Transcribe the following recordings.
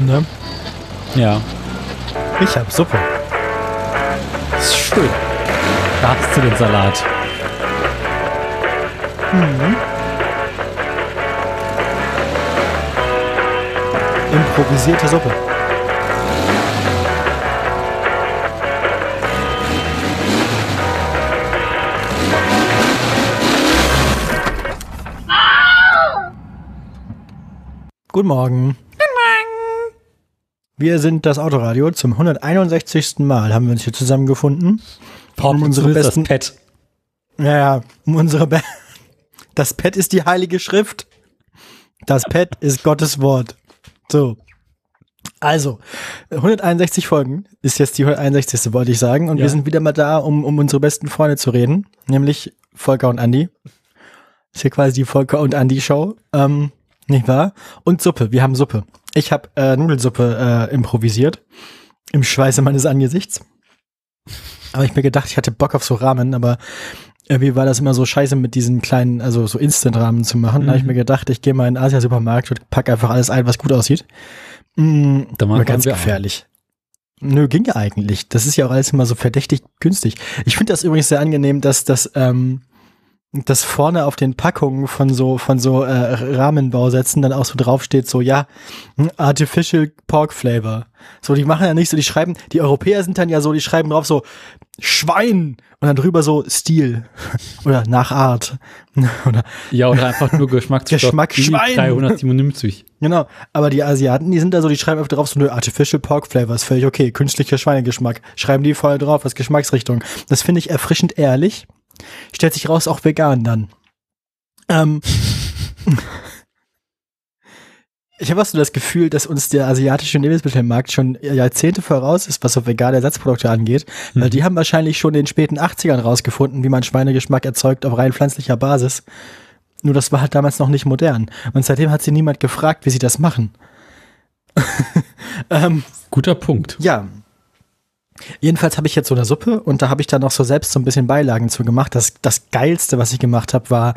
Ne? Ja. Ich hab Suppe. Ist schön. Da hast du den Salat. Improvisierte Suppe. Guten Morgen. Wir sind das Autoradio. Zum 161. Mal haben wir uns hier zusammengefunden. Um unsere besten- Pet. Ja, ja, um unsere Be Das Pad ist die heilige Schrift. Das Pad ist Gottes Wort. So. Also, 161 Folgen ist jetzt die 161. wollte ich sagen. Und Ja. wir sind wieder mal da, um, um unsere besten Freunde zu reden. Nämlich Volker und Andi. Ist hier quasi die Volker und Andi Show. Ähm, nicht wahr? Und Suppe. Wir haben Suppe. Ich habe äh, Nudelsuppe äh, improvisiert. Im Schweiße meines Angesichts. Aber ich mir gedacht, ich hatte Bock auf so Ramen, aber irgendwie war das immer so scheiße mit diesen kleinen, also so Instant-Rahmen zu machen. Da habe ich Mhm. mir gedacht, ich gehe mal in den Asia-Supermarkt und pack einfach alles ein, was gut aussieht. Mm, Da aber ganz gefährlich. Nö, ging ja eigentlich. Das ist ja auch alles immer so verdächtig günstig. Ich finde das übrigens sehr angenehm, dass das, ähm, dass vorne auf den Packungen von so, von so äh, Rahmenbausätzen dann auch so draufsteht, so, ja, hm, Artificial Pork Flavor. So, die machen ja nicht so, die schreiben, die Europäer sind dann ja so, die schreiben drauf so, Schwein und dann drüber so Stil oder nach Art. oder, Ja, oder einfach nur Geschmacksstoff. Geschmack Schwein. 377. genau. Aber die Asiaten, die sind da so, die schreiben einfach drauf so, nö, Artificial Pork Flavor ist völlig okay. Künstlicher Schweinegeschmack. Schreiben die voll drauf, als Geschmacksrichtung. Das finde ich erfrischend ehrlich. Stellt sich raus, auch vegan dann. Ähm. Ich habe auch so das Gefühl, dass uns der asiatische Lebensmittelmarkt schon Jahrzehnte voraus ist, was so vegane Ersatzprodukte angeht. Weil Mhm. die haben wahrscheinlich schon in den späten 80ern rausgefunden, wie man Schweinegeschmack erzeugt auf rein pflanzlicher Basis. Nur das war halt damals noch nicht modern. Und seitdem hat sie niemand gefragt, wie sie das machen. ähm, Guter Punkt. ja. Jedenfalls habe ich jetzt so eine Suppe und da habe ich dann noch so selbst so ein bisschen Beilagen zu gemacht. Das, das Geilste, was ich gemacht habe, war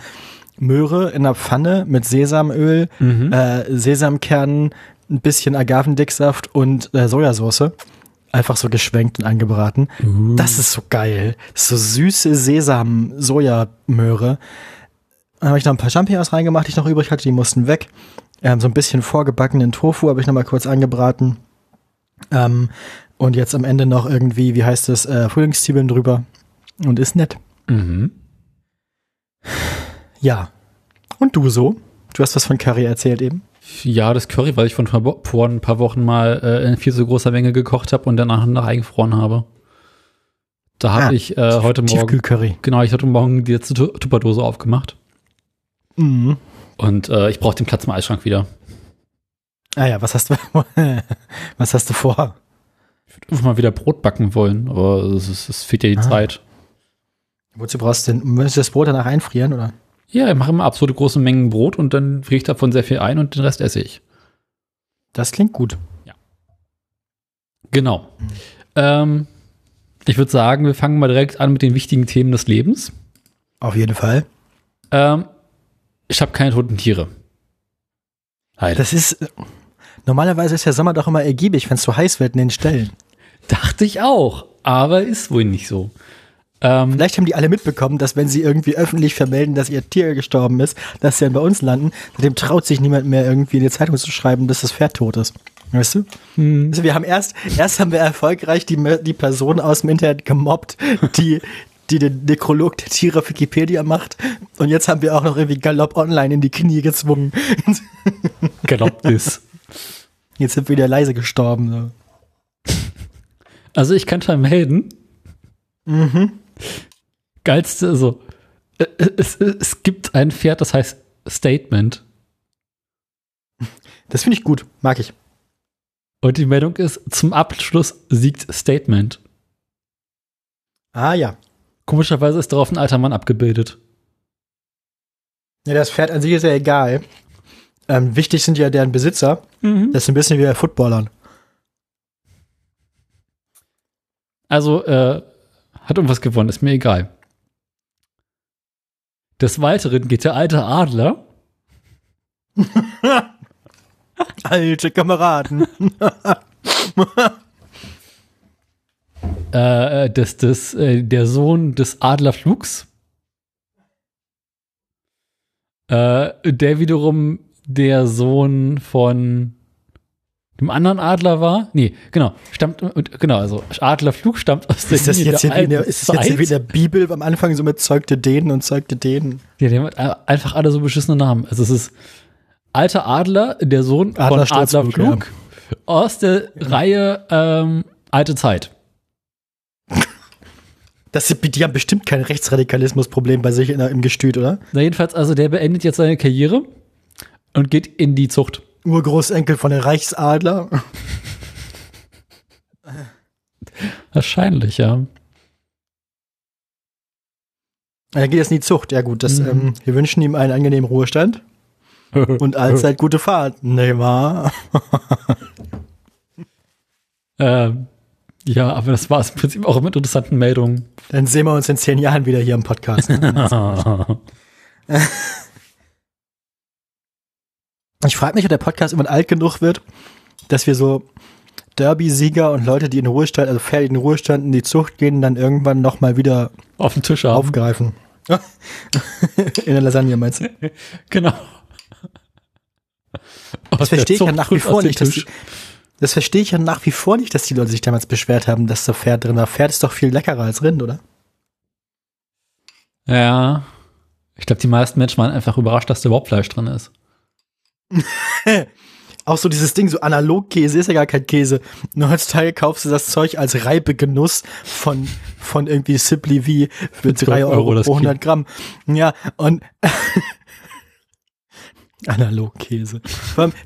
Möhre in der Pfanne mit Sesamöl, Mhm. äh, Sesamkernen, ein bisschen Agavendicksaft und äh, Sojasauce. Einfach so geschwenkt und angebraten. Uh. Das ist so geil. So süße Sesam-Sojamöhre. Dann habe ich noch ein paar Champignons reingemacht, die ich noch übrig hatte, die mussten weg. Ähm, so ein bisschen vorgebackenen Tofu habe ich noch mal kurz angebraten. Ähm, und jetzt am Ende noch irgendwie, wie heißt es, äh, Frühlingszwiebeln drüber. Und ist nett. Mhm. Ja. Und du so? Du hast was von Curry erzählt eben. Ja, das Curry, weil ich von vor ein paar Wochen mal äh, in viel zu großer Menge gekocht habe und danach nach eingefroren habe. Da habe Ah, ich äh, heute Morgen, Tiefkühlcurry. genau, ich hatte morgen die letzte Tu- Tupperdose aufgemacht Mhm. und äh, ich brauche den Platz im Eisschrank wieder. Ah ja, was hast du, was hast du vor? Ich würde einfach mal wieder Brot backen wollen, aber es, ist- es fehlt ja die Ah. Zeit. Wozu brauchst du denn, möchtest du das Brot danach einfrieren, oder? Ja, ich mache immer absolute große Mengen Brot und dann friere ich davon sehr viel ein und den Rest esse ich. Das klingt gut. Genau. Ähm, ich würde sagen, wir fangen mal direkt an mit den wichtigen Themen des Lebens. Auf jeden Fall. Ähm, ich habe keine toten Tiere. Leider. Das ist, normalerweise ist der Sommer doch immer ergiebig, wenn es so heiß wird in den Ställen. dachte ich auch, aber ist wohl nicht so. Ähm, Vielleicht haben die alle mitbekommen, dass wenn sie irgendwie öffentlich vermelden, dass ihr Tier gestorben ist, dass sie dann bei uns landen. Seitdem traut sich niemand mehr irgendwie in die Zeitung zu schreiben, dass das Pferd tot ist. Weißt du? hm, Also wir haben erst, erst haben wir erfolgreich die, die Person aus dem Internet gemobbt, die, die den Nekrolog der Tiere auf Wikipedia macht. Und jetzt haben wir auch noch irgendwie Galopp online in die Knie gezwungen. Galopp ist. Jetzt sind wir wieder leise gestorben. So. Also ich kann vermelden. Mhm. Geilste, also äh, es, es gibt ein Pferd, das heißt Statement. Das finde ich gut, mag ich. Und die Meldung ist, zum Abschluss siegt Statement. Ah ja. Komischerweise ist darauf ein alter Mann abgebildet. Ja, das Pferd an sich ist ja egal. Ähm, wichtig sind ja deren Besitzer. Mhm. Das ist ein bisschen wie bei Footballern. Also, äh, hat irgendwas gewonnen, ist mir egal. Des Weiteren geht der alte Adler Alte Kameraden. Äh, das, das, äh, der Sohn des Adlerflugs. Äh, der wiederum der Sohn von dem anderen Adler war. Nee, genau. Stammt, genau, also Adlerflug stammt aus der Ist das Linie jetzt hier wie in der, ist das jetzt wie in der Bibel am Anfang so mit zeugte denen und zeugte denen? Ja, die haben einfach alle so beschissene Namen. Also es ist alter Adler, der Sohn von Adlersturzflug, Adlerflug aus der Reihe ähm, Alte Zeit. Das, die haben bestimmt kein Rechtsradikalismusproblem bei sich in, im Gestüt, oder? Na jedenfalls, also der beendet jetzt seine Karriere und geht in die Zucht. Urgroßenkel von der Reichsadler. Wahrscheinlich, ja. Er geht jetzt in die Zucht. Ja gut, das, Mhm. ähm, wir wünschen ihm einen angenehmen Ruhestand und allzeit gute Fahrt. Ne, wahr? ähm, ja, aber das war es im Prinzip auch mit interessanten Meldungen. Dann sehen wir uns in zehn Jahren wieder hier im Podcast. Ich frage mich, ob der Podcast irgendwann alt genug wird, dass wir so Derby-Sieger und Leute, die in Ruhestand, also Pferde, die in Ruhestand in die Zucht gehen, dann irgendwann noch mal wieder Auf den Tisch haben. aufgreifen. in der Lasagne meinst du? Genau. Das verstehe ich ja nach wie vor nicht. Dass die, das verstehe ich ja nach wie vor nicht, dass die Leute sich damals beschwert haben, dass da Pferd drin war. Pferd ist doch viel leckerer als Rind, oder? Ja. Ich glaube, die meisten Menschen waren einfach überrascht, dass da überhaupt Fleisch drin ist. Auch so dieses Ding, so Analogkäse ist ja gar kein Käse. Nur heutzutage kaufst du das Zeug als Reibegenuss von, von irgendwie Simply V für 12 3 Euro, Euro pro 100 Gramm. Ja, und Analogkäse.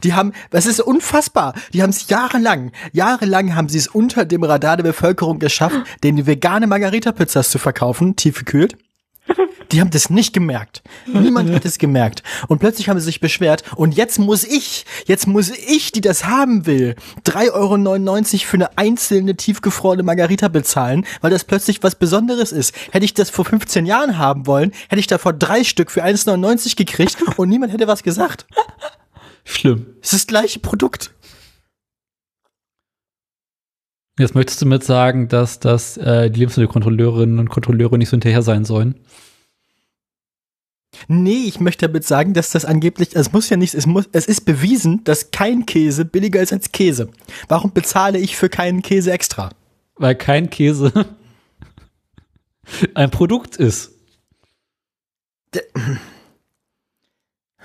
Die haben, das ist unfassbar. Die haben es jahrelang, jahrelang haben sie es unter dem Radar der Bevölkerung geschafft, den vegane Margarita-Pizzas zu verkaufen, tiefgekühlt. Die haben das nicht gemerkt. Niemand hat es gemerkt. Und plötzlich haben sie sich beschwert. Und jetzt muss ich, jetzt muss ich, die das haben will, 3,99 Euro für eine einzelne tiefgefrorene Margarita bezahlen, weil das plötzlich was Besonderes ist. Hätte ich das vor 15 Jahren haben wollen, hätte ich davor drei Stück für 1,99 gekriegt und niemand hätte was gesagt. Schlimm. Es ist das gleiche Produkt. Jetzt möchtest du mit sagen, dass, dass äh, die Lebensmittelkontrolleurinnen und Kontrolleure nicht so hinterher sein sollen? Nee, ich möchte damit sagen, dass das angeblich, es muss ja nichts, es muss, es ist bewiesen, dass kein Käse billiger ist als Käse. Warum bezahle ich für keinen Käse extra? Weil kein Käse ein Produkt ist.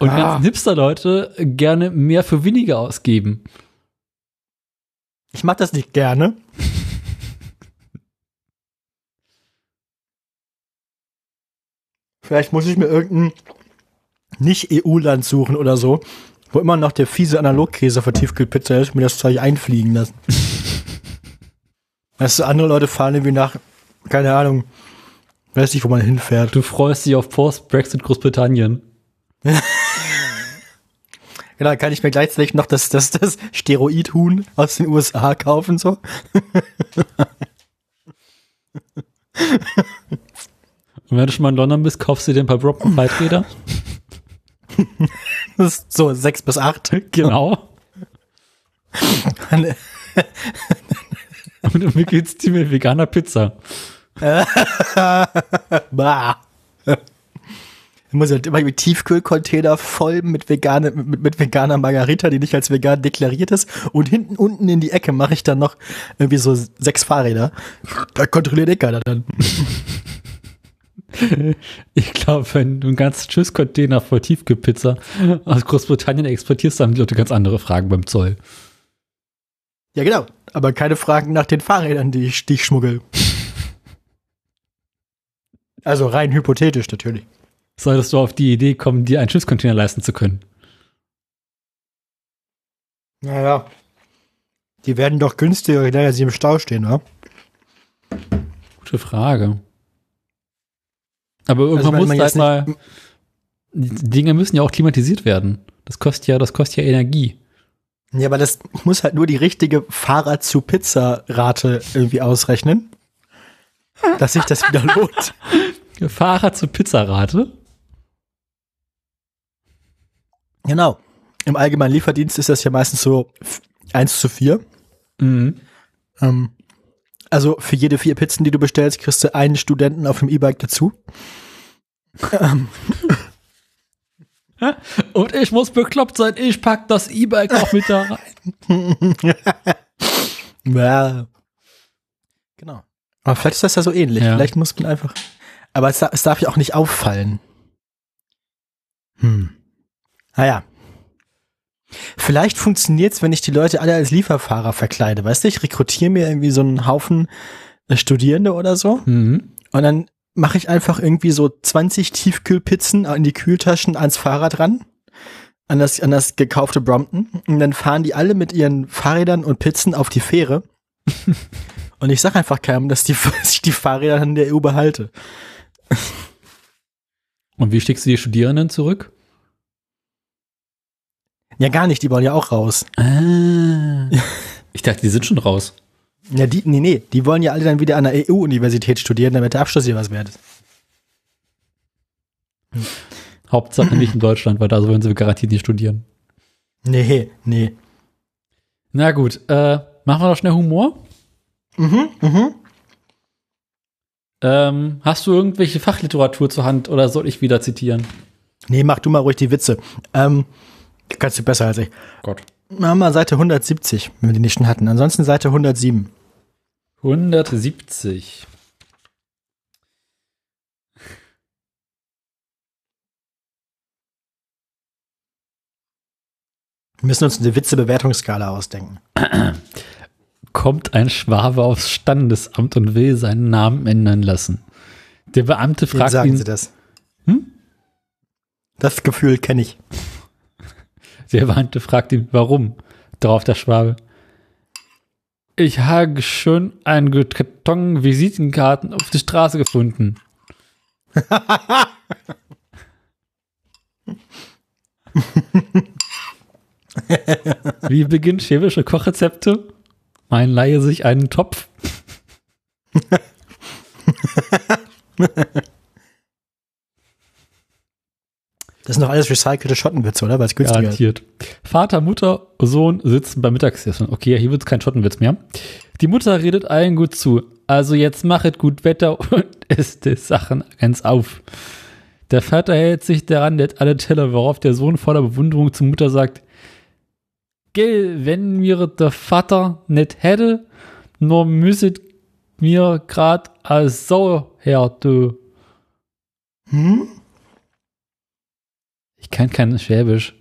Und Ah. ganzen Hipster-Leute gerne mehr für weniger ausgeben. Ich mach das nicht gerne. Vielleicht muss ich mir irgendein Nicht-EU-Land suchen oder so, wo immer noch der fiese Analogkäse für Tiefkühlpizza ist, mir das Zeug einfliegen lassen. Weißt du, andere Leute fahren irgendwie nach, keine Ahnung, weiß nicht, wo man hinfährt. Du freust dich auf Post-Brexit Großbritannien. Genau, kann ich mir gleichzeitig noch das, das, das Steroid-Huhn aus den USA kaufen, so. Und wenn du schon mal in London bist, kaufst du dir ein paar Brocken Reiträder. Das ist so sechs bis acht. genau. Und dann wickelst du mit veganer Pizza. bah. Ich muss halt immer mit Tiefkühlcontainer voll mit, vegane, mit, mit veganer Margarita, die nicht als vegan deklariert ist. Und hinten unten in die Ecke mache ich dann noch irgendwie so sechs Fahrräder. Da kontrolliert eh keiner dann. Ich glaube, wenn du einen ganzen Tschüss-Container voll Tiefkühlpizza aus Großbritannien exportierst, haben die Leute ganz andere Fragen beim Zoll. Ja, genau. Aber keine Fragen nach den Fahrrädern, die ich, die ich schmuggel. Also rein hypothetisch natürlich. Solltest du auf die Idee kommen, dir einen Tschüss-Container leisten zu können. Naja. Die werden doch günstiger, je länger sie im Stau stehen, wa? Gute Frage. Aber irgendwann Also, wenn muss man halt mal. Die Dinge müssen ja auch klimatisiert werden. Das kostet ja, das kostet ja Energie. Ja, aber das muss halt nur die richtige Fahrrad zu Pizza Rate irgendwie ausrechnen, dass sich das wieder lohnt. Fahrer zur Pizzarate. Genau. im allgemeinen Lieferdienst ist das ja meistens so 1 zu 4. Mhm. Ähm, also für jede vier Pizzen, die du bestellst, kriegst du einen Studenten auf dem E-Bike dazu. Ähm, Und ich muss bekloppt sein, ich pack das E-Bike auch mit da rein. ja. Genau. Aber vielleicht ist das ja so ähnlich. Ja. Vielleicht muss man einfach. Aber es, es darf ja auch nicht auffallen. Hm. Naja. Vielleicht funktioniert's, wenn ich die Leute alle als Lieferfahrer verkleide. Weißt du, ich rekrutiere mir irgendwie so einen Haufen äh, Studierende oder so. Mhm. Und dann mache ich einfach irgendwie so 20 Tiefkühlpizzen in die Kühltaschen ans Fahrrad ran. An das, an das gekaufte Brompton. Und dann fahren die alle mit ihren Fahrrädern und Pizzen auf die Fähre. und ich sag einfach keinem, dass, die, dass ich die Fahrräder an der EU behalte. Und wie schickst du die Studierenden zurück? Ja, gar nicht, die wollen ja auch raus. Ah. Ich dachte, die sind schon raus. Ja, die, nee, nee, die wollen ja alle dann wieder an der EU-Universität studieren, damit der Abschluss hier was wert ist. Hauptsache nicht in Deutschland, weil da sollen sie garantiert nicht studieren. Nee, nee. Na gut, äh, machen wir doch schnell Humor. Mhm, mhm. Ähm, hast du irgendwelche Fachliteratur zur Hand oder soll ich wieder zitieren? Nee, mach du mal ruhig die Witze. Ähm, kannst du besser als ich. Gott. Machen wir Seite 170, wenn wir die nicht schon hatten. Ansonsten Seite 107. 170. Wir müssen uns eine Witze-Bewertungsskala ausdenken. Kommt ein Schwabe aufs Standesamt und will seinen Namen ändern lassen. Der Beamte fragt sagen ihn, Sie das? Hm? Das Gefühl kenne ich. Der Beamte fragt ihn, warum? Darauf der Schwabe. Ich habe schon einen Karton Visitenkarten auf der Straße gefunden. Wie beginnt chemische Kochrezepte? Man leihe sich einen Topf. Das sind doch alles recycelte Schottenwitze, oder? Weil es günstiger ist. Garantiert. Vater, Mutter, Sohn sitzen beim Mittagessen. Okay, hier wird kein Schottenwitz mehr. Die Mutter redet allen gut zu. Also jetzt machet gut Wetter und isst die Sachen ganz auf. Der Vater hält sich daran, lädt alle Teller, worauf der Sohn voller Bewunderung zur Mutter sagt, Gell, wenn mir der Vater nicht hätte, nur müsset mir grad als Sau her, du. Hm? Ich kann kein Schwäbisch.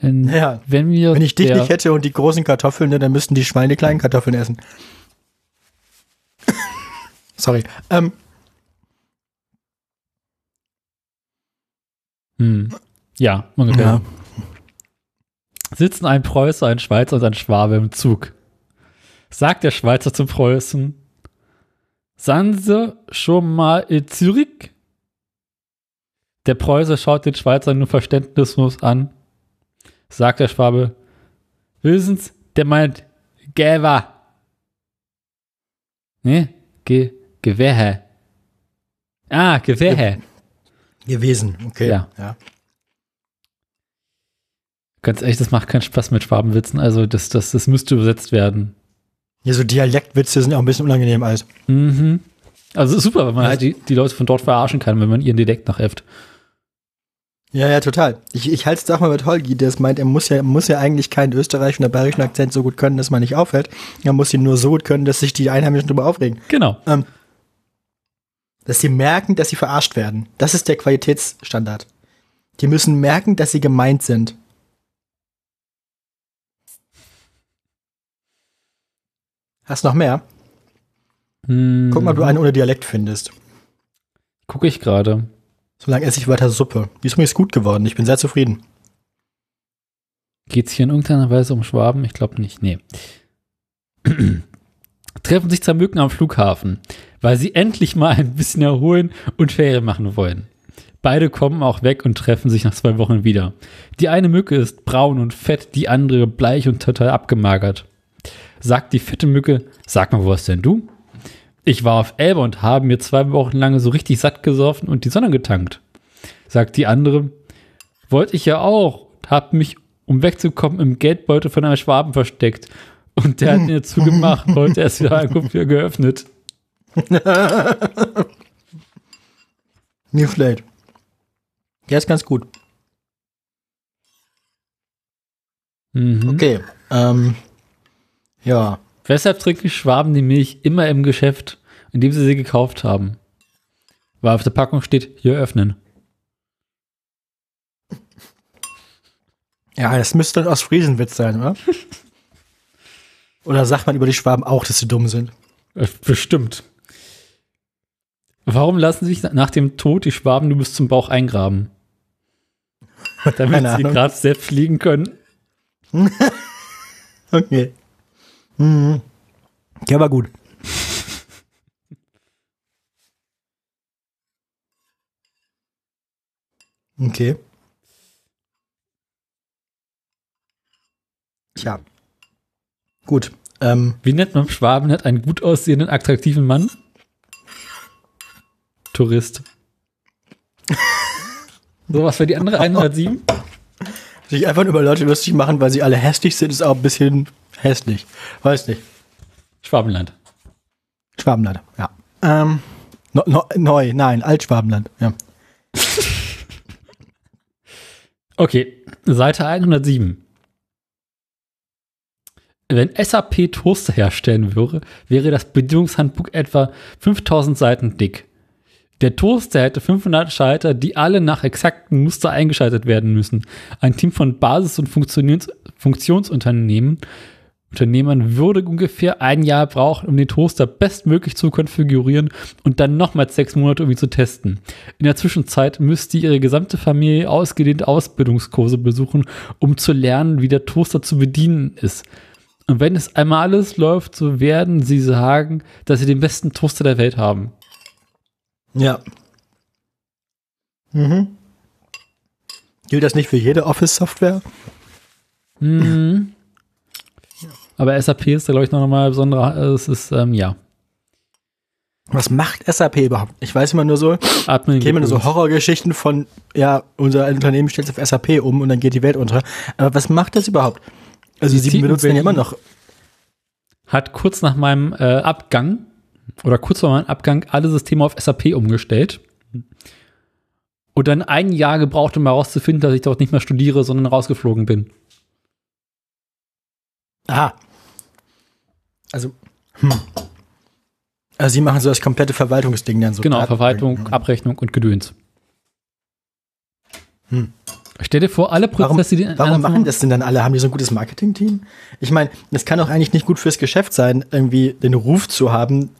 Wenn, Ja. wenn mir Wenn ich dich der, nicht hätte und die großen Kartoffeln, ne, dann müssten die Schweine die kleinen Kartoffeln essen. Sorry. Ähm, Hm. Ja, ungefähr. ja. Sitzen ein Preußer, ein Schweizer und ein Schwabe im Zug. Sagt der Schweizer zum Preußen, Sind Sie schon mal in Zürich? Der Preuße schaut den Schweizer nur verständnislos an. Sagt der Schwabe, Sie, der meint Gäva. Ne? Ge Gewehe. Ah, Gewehe. Gewesen. Okay. Ja. ja. Ganz ehrlich, das macht keinen Spaß mit Schwabenwitzen. Also das, das, das müsste übersetzt werden. Ja, so Dialektwitze sind ja auch ein bisschen unangenehm als. Mhm. Also super, wenn man Ja. halt die, die Leute von dort verarschen kann, wenn man ihren Dialekt nachäfft. Ja, ja, total. Ich, ich halte es doch mal mit Holgi, der es meint, er muss ja, muss ja eigentlich keinen österreichischen oder bayerischen Akzent so gut können, dass man nicht auffällt. Er muss ihn nur so gut können, dass sich die Einheimischen drüber aufregen. Genau. Ähm, dass sie merken, dass sie verarscht werden. Das ist der Qualitätsstandard. Die müssen merken, dass sie gemeint sind. Hast noch mehr? Hm, Guck mal, ob du einen ohne Dialekt findest. Gucke ich gerade. Solange esse ich weiter Suppe. Die ist übrigens gut geworden. Ich bin sehr zufrieden. Geht es hier in irgendeiner Weise um Schwaben? Ich glaube nicht. Nee. Treffen sich zwei Mücken am Flughafen, weil sie endlich mal ein bisschen erholen und Ferien machen wollen. Beide kommen auch weg und treffen sich nach zwei Wochen wieder. Die eine Mücke ist braun und fett, die andere bleich und total abgemagert. Sagt die fette Mücke, sag mal, wo warst denn du? Ich war auf Elbe und habe mir zwei Wochen lang so richtig satt gesoffen und die Sonne getankt. Sagt die andere, wollte ich ja auch, hab mich um wegzukommen, im Geldbeutel von einem Schwaben versteckt. Und der hat jetzt zugemacht, heute erst wieder Ankunft wieder geöffnet. Mir vielleicht. Der ist ganz gut. Mhm. Okay. Ähm, ja. Weshalb trinken Schwaben die Milch immer im Geschäft, in dem sie sie gekauft haben? Weil auf der Packung steht, hier öffnen. Ja, das müsste ein Ostfriesenwitz sein, oder? oder sagt man über die Schwaben auch, dass sie dumm sind? Äh, Bestimmt. Warum lassen sich nach dem Tod die Schwaben nur bis zum Bauch eingraben? Damit sie gerade selbst fliegen können. Okay. Mhm. Der war gut. Okay. Tja. Gut. Ähm, Wie nennt man Schwaben hat einen gut aussehenden, attraktiven Mann? Tourist. so, was für die andere 107? sich einfach nur über Leute lustig machen, weil sie alle hässlich sind, ist auch ein bisschen hässlich. Weiß nicht. Schwabenland. Schwabenland, ja. Ähm, no, no, neu, nein, Altschwabenland, ja. Okay, Seite 107. Wenn SAP Toaster herstellen würde, wäre das Bedienungshandbuch etwa 5000 Seiten dick. Der Toaster hätte 500 Schalter, die alle nach exakten Muster eingeschaltet werden müssen. Ein Team von Basis- und Funktions Funktionsunternehmen Unternehmern würde ungefähr ein Jahr brauchen, um den Toaster bestmöglich zu konfigurieren und dann nochmals sechs Monate, um ihn zu testen. In der Zwischenzeit müsste ihre gesamte Familie ausgedehnte Ausbildungskurse besuchen, um zu lernen, wie der Toaster zu bedienen ist. Und wenn es einmal alles läuft, so werden sie sagen, dass sie den besten Toaster der Welt haben. Ja. Mhm. Gilt das nicht für jede Office-Software? Mhm. Aber SAP ist da, glaube ich, noch mal besonderer. Es ist, ähm, ja. Was macht SAP überhaupt? Ich weiß immer nur so, Admin kämen nur so Horrorgeschichten von, ja, unser Unternehmen stellt sich auf SAP um und dann geht die Welt unter. Aber was macht das überhaupt? Also Die sie benutzen ja immer noch. hat kurz nach meinem äh, Abgang oder kurz vor meinem Abgang alle Systeme auf SAP umgestellt. Und dann ein Jahr gebraucht, um herauszufinden, dass ich dort nicht mehr studiere, sondern rausgeflogen bin. Aha. Also, hm. Also sie machen so das komplette Verwaltungsding dann so. Genau, Verwaltung, Abrechnung und Gedöns. Hm. Stell dir vor, alle Warum, Prozesse, die in warum machen das denn dann alle? Haben die so ein gutes Marketing-Team? Ich meine, das kann doch eigentlich nicht gut fürs Geschäft sein, irgendwie den Ruf zu haben,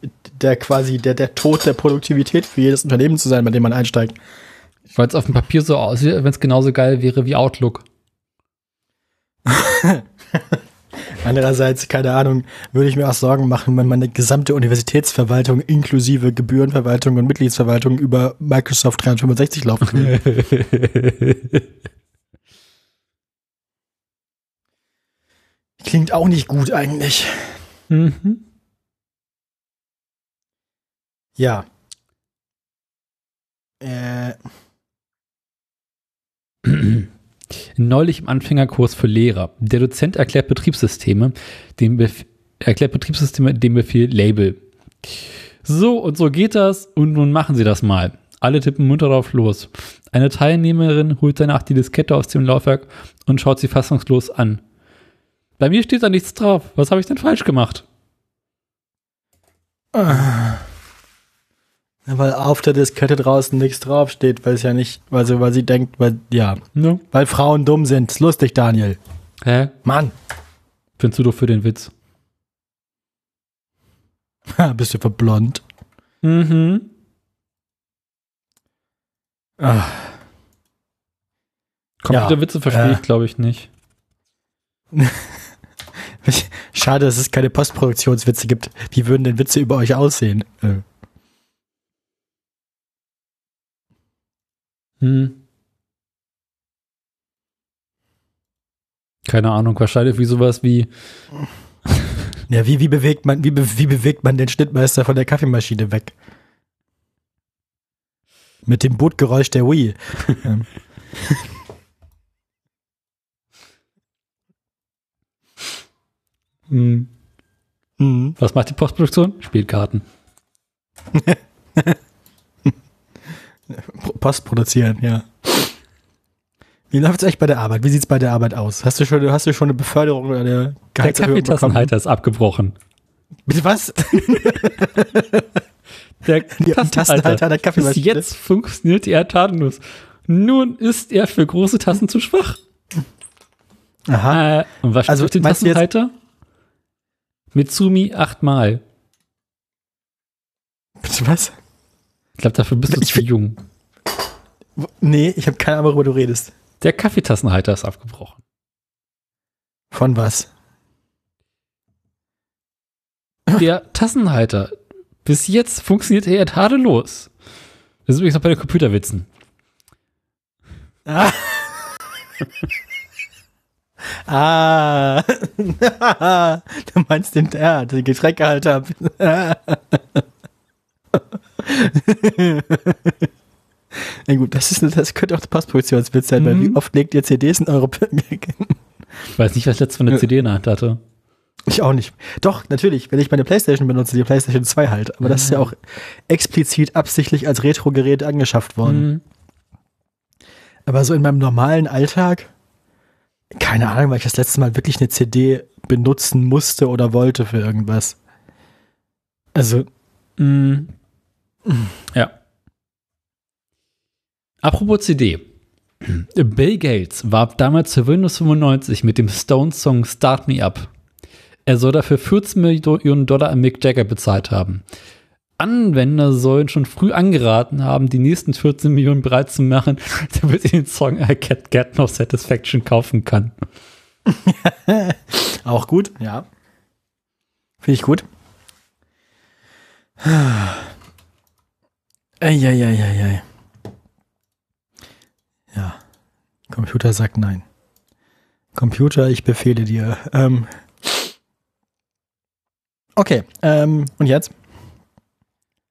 der quasi der, der Tod der Produktivität für jedes Unternehmen zu sein, bei dem man einsteigt. Weil es auf dem Papier so aussieht, wenn es genauso geil wäre wie Outlook. Andererseits, keine Ahnung, würde ich mir auch Sorgen machen, wenn meine gesamte Universitätsverwaltung inklusive Gebührenverwaltung und Mitgliedsverwaltung über Microsoft 365 laufen würde. Klingt auch nicht gut eigentlich. mhm. Ja. Äh, Neulich im Anfängerkurs für Lehrer. Der Dozent erklärt Betriebssysteme, dem Bef erklärt Betriebssysteme dem Befehl Label. So und so geht das und nun machen Sie das mal. Alle tippen munter drauf los. Eine Teilnehmerin holt danach die Diskette aus dem Laufwerk und schaut sie fassungslos an. Bei mir steht da nichts drauf. Was habe ich denn falsch gemacht? Weil auf der Diskette draußen nichts draufsteht, weil es ja nicht, weil sie, weil sie denkt, weil, ja, Ne? weil Frauen dumm sind. Ist lustig, Daniel. Hä? Mann, Findest du doch für den Witz? bist du verblond? Mhm. Ah, Computerwitze verstehe äh. ich, glaube ich, nicht. Schade, dass es keine Postproduktionswitze gibt. Wie würden denn Witze über euch aussehen? Äh, Hm. Keine Ahnung, wahrscheinlich wie sowas wie, Ja, wie, wie bewegt man, wie, wie bewegt man den Schnittmeister von der Kaffeemaschine weg? Mit dem Bootgeräusch der Wii. Hm. Mhm. Was macht die Postproduktion? Spielkarten. Post produzieren, ja. Wie läuft es eigentlich bei der Arbeit? Wie sieht's bei der Arbeit aus? Hast du schon, hast du schon eine Beförderung oder eine Der Gehaltserhöhung bekommen? Kaffeetassenhalter ist abgebrochen. Bitte was? Der Die Tassenhalter der Bis Kaffeemaschine. jetzt funktioniert er tatenlos. Nun ist er für große Tassen zu schwach. Aha. Äh, und was Also, jetzt- Tassenhalter? Mitsumi achtmal. Bitte was? Ich glaube, dafür bist du Ich zu jung. Nee, ich habe keine Ahnung, worüber du redest. Der Kaffeetassenhalter ist abgebrochen. Von was? Der Tassenhalter. Bis jetzt funktioniert er tadellos. Das ist übrigens noch bei den Computerwitzen. Ah. ah. du meinst den, ja, den Getränkehalter. Na gut, das, ist, das könnte auch der Postproduktionswitz sein, weil Mhm. wie oft legt ihr CDs in eure Ich weiß nicht, was ich letztes von der CD in der Hand hatte. Ich auch nicht. Doch, natürlich, wenn ich meine Playstation benutze, die Playstation 2 halt. Aber das ist ja auch explizit absichtlich als Retro-Gerät angeschafft worden. Mhm. Aber so in meinem normalen Alltag, keine Ahnung, weil ich das letzte Mal wirklich eine CD benutzen musste oder wollte für irgendwas. Also, Mhm. Ja. Apropos CD. Bill Gates warb damals für Windows 95 mit dem Stone-Song Start Me Up. Er soll dafür 14 Millionen Dollar an Mick Jagger bezahlt haben. Anwender sollen schon früh angeraten haben, die nächsten 14 Millionen bereit zu machen, damit sie den Song I Can't Get No Satisfaction kaufen kann. auch gut, ja. Finde ich gut. Eieieiei. Ja. Computer sagt nein. Computer, ich befehle dir. Ähm. Okay, ähm, und jetzt?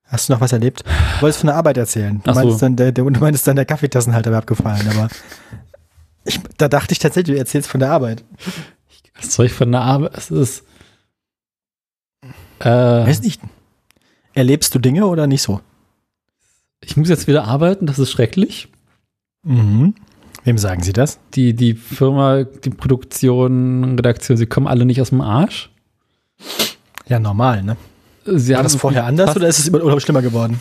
Hast du noch was erlebt? Du wolltest von der Arbeit erzählen. Du Ach so. meinst dann, der, der, du meinst dann, der Kaffeetassenhalter wäre abgefallen, aber ich, da dachte ich tatsächlich, du erzählst von der Arbeit. Was soll ich von der Arbeit? Es ist. Äh, Weiß nicht. Erlebst du Dinge oder nicht so? Ich muss jetzt wieder arbeiten, das ist schrecklich. Mhm. Wem sagen Sie das? die, die Firma, die Produktion, Redaktion, sie kommen alle nicht aus dem Arsch. Ja, normal, ne? Sie War das vorher anders oder ist es immer oder schlimmer geworden?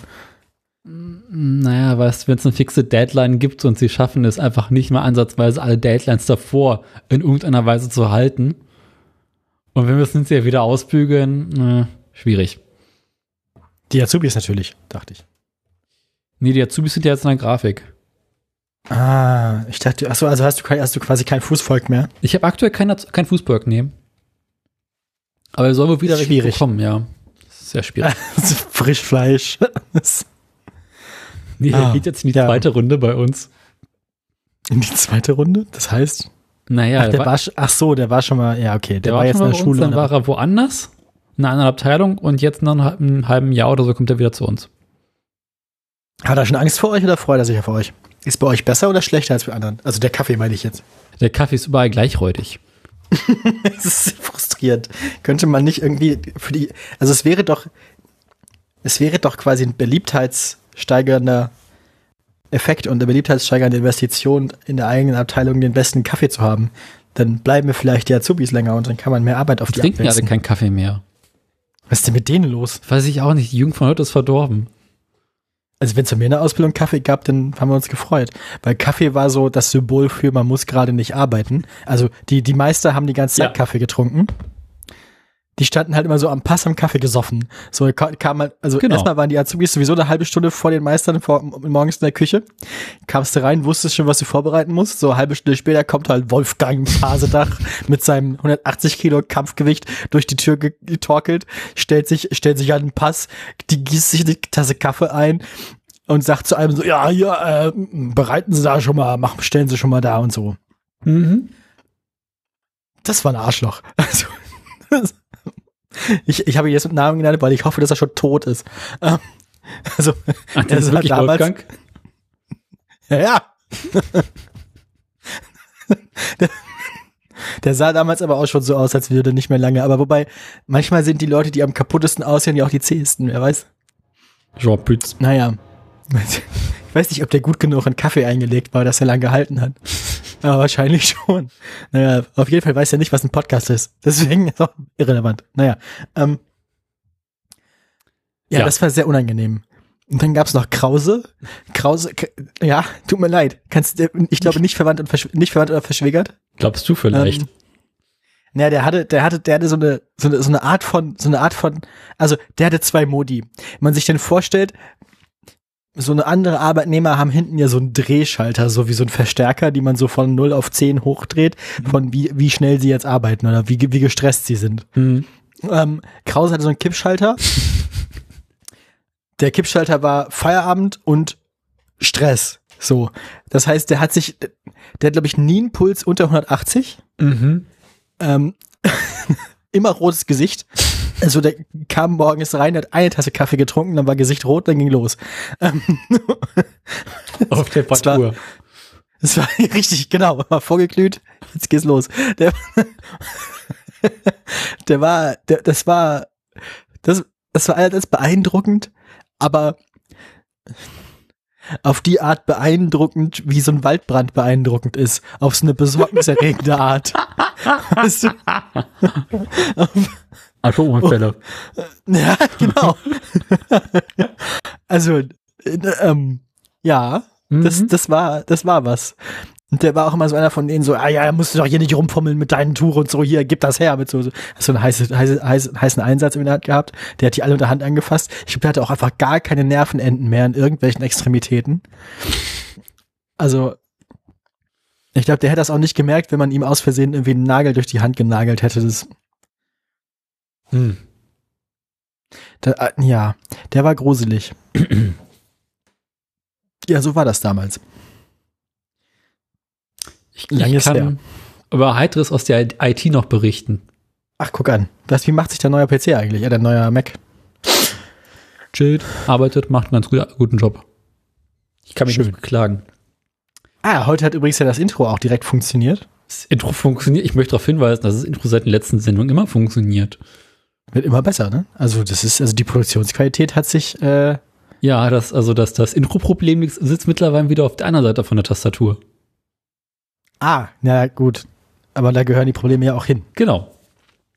Naja, weißt du, wenn es eine fixe Deadline gibt und sie schaffen es einfach nicht mal ansatzweise alle Deadlines davor in irgendeiner Weise zu halten. Und wenn wir es hinterher wieder ausbügeln, äh, schwierig. Die Azubis natürlich, dachte ich. Nee, die Azubis sind ja jetzt in der Grafik. Ah, ich dachte, achso, also hast du, hast du quasi kein Fußvolk mehr. Ich habe aktuell kein, kein Fußball nehmen. Aber er soll wohl wieder schwierig. bekommen, ja. Sehr schwierig. Frischfleisch. Das- Nee, Ah, er geht jetzt in die ja. zweite Runde bei uns. In die zweite Runde? Das heißt? Naja, ach, der war, sch- ach so, der war schon mal, ja, okay. Der, Der war, war, jetzt in der bei uns, Schule. dann war er woanders, in einer anderen Abteilung und jetzt nach einem halben Jahr oder so kommt er wieder zu uns. Hat er schon Angst vor euch oder freut er sich auf euch? Ist bei euch besser oder schlechter als bei anderen? Also der Kaffee meine ich jetzt. Der Kaffee ist überall gleichräutig. Es ist frustrierend. Könnte man nicht irgendwie für die, also es wäre doch, es wäre doch quasi ein beliebtheitssteigernder Effekt und eine beliebtheitssteigernde Investition in der eigenen Abteilung den besten Kaffee zu haben. Dann bleiben wir vielleicht die Azubis länger und dann kann man mehr Arbeit auf Die die trinken alle abwälzen. keinen Kaffee mehr. Was ist denn mit denen los? Weiß ich auch nicht. Die Jugend von heute ist verdorben. Also wenn es bei mir in der Ausbildung Kaffee gab, dann haben wir uns gefreut. Weil Kaffee war so das Symbol für, man muss gerade nicht arbeiten. Also die, die Meister haben die ganze Zeit Ja. Kaffee getrunken. Die standen halt immer so am Pass am Kaffee gesoffen. So ka- kam man, also Genau. erstmal waren die Azubis sowieso eine halbe Stunde vor den Meistern vor, morgens in der Küche. Kamst du rein, wusstest schon, was du vorbereiten musst. So eine halbe Stunde später kommt halt Wolfgang Pasedach mit seinem 180 Kilo Kampfgewicht durch die Tür ge- getorkelt, stellt sich, stellt sich an den Pass, die gießt sich eine Tasse Kaffee ein und sagt zu einem so, ja, ja, äh, bereiten Sie da schon mal, machen, stellen Sie schon mal da und so. Mhm. Das war ein Arschloch. Also, ich, ich habe ihn jetzt mit Namen genannt, weil ich hoffe, dass er schon tot ist. Ähm, Also, Ach, das ist war wirklich damals- Wolfgang? ja, ja. der, Der sah damals aber auch schon so aus, als würde nicht mehr lange. Aber wobei, manchmal sind die Leute, die am kaputtesten aussehen, ja auch die zähesten, wer weiß. Jean Pütz. Naja. Ich weiß nicht, ob der gut genug in Kaffee eingelegt war, dass er lang gehalten hat. Aber wahrscheinlich schon. Naja, auf jeden Fall weiß er nicht, was ein Podcast ist. Deswegen ist auch irrelevant. Naja. Ähm, ja, Ja. das war sehr unangenehm. Und dann gab's noch Krause. Krause, ja, tut mir leid. Kannst, du- ich glaube nicht verwandt und nicht verwandt oder verschwägert. Glaubst du vielleicht? Ähm, naja, der hatte, der hatte, der hatte so eine, so eine, so eine Art von, so eine Art von, also der hatte zwei Modi. Wenn man sich denn vorstellt, so eine andere Arbeitnehmer haben hinten ja so einen Drehschalter, so wie so ein Verstärker, die man so von 0 auf 10 hochdreht, von wie, wie schnell sie jetzt arbeiten oder wie, wie gestresst sie sind. Hm. Ähm, Krause hatte so einen Kippschalter. Der Kippschalter war Feierabend und Stress. So. Das heißt, der hat sich, der hat, glaube ich, nie einen Puls unter 180. Mhm. Ähm, immer rotes Gesicht. Also der kam morgens rein, hat eine Tasse Kaffee getrunken, dann war Gesicht rot, dann ging los. Ähm, Auf der Das war-. Das war richtig, genau, war vorgeglüht, jetzt geht's los. Der, der war, der, das war, das, das war alles beeindruckend, aber auf die Art beeindruckend, wie so ein Waldbrand beeindruckend ist. Auf so eine besorgniserregende Art. Weißt du? Atomunfälle. Ja, genau. also, äh, ähm, ja, das, Mhm. das war, das war was. Und der war auch immer so einer von denen so, ah ja, musst du doch hier nicht rumfummeln mit deinen Touren und so, hier, gib das her, mit so, so, so einen heißen, heißen, heißen, heißen Einsatz in der Hand gehabt. Der hat die alle unter Hand angefasst. Ich glaube, der hatte auch einfach gar keine Nervenenden mehr in irgendwelchen Extremitäten. Also, ich glaube, der hätte das auch nicht gemerkt, wenn man ihm aus Versehen irgendwie einen Nagel durch die Hand genagelt hätte. Das, Hm. Da, äh, ja, der war gruselig. ja, so war das damals. Ich, ich ist her. kann über Heiteres aus der IT noch berichten. Ach, guck an. Was, wie macht sich der neue PC eigentlich? Ja, der neue Mac. Chillt, arbeitet, macht einen ganz gut, guten Job. Ich kann mich Schön. nicht beklagen. Ah, heute hat übrigens ja das Intro auch direkt funktioniert. Das Intro funktioniert. Ich möchte darauf hinweisen, dass das Intro seit der letzten Sendung immer funktioniert. Wird immer besser, ne? Also, das ist, also die Produktionsqualität hat sich, äh, Ja, das, also das, das Intro-Problem sitzt mittlerweile wieder auf der anderen Seite von der Tastatur. Ah, na gut. Aber da gehören die Probleme ja auch hin. Genau.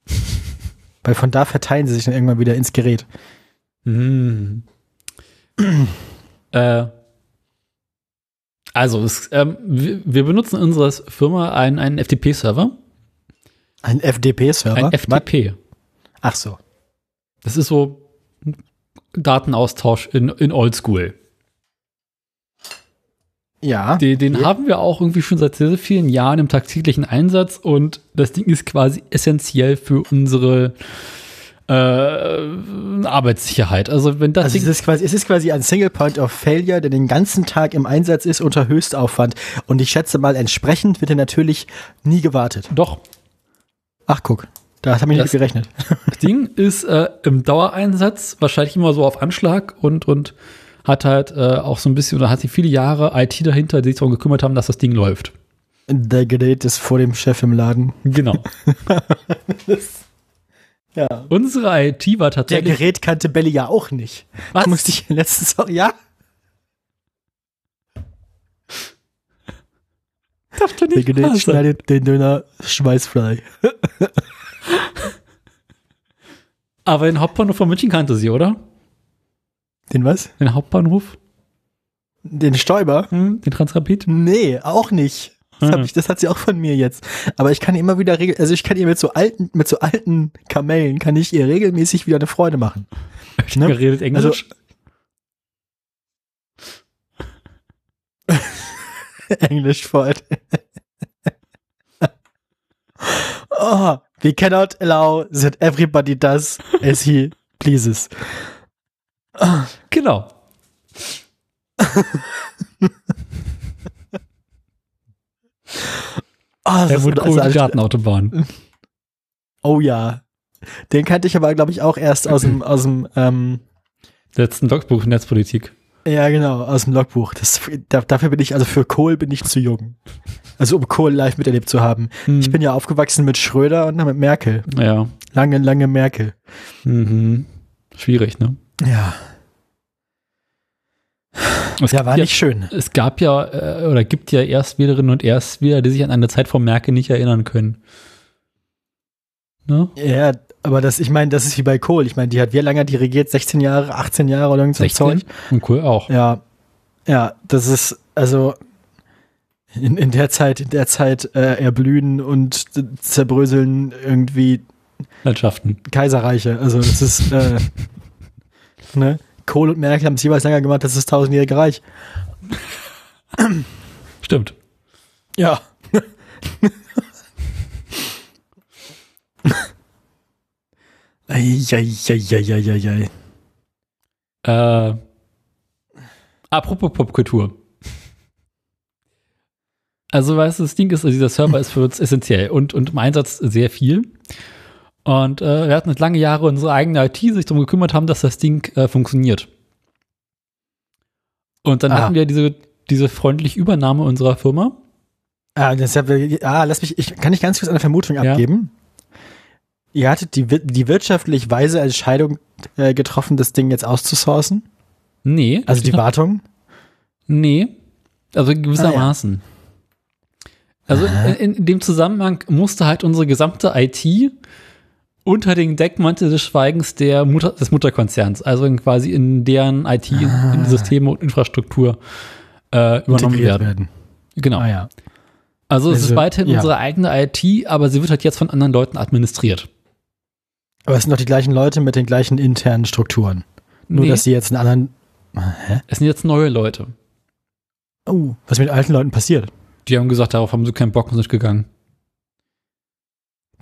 Weil von da verteilen sie sich dann irgendwann wieder ins Gerät. Mhm. äh, also, es, ähm, wir, wir benutzen in unserer Firma einen, einen FTP-Server. Ein FDP-Server? Ein FTP. Ach so. Das ist so Datenaustausch in, in Oldschool. Ja. Den, den Ja. haben wir auch irgendwie schon seit sehr, sehr vielen Jahren im tagtäglichen Einsatz und das Ding ist quasi essentiell für unsere äh, Arbeitssicherheit. Also wenn das Also es Ding, ist, quasi, es ist quasi ein Single Point of Failure, der den ganzen Tag im Einsatz ist unter Höchstaufwand. Und ich schätze mal, entsprechend wird er natürlich nie gewartet. doch, Ach, guck. Da habe ich nicht gerechnet. das Ding ist äh, im Dauereinsatz wahrscheinlich immer so auf Anschlag und, und hat halt äh, auch so ein bisschen, oder hat sie viele Jahre IT dahinter, die sich darum gekümmert haben, dass das Ding läuft. Der Gerät ist vor dem Chef im Laden. Genau. Ja. Unsere IT war Der tatsächlich. Gerät kannte Belly ja auch nicht. Was? Musste ich letztens auch, ja? Darf doch Der nicht wahr Gerät schneidet den Döner schweißfrei. Aber den Hauptbahnhof von München kannte sie, oder? Den was? Den Hauptbahnhof? Den Stäuber? Hm, den Transrapid? Nee, auch nicht. Das, Hm. ich, das hat sie auch von mir jetzt. Aber ich kann ihr immer wieder regel, also ich kann ihr mit so alten, mit so alten Kamellen kann ich ihr regelmäßig wieder eine Freude machen. Ne? Geredet Englisch? English for it. oh, we cannot allow that everybody does as he pleases. Genau. Oh, das also- cool, die Datenautobahn. oh ja. Den kannte ich aber, glaube ich, auch erst aus dem, aus dem, ähm, Letzten Logbuch Netzpolitik. Ja, genau, aus dem Logbuch. Das, da, dafür bin ich, also für Kohl bin ich zu jung. Also um Kohl live miterlebt zu haben. Hm. Ich bin ja aufgewachsen mit Schröder und dann mit Merkel. Ja. Lange, lange Merkel. Mhm. Schwierig, ne? Ja. Es Ja, war nicht schön. Es gab ja äh, oder gibt ja Erstwählerinnen und Erstwähler, die sich an eine Zeit von Merkel nicht erinnern können. Ne? Ja, aber das, ich meine, das ist wie bei Kohl. Ich meine, die hat wie lange die regiert? 16 Jahre, 18 Jahre oder irgend so ein 16 Zeug? und cool auch. Ja. Ja, das ist, also in, in der Zeit, in der Zeit äh, erblühen und zerbröseln irgendwie Landschaften. Kaiserreiche. Also das ist, äh, ne? Kohl und Merkel haben es jeweils länger gemacht, das ist das tausendjährige Reich. Stimmt. Ja. Eieieiei. Äh, apropos Popkultur. Also, weißt du, das Ding ist, also dieser Server ist für uns essentiell und, und im Einsatz sehr viel. Und äh, wir hatten jetzt lange Jahre unsere eigene IT sich darum gekümmert haben, dass das Ding äh, funktioniert. Und dann Ah. hatten wir diese, diese freundliche Übernahme unserer Firma. Ah, das ja, ah, lass mich, ich kann ich ganz kurz eine Vermutung Ja. abgeben. Ihr hattet die, die wirtschaftlich weise Entscheidung äh, getroffen, das Ding jetzt auszusourcen? Nee. Also die Wartung? Nee. Also gewissermaßen. Also in, in dem Zusammenhang musste halt unsere gesamte IT unter den Deckmantel des Schweigens der Mutter, des Mutterkonzerns, also in quasi in deren IT, in Systeme und Infrastruktur äh, übernommen integriert werden. Genau. Ah ja. Also es ist Also, weiterhin ja. unsere eigene IT, aber sie wird halt jetzt von anderen Leuten administriert. Aber es sind doch die gleichen Leute mit den gleichen internen Strukturen. Nur, Nee. dass sie jetzt einen anderen. Hä? Es sind jetzt neue Leute. Oh, was mit alten Leuten passiert? Die haben gesagt, darauf haben sie keinen Bock und sind gegangen.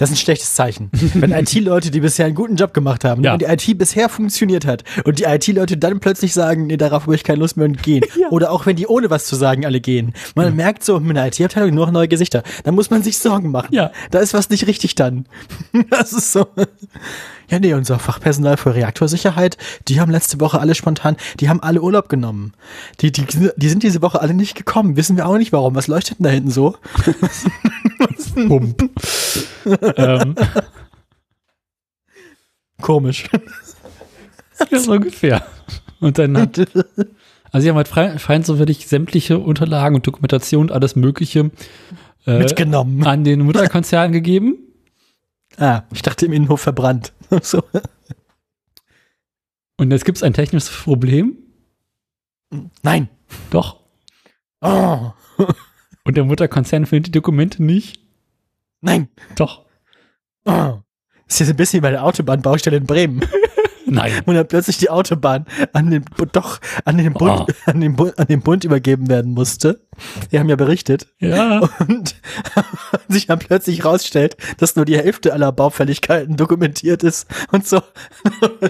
Das ist ein schlechtes Zeichen. Wenn IT-Leute, die bisher einen guten Job gemacht haben Ja. und die IT bisher funktioniert hat und die IT-Leute dann plötzlich sagen, nee, darauf habe ich keine Lust mehr und gehen. Oder auch wenn die ohne was zu sagen alle gehen. Man merkt so, mit einer IT-Abteilung nur noch neue Gesichter. Da muss man sich Sorgen machen. Ja. Da ist was nicht richtig dann. Das ist so. Ja, nee, unser Fachpersonal für Reaktorsicherheit, die haben letzte Woche alle spontan, die haben alle Urlaub genommen. Die, die, die sind diese Woche alle nicht gekommen. Wissen wir auch nicht warum. Was leuchtet denn da hinten so? Pump. ähm, Komisch. ja, so ungefähr. Und dann hat Also sie haben halt fein so wirklich sämtliche Unterlagen und Dokumentation und alles Mögliche äh, Mitgenommen. an den Mutterkonzern gegeben. Ah, ich dachte im Innenhof verbrannt. so. Und jetzt gibt es ein technisches Problem. Nein. Doch. Oh. Und der Mutterkonzern findet die Dokumente nicht. Nein. Doch. Oh. Das ist jetzt ein bisschen wie bei der Autobahnbaustelle in Bremen. Nein. Und dann plötzlich die Autobahn an den, doch, an den Bund, Oh. an den Bund, an den Bund übergeben werden musste. Die haben ja berichtet. Ja. Und sich dann plötzlich rausstellt, dass nur die Hälfte aller Baufälligkeiten dokumentiert ist und so.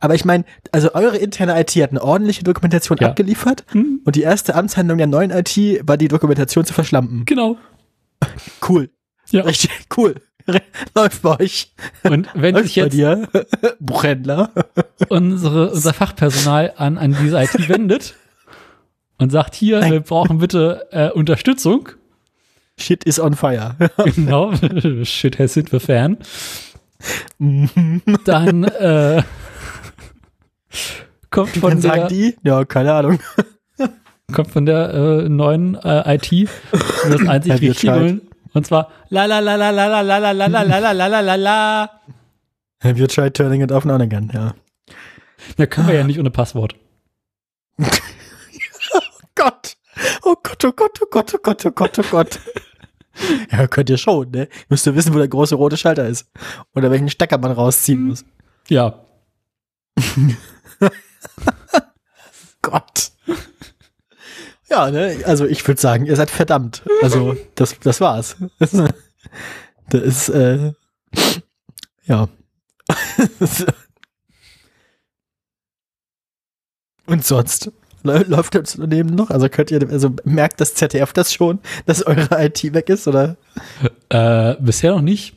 Aber ich meine, also eure interne IT hat eine ordentliche Dokumentation Ja. abgeliefert Hm, und die erste Amtshandlung der neuen IT war die Dokumentation zu verschlampen. genau. Cool. Ja. Richtig cool. Läuft bei euch. Und wenn Läuft sich jetzt dir. Buchhändler. unsere, unser Fachpersonal an, an diese IT wendet und sagt, hier, Nein. wir brauchen bitte äh, Unterstützung. Shit is on fire. Genau. Shit has hit the fan. Dann äh, kommt von Dann sagen der, die, ja, keine Ahnung. kommt von der äh, neuen äh, IT das einzig schalt. Und zwar la la la la la la la la la la la la la la la. Have you tried turning it off and on again? Ja. Da können wir ja nicht ohne Passwort. Gott. Oh Gott, oh Gott, oh Gott, oh Gott, oh Gott, oh Gott. Ja, könnt ihr schon, ne? Müsst ihr wissen, wo der große rote Schalter ist. Oder welchen Stecker man rausziehen muss. Ja. Gott. Ja, ne? Also ich würde sagen, ihr seid verdammt. Also, das, das war's. Das ist, äh, ja. Und sonst? Lä- Läuft das Unternehmen noch? Also könnt ihr, also merkt das ZDF das schon, dass eure IT weg ist, oder? Äh, bisher noch nicht.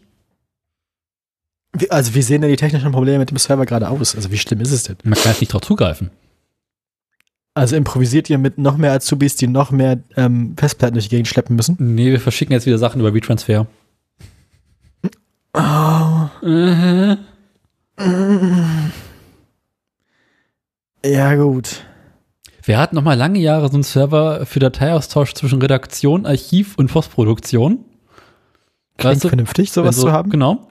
Wie, also wie sehen denn die technischen Probleme mit dem Server gerade aus? Also wie schlimm ist es denn? Man kann jetzt nicht drauf zugreifen. Also improvisiert ihr mit noch mehr Azubis, die noch mehr ähm, Festplatten durch die Gegend schleppen müssen? Nee, wir verschicken jetzt wieder Sachen über WeTransfer. Oh, Mhm. ja gut. Wir hatten noch mal lange Jahre so einen Server für Dateiaustausch zwischen Redaktion, Archiv und Postproduktion. Klingt Weißt du, vernünftig, sowas so- zu haben. Genau.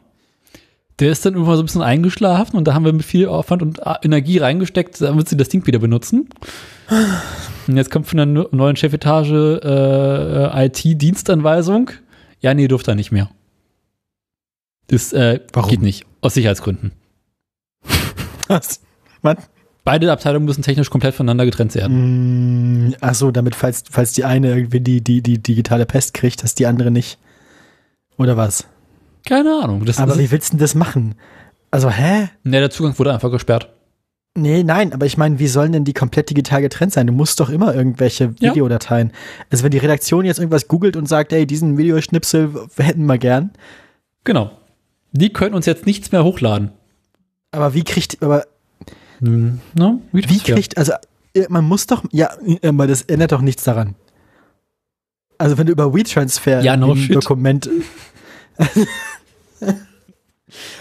Der ist dann irgendwann so ein bisschen eingeschlafen und da haben wir mit viel Aufwand und Energie reingesteckt, damit sie das Ding wieder benutzen. Und jetzt kommt von der neu- neuen Chefetage äh, IT-Dienstanweisung. Ja, nee, durfte er nicht mehr. Das äh, Warum? geht nicht. Aus Sicherheitsgründen. Was? Was? Beide Abteilungen müssen technisch komplett voneinander getrennt werden. Mm, ach so, damit, falls, falls die eine irgendwie die, die, die digitale Pest kriegt, dass die andere nicht. Oder was? Keine Ahnung. Das Aber ist, wie willst du denn das machen? Also, hä? nee, der Zugang wurde einfach gesperrt. Nee, nein, aber ich meine, wie sollen denn die komplett digital getrennt sein? Du musst doch immer irgendwelche Ja. Videodateien. Also wenn die Redaktion jetzt irgendwas googelt und sagt, ey, diesen Videoschnipsel hätten wir gern, Genau. Die können uns jetzt nichts mehr hochladen. aber wie kriegt, aber Hm, no? wie kriegt, also äh, man muss doch, ja, äh, aber das ändert doch nichts daran. Also wenn du über WeTransfer Ja, no ein shit. Dokument.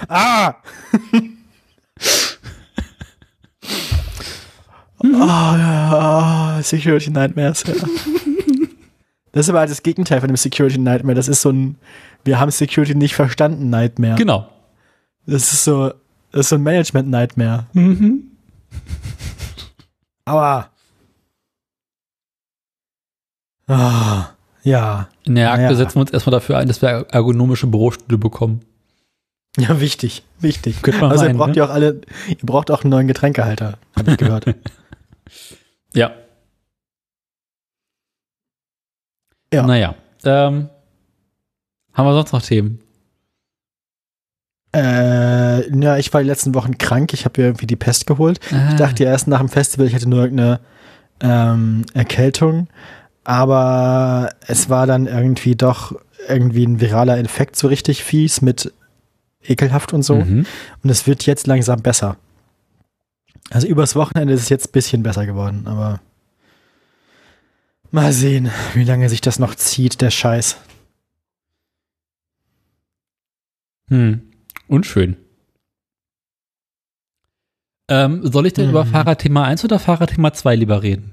ah! oh, ja, oh, Security Nightmares. Ja. Das ist aber halt das Gegenteil von dem Security Nightmare. Das ist so ein, wir haben Security nicht verstanden Nightmare. Genau. Das ist so, das ist so ein Management Nightmare. Mhm. Aua. Ah, ja. In der Akte Naja. setzen wir uns erstmal dafür ein, dass wir ergonomische Bürostühle bekommen. Ja, wichtig, wichtig. Also ihr braucht ne? ja auch alle, ihr braucht auch einen neuen Getränkehalter, habe ich gehört. Ja. Ja. Naja. Ähm, haben wir sonst noch Themen? äh, ja, ich war die letzten Wochen krank, ich habe mir irgendwie die Pest geholt. Ah. Ich dachte ja erst nach dem Festival, ich hätte nur irgendeine ähm, Erkältung, aber es war dann irgendwie doch irgendwie ein viraler Infekt so richtig fies mit ekelhaft und so. Mhm. Und es wird jetzt langsam besser. Also übers Wochenende ist es jetzt ein bisschen besser geworden, aber mal sehen, wie lange sich das noch zieht, der Scheiß. Hm. Unschön. Ähm, soll ich denn Mhm. über Fahrradthema 1 oder Fahrradthema 2 lieber reden?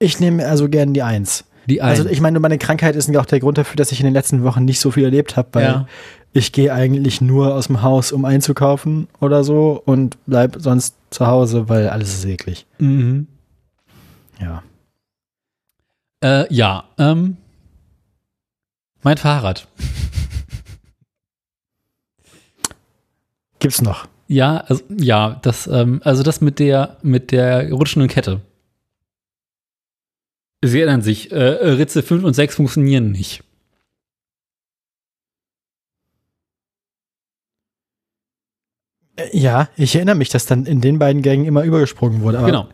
Ich nehme also gern die Eins. Die Also 1. ich meine, meine Krankheit ist ja auch der Grund dafür, dass ich in den letzten Wochen nicht so viel erlebt habe, weil ja. ich gehe eigentlich nur aus dem Haus, um einzukaufen oder so und bleib sonst zu Hause, weil alles ist eklig. Mhm. Ja. Äh, ja. Ähm, mein Fahrrad. Gibt's noch. Ja, also, ja, das, ähm, also das mit der, mit der rutschenden Kette. Sie erinnern sich, äh, Ritze 5 und 6 funktionieren nicht. Äh, Ja, ich erinnere mich, dass dann in den beiden Gängen immer übergesprungen wurde. Aber genau.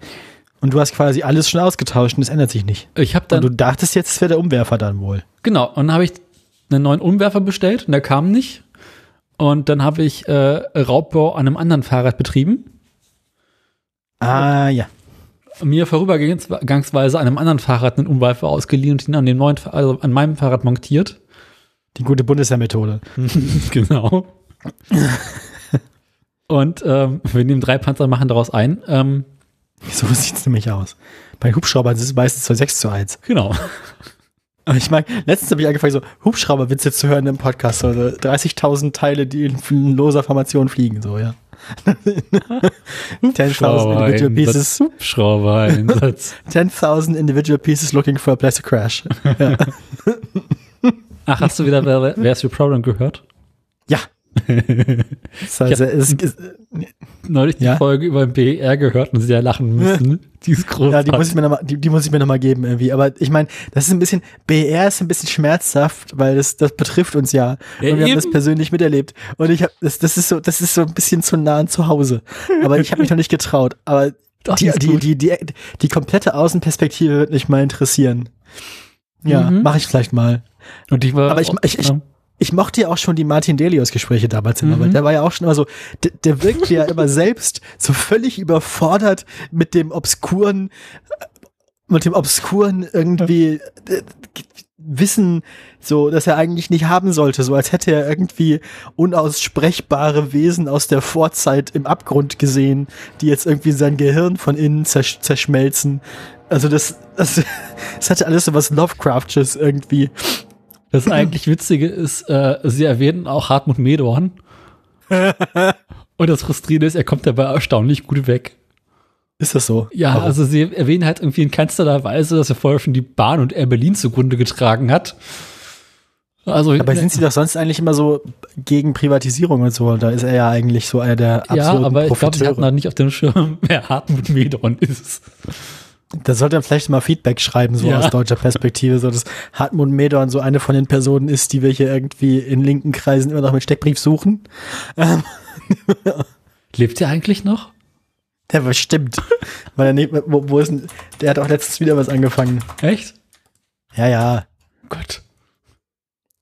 Und du hast quasi alles schon ausgetauscht und es ändert sich nicht. Ich habe Und dann, du dachtest jetzt, es wäre der Umwerfer dann wohl. genau, und dann habe ich einen neuen Umwerfer bestellt und der kam nicht. Und dann habe ich äh, Raubbau an einem anderen Fahrrad betrieben. Ah, ja. Mir vorübergangsweise an einem anderen Fahrrad einen Umwerfer ausgeliehen und ihn an dem neuen, also an meinem Fahrrad montiert. Die gute Bundeswehrmethode. genau. Und ähm, wir nehmen drei Panzer und machen daraus ein. Ähm, So sieht's nämlich aus. Bei Hubschraubern ist es meistens so 6 zu 1. genau. Aber ich meine, letztens habe ich angefangen, so Hubschrauberwitze zu hören im Podcast. So 30.000 Teile, die in loser Formation fliegen, so, ja. 10.000 individual pieces, Hubschrauber-Einsatz. 10.000 individual pieces looking for a place to crash. Ja. Ach, hast du wieder Where's Your Problem gehört? ja. Das heißt, es ist, Neulich die Ja? Folge über den BER gehört und sehr lachen müssen. Die ist ja, großartig. die muss ich mir noch mal, die, die muss ich mir noch mal geben irgendwie. Aber ich meine, das ist ein bisschen, BR ist ein bisschen schmerzhaft, weil das, das betrifft uns ja. Ja, und wir haben das persönlich miterlebt. Und ich habe, das, das ist so, das ist so ein bisschen zu nah an zu Hause. Aber ich habe mich noch nicht getraut. Aber Doch, die, die die, die, die, komplette Außenperspektive wird mich mal interessieren. Ja, Mhm. mache ich vielleicht mal. und die war Aber ich- ich- ich- ja. Ich mochte ja auch schon die Martin Delius Gespräche damals immer, Mhm. weil der war ja auch schon immer so, der, der wirkte ja immer selbst so völlig überfordert mit dem obskuren, äh, mit dem obskuren irgendwie äh, Wissen, so, dass er eigentlich nicht haben sollte, so als hätte er irgendwie unaussprechbare Wesen aus der Vorzeit im Abgrund gesehen, die jetzt irgendwie sein Gehirn von innen zersch zerschmelzen. Also das, das, das hatte alles so was Lovecraftsches irgendwie. Das eigentlich Witzige ist, äh, sie erwähnen auch Hartmut Medorn. Und das Frustrierende ist, er kommt dabei erstaunlich gut weg. Ist das so? Ja, Warum? also sie erwähnen halt irgendwie in keinster Weise, dass er vorher schon die Bahn und Air Berlin zugrunde getragen hat. Also, Aber sind sie doch sonst eigentlich immer so gegen Privatisierung und so? Da ist er ja eigentlich so einer der ja, absoluten aber ich glaube, sie Profiteure. hatten halt nicht auf dem Schirm, wer Hartmut Medorn ist. Da sollte er vielleicht mal Feedback schreiben, so Ja. aus deutscher Perspektive, so dass Hartmut Medorn so eine von den Personen ist, die wir hier irgendwie in linken Kreisen immer noch mit Steckbrief suchen. Ähm, Lebt er eigentlich noch? der bestimmt. Weil er nicht, wo, wo ist denn, der hat auch letztens wieder was angefangen. Echt? Ja, ja. Gott.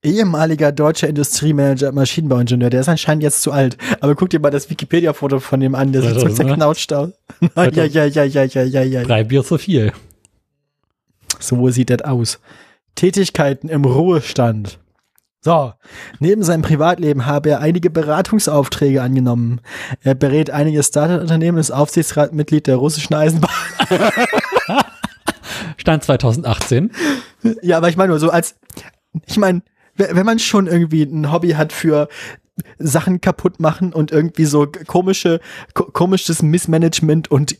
Ehemaliger deutscher Industriemanager, Maschinenbauingenieur, der ist anscheinend jetzt zu alt. Aber guck dir mal das Wikipedia-Foto von dem an, der sieht so 2008. zerknautscht aus. ja, ja, ja, ja, ja, ja, ja. Drei Bier zu viel. So sieht das aus. Tätigkeiten im Ruhestand. So, neben seinem Privatleben habe er einige Beratungsaufträge angenommen. Er berät einige Startup-Unternehmen und ist Aufsichtsratmitglied der russischen Eisenbahn. Stand 2018. ja, aber ich meine nur so als, ich meine, wenn man schon irgendwie ein Hobby hat für Sachen kaputt machen und irgendwie so komische, ko komisches Missmanagement und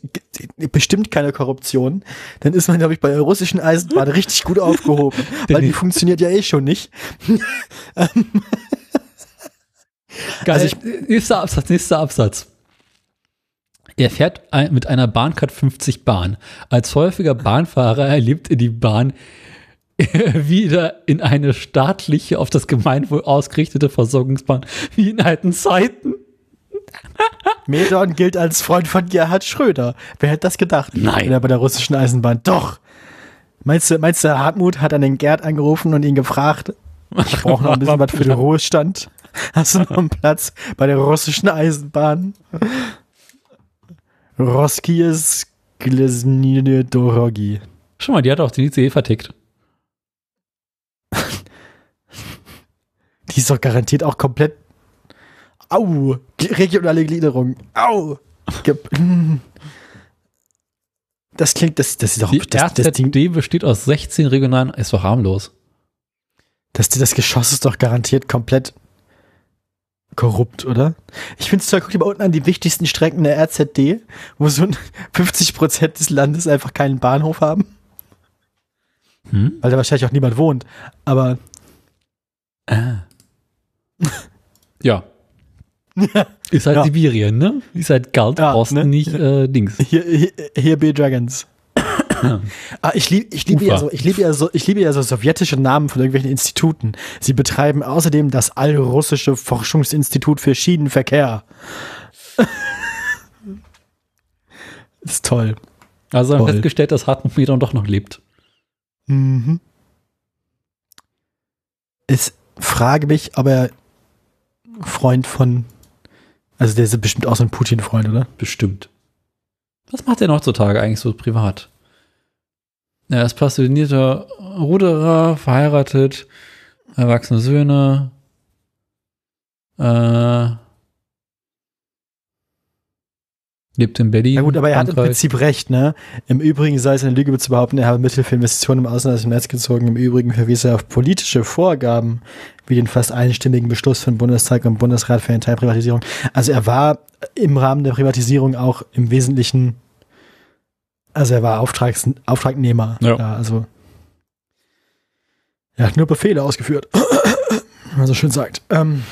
bestimmt keine Korruption, dann ist man, glaube ich, bei der russischen Eisenbahn richtig gut aufgehoben, weil die funktioniert ja eh schon nicht. Geil. Also nächster Absatz, nächster Absatz. Er fährt ein, mit einer Bahncard 50 Bahn. Als häufiger Bahnfahrer erlebt er die Bahn wieder in eine staatliche, auf das Gemeinwohl ausgerichtete Versorgungsbahn wie in alten Zeiten. Medorn gilt als Freund von Gerhard Schröder. Wer hätte das gedacht? Nein. Wenn er bei der russischen Eisenbahn. Doch. Meinst du, meinst du, Hartmut hat an den Gerd angerufen und ihn gefragt, ich brauche noch ein bisschen was für den Ruhestand. Hast du noch einen Platz bei der russischen Eisenbahn? Roskies Glesnine Dorogi. Schau mal, die hat auch die ICE vertickt. Die ist doch garantiert auch komplett. Au! Regionale Gliederung. Au! Das klingt, das, das ist doch Die das, das, Ding, besteht aus 16 regionalen, ist doch harmlos. das, das Geschoss ist doch garantiert komplett korrupt, oder? Ich finde es toll, guck dir mal unten an die wichtigsten Strecken der RZD, wo so 50 Prozent des Landes einfach keinen Bahnhof haben, Hm? weil da wahrscheinlich auch niemand wohnt. Aber Ah. Ja. Ist halt Ja. Sibirien, ne? Ist halt kalt, Ja, du ne? nicht äh, Dings. hier, hier, hier B Dragons. ah, ich liebe ich liebe ja so ich liebe ja so ich liebe ja so sowjetische Namen von irgendwelchen Instituten. Sie betreiben außerdem das allrussische Forschungsinstitut für Schienenverkehr. ist toll. Also haben Toll. festgestellt, dass Hartmut Medorn doch noch lebt. Mhm. Ich frage mich, ob er Freund von also der ist bestimmt auch so ein Putin-Freund, oder? Bestimmt. Was macht er noch heutzutage eigentlich so privat? Er ist passionierter Ruderer, verheiratet, erwachsene Söhne. Äh, lebt in Berlin. Ja gut, aber er hat im Frankreich. Prinzip recht, ne? Im Übrigen sei es eine Lüge zu behaupten, er habe Mittel für Investitionen im Ausland aus dem Netz gezogen. Im Übrigen verwies er auf politische Vorgaben, wie den fast einstimmigen Beschluss von Bundestag und Bundesrat für eine Teilprivatisierung. Also er war im Rahmen der Privatisierung auch im Wesentlichen, also er war Auftrags, Auftragnehmer. Ja. Da, also er hat nur Befehle ausgeführt, wie man so schön sagt. Ähm,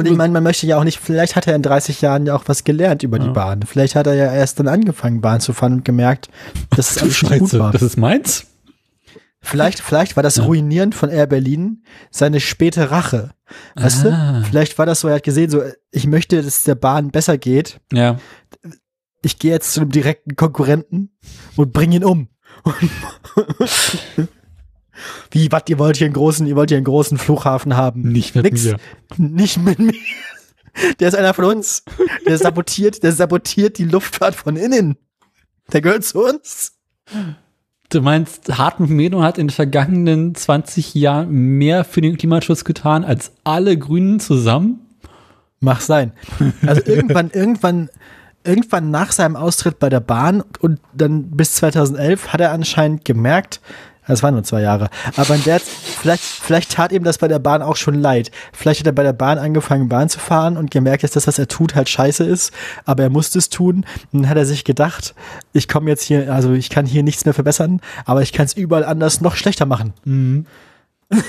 und ich meine, man möchte ja auch nicht, vielleicht hat er in 30 Jahren ja auch was gelernt über die Ja. Bahn. Vielleicht hat er ja erst dann angefangen, Bahn zu fahren und gemerkt, dass es alles nicht gut Scheiße, war. das ist meins? Vielleicht, vielleicht war das Ja. Ruinieren von Air Berlin seine späte Rache. Weißt Ah. du? Vielleicht war das so, er hat gesehen, so, ich möchte, dass der Bahn besser geht. Ja. Ich gehe jetzt zu einem direkten Konkurrenten und bring ihn um. Wie, was, ihr wollt hier einen großen, ihr wollt hier einen großen Flughafen haben? Nicht mit Nix. mir. Nicht mit mir. Der ist einer von uns. Der sabotiert, der sabotiert die Luftfahrt von innen. Der gehört zu uns. Du meinst, Hartmut Meno hat in den vergangenen 20 Jahren mehr für den Klimaschutz getan als alle Grünen zusammen? Mach sein. Also irgendwann, irgendwann, irgendwann nach seinem Austritt bei der Bahn und dann bis 2011 hat er anscheinend gemerkt, das waren nur zwei Jahre, aber in der, vielleicht, vielleicht tat ihm das bei der Bahn auch schon leid. Vielleicht hat er bei der Bahn angefangen, Bahn zu fahren und gemerkt, dass das, was er tut, halt scheiße ist, aber er musste es tun. Und dann hat er sich gedacht, ich komme jetzt hier, also ich kann hier nichts mehr verbessern, aber ich kann es überall anders noch schlechter machen.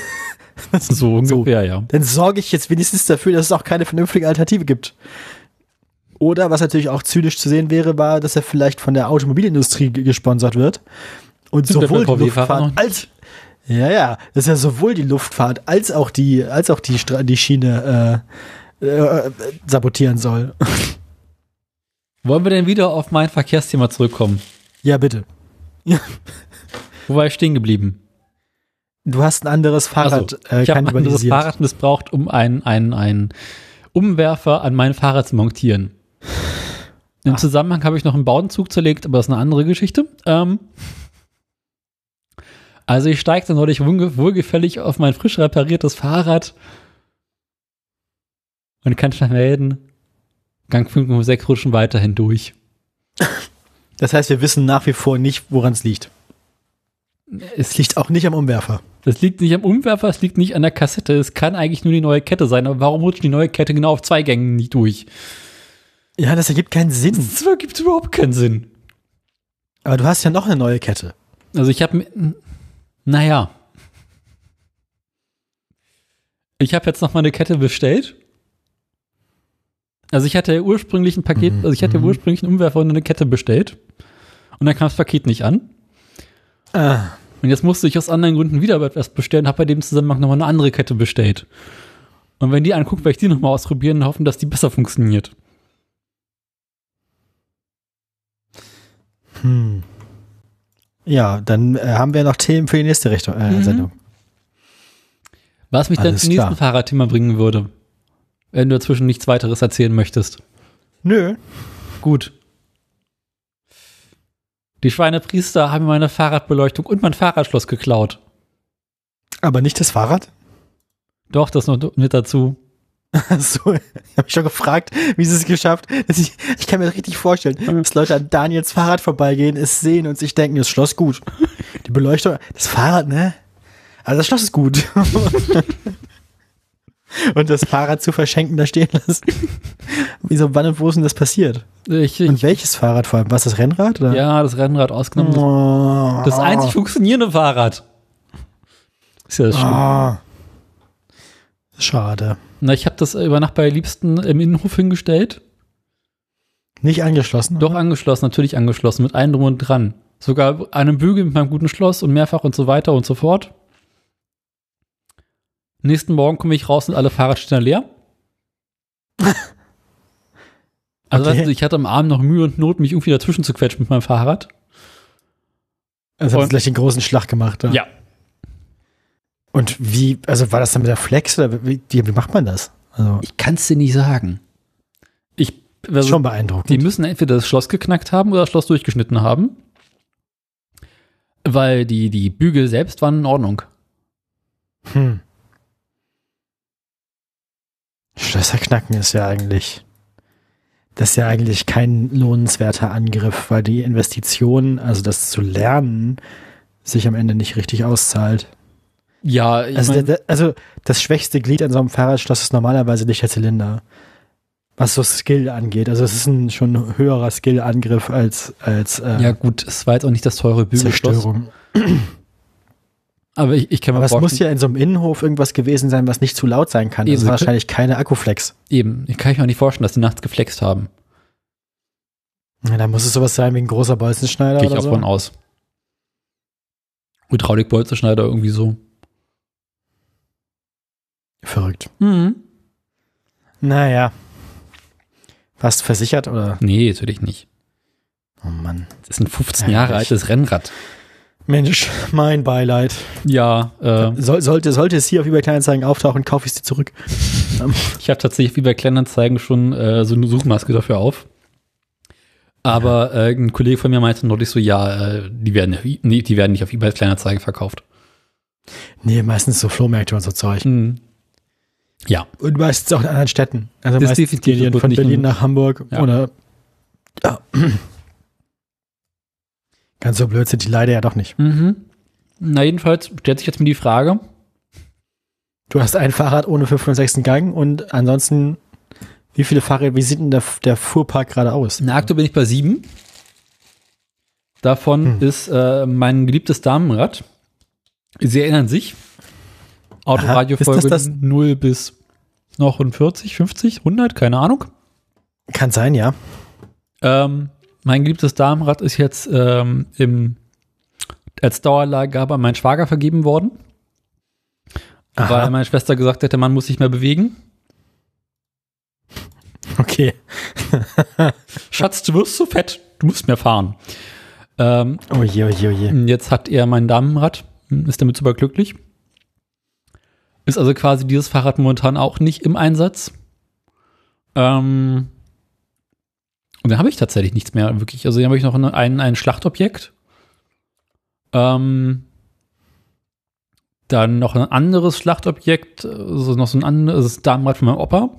So ungefähr, ja. dann sorge ich jetzt wenigstens dafür, dass es auch keine vernünftige Alternative gibt. Oder was natürlich auch zynisch zu sehen wäre, war, dass er vielleicht von der Automobilindustrie ge- gesponsert wird und der sowohl die Luftfahrt als ja ja, dass er sowohl die Luftfahrt als auch die als auch die Stra die Schiene äh, äh, sabotieren soll. Wollen wir denn wieder auf mein Verkehrsthema zurückkommen? ja bitte. Wo war ich stehen geblieben? Du hast ein anderes Fahrrad Also, äh, ich habe ein anderes. Fahrrad missbraucht, um einen, einen, einen Umwerfer an mein Fahrrad zu montieren. Im Zusammenhang habe ich noch einen Bauenzug zerlegt, aber das ist eine andere Geschichte. Ähm, also ich steigte neulich wohlge- wohlgefällig auf mein frisch repariertes Fahrrad und kann schnell melden, Gang 5 und 6 rutschen weiterhin durch. Das heißt, wir wissen nach wie vor nicht, woran es liegt. Es liegt auch nicht am Umwerfer. Das liegt nicht am Umwerfer, es liegt nicht an der Kassette. Es kann eigentlich nur die neue Kette sein. Aber warum rutscht die neue Kette genau auf zwei Gängen nicht durch? Ja, das ergibt keinen Sinn. Das gibt überhaupt keinen Sinn. Aber du hast ja noch eine neue Kette. Also ich habe naja. Ich habe jetzt noch mal eine Kette bestellt. Also ich hatte ursprünglich ein Paket, also ich hatte Mhm. ursprünglich einen Umwerfer und eine Kette bestellt. Und dann kam das Paket nicht an. Ah. Und jetzt musste ich aus anderen Gründen wieder etwas bestellen, habe bei dem Zusammenhang nochmal eine andere Kette bestellt. Und wenn die anguckt, werde ich die nochmal ausprobieren und hoffen, dass die besser funktioniert. Hm. Ja, dann äh, haben wir noch Themen für die nächste Richtung, äh, Mhm. Sendung. Was mich dann Alles zum nächsten. Fahrradthema bringen würde. Wenn du dazwischen nichts weiteres erzählen möchtest. Nö. Gut. Die Schweinepriester haben meine Fahrradbeleuchtung und mein Fahrradschloss geklaut. Aber nicht das Fahrrad? Doch, das noch mit dazu. so, ich habe mich schon gefragt, wie sie es geschafft. Dass ich, ich kann mir das richtig vorstellen, dass Leute an Daniels Fahrrad vorbeigehen, es sehen und sich denken, das Schloss gut. Die Beleuchtung, das Fahrrad, ne? Also das Schloss ist gut. und das Fahrrad zu verschenken, da stehen lassen. Wieso, wann und wo ist denn das passiert? Ich, Und ich, welches Fahrrad vor allem? War es das Rennrad? Oder? ja, das Rennrad ausgenommen. Oh. Das einzig funktionierende Fahrrad. Ist ja das Schlimme. Ah. Schade. Na, ich habe das über Nacht bei Liebsten im Innenhof hingestellt. Nicht angeschlossen? Doch angeschlossen, natürlich angeschlossen, mit allem drum und dran. Sogar einem Bügel mit meinem guten Schloss und mehrfach und so weiter und so fort. Nächsten Morgen komme ich raus und alle Fahrradständer leer. Also Okay. weißt du, ich hatte am Abend noch Mühe und Not, mich irgendwie dazwischen zu quetschen mit meinem Fahrrad. Also hat Und- gleich den großen Schlag gemacht. Ja. Und wie, also war das dann mit der Flex oder wie, wie, macht man das? Also, Ich kann es dir nicht sagen. Ich, also, schon beeindruckend. die müssen entweder das Schloss geknackt haben oder das Schloss durchgeschnitten haben. Weil die, die Bügel selbst waren in Ordnung. Hm. Schlösser knacken ist ja eigentlich, das ist ja eigentlich kein lohnenswerter Angriff, weil die Investition, also das zu lernen, sich am Ende nicht richtig auszahlt. Ja, ich Also, mein, der, der, also das schwächste Glied an so einem Fahrradschloss ist normalerweise nicht der Zylinder. Was so Skill angeht. Also es ist ein schon höherer Skill-Angriff als, als äh, ja gut, es war jetzt auch nicht das teure Bügelschloss. Zerstörung. Aber ich, ich kann mir Aber es muss ja in so einem Innenhof irgendwas gewesen sein, was nicht zu laut sein kann. Eben, Das ist wir wahrscheinlich keine Akkuflex. eben, ich kann mir auch nicht vorstellen, dass die nachts geflext haben. Ja, da muss es sowas sein wie ein großer Bolzenschneider Gehe ich auch so. von aus. Hydraulikbolzenschneider irgendwie so. Verrückt. Mhm. Naja. Warst du versichert oder? Nee, natürlich nicht. Oh Mann. Das ist ein 15 Ja, Jahre ich- altes Rennrad. Mensch, mein Beileid. Ja, äh, Soll, sollte, sollte es hier auf eBay Kleinanzeigen auftauchen, kaufe ich sie zurück. ich habe tatsächlich wie bei Kleinanzeigen schon äh, so eine Suchmaske dafür auf. Aber äh, ein Kollege von mir meinte neulich so, ja, äh, die werden, nee, die werden nicht auf eBay Kleinanzeigen verkauft. Nee, meistens so Flohmärkte und so Zeug. Mhm. Ja, Und meistens auch in anderen Städten. Also Das meistens definitiv, gehen die von Berlin nach Hamburg Ja. oder ja. Ganz so blöd sind die leider ja doch nicht. Mhm. Na, jedenfalls stellt sich jetzt mir die Frage, Du hast ein Fahrrad ohne 5. und 6. Gang und ansonsten, wie viele Fahrräder, wie sieht denn der, der Fuhrpark gerade aus? na, aktuell bin ich bei sieben. Davon Hm. ist äh, mein geliebtes Damenrad. Sie erinnern sich. Autoradiofolge das das? 0 bis noch 40, 50, 100, keine Ahnung. Kann sein, ja. Ähm, mein geliebtes Damenrad ist jetzt ähm, im, als Dauerleihgabe an meinen Schwager vergeben worden, weil Aha, meine Schwester gesagt hätte, man muss sich mehr bewegen. okay. Schatz, du wirst so fett, du musst mehr fahren. Ähm, Oh je, oh je, oh je. Jetzt hat er mein Damenrad, ist damit super glücklich. Ist also quasi dieses Fahrrad momentan auch nicht im Einsatz. Ähm, und dann habe ich tatsächlich nichts mehr wirklich. Also dann habe ich noch ein, ein Schlachtobjekt. Ähm, dann noch ein anderes Schlachtobjekt, also noch so ein anderes Damenrad von meinem Opa.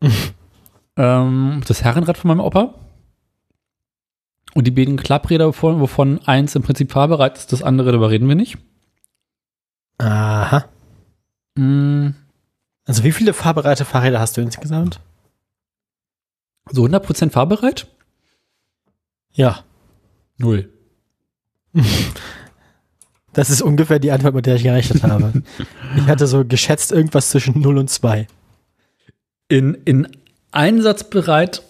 ähm, das Herrenrad von meinem Opa. Und die beiden Klappräder, wovon, wovon eins im Prinzip fahrbereit ist, das andere, darüber reden wir nicht. Aha. Mm, Also wie viele fahrbereite Fahrräder hast du insgesamt? So 100% fahrbereit? Ja. Null. Das ist ungefähr die Antwort, mit der ich gerechnet habe. ich hatte so geschätzt irgendwas zwischen 0 und 2. In, in einsatzbereit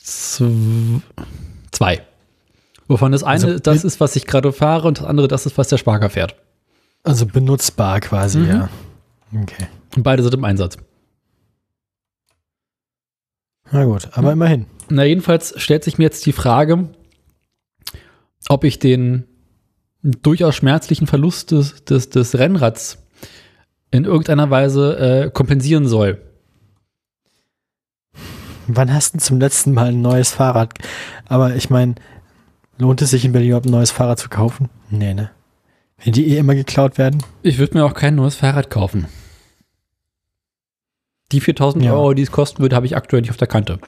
zw- zwei. Wovon das eine Also, das ist, was ich gerade fahre und das andere das ist, was der Schwager fährt. Also benutzbar quasi, Mhm. ja. Okay. Und beide sind im Einsatz. Na gut, aber Hm. immerhin. Na, jedenfalls stellt sich mir jetzt die Frage, ob ich den durchaus schmerzlichen Verlust des, des, des Rennrads in irgendeiner Weise äh, kompensieren soll. Wann hast du zum letzten Mal ein neues Fahrrad? Aber ich meine, lohnt es sich in Berlin überhaupt ein neues Fahrrad zu kaufen? Nee, ne? Wenn die eh immer geklaut werden? Ich würde mir auch kein neues Fahrrad kaufen. Die 4000 Ja. Euro, die es kosten würde, habe ich aktuell nicht auf der Kante.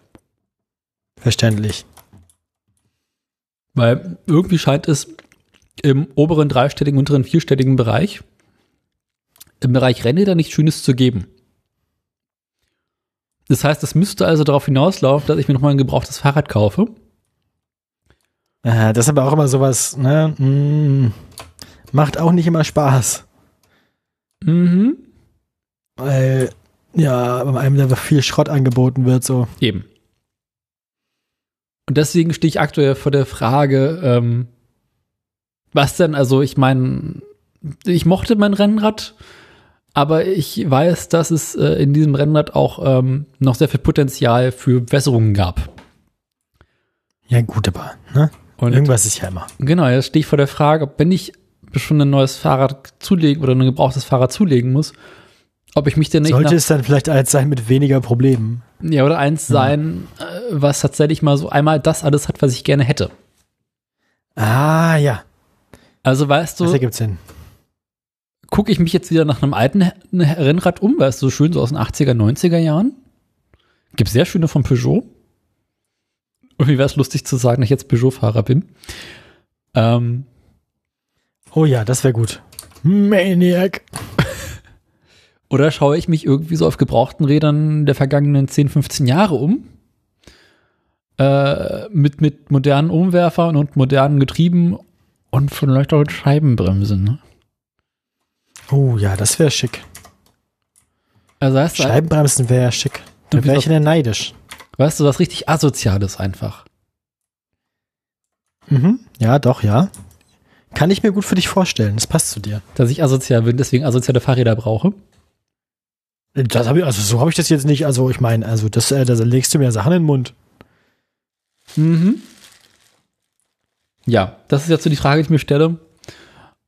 Verständlich. Weil irgendwie scheint es im oberen dreistelligen, unteren vierstelligen Bereich, im Bereich Rennräder nichts Schönes zu geben. Das heißt, es müsste also darauf hinauslaufen, dass ich mir nochmal ein gebrauchtes Fahrrad kaufe. Äh, das ist aber auch immer sowas, ne? Mm, macht auch nicht immer Spaß. Mhm. Weil, ja, bei einem da viel Schrott angeboten wird, so. Eben. Und deswegen stehe ich aktuell vor der Frage, ähm, was denn, also ich meine, ich mochte mein Rennrad, aber ich weiß, dass es äh, in diesem Rennrad auch ähm, noch sehr viel Potenzial für Besserungen gab. Ja, gut, aber, ne? Und Irgendwas ist ja immer. genau, jetzt stehe ich vor der Frage, ob wenn ich schon ein neues Fahrrad zulegen oder ein gebrauchtes Fahrrad zulegen muss, ob ich mich denn nicht Sollte es dann vielleicht eins sein mit weniger Problemen? ja, oder eins sein, äh, was tatsächlich mal so einmal das alles hat, was ich gerne hätte. Ah, ja. Also weißt du, ergibt Sinn. gucke ich mich jetzt wieder nach einem alten Rennrad um, weil es so schön so aus den 80er, 90er Jahren. Gibt sehr schöne von Peugeot. Irgendwie wäre es lustig zu sagen, dass ich jetzt Peugeot-Fahrer bin. Ähm, Oh ja, das wäre gut. Maniac. oder schaue ich mich irgendwie so auf gebrauchten Rädern der vergangenen 10, 15 Jahre um. Äh, mit, mit modernen Umwerfern und modernen Getrieben und vielleicht auch Scheibenbremsen. Ne? Oh ja, das wäre schick. Also weißt du, Scheibenbremsen wäre schick. Da Und wie wäre ich ja neidisch. weißt du, was richtig Asoziales einfach. Mhm. Ja, doch, ja. Kann ich mir gut für dich vorstellen. Das passt zu dir. Dass ich asozial bin, deswegen asoziale Fahrräder brauche. Das hab ich, also so habe ich das jetzt nicht. Also ich meine, also das, äh, da legst du mir Sachen in den Mund. Mhm. Ja, das ist jetzt so die Frage, die ich mir stelle.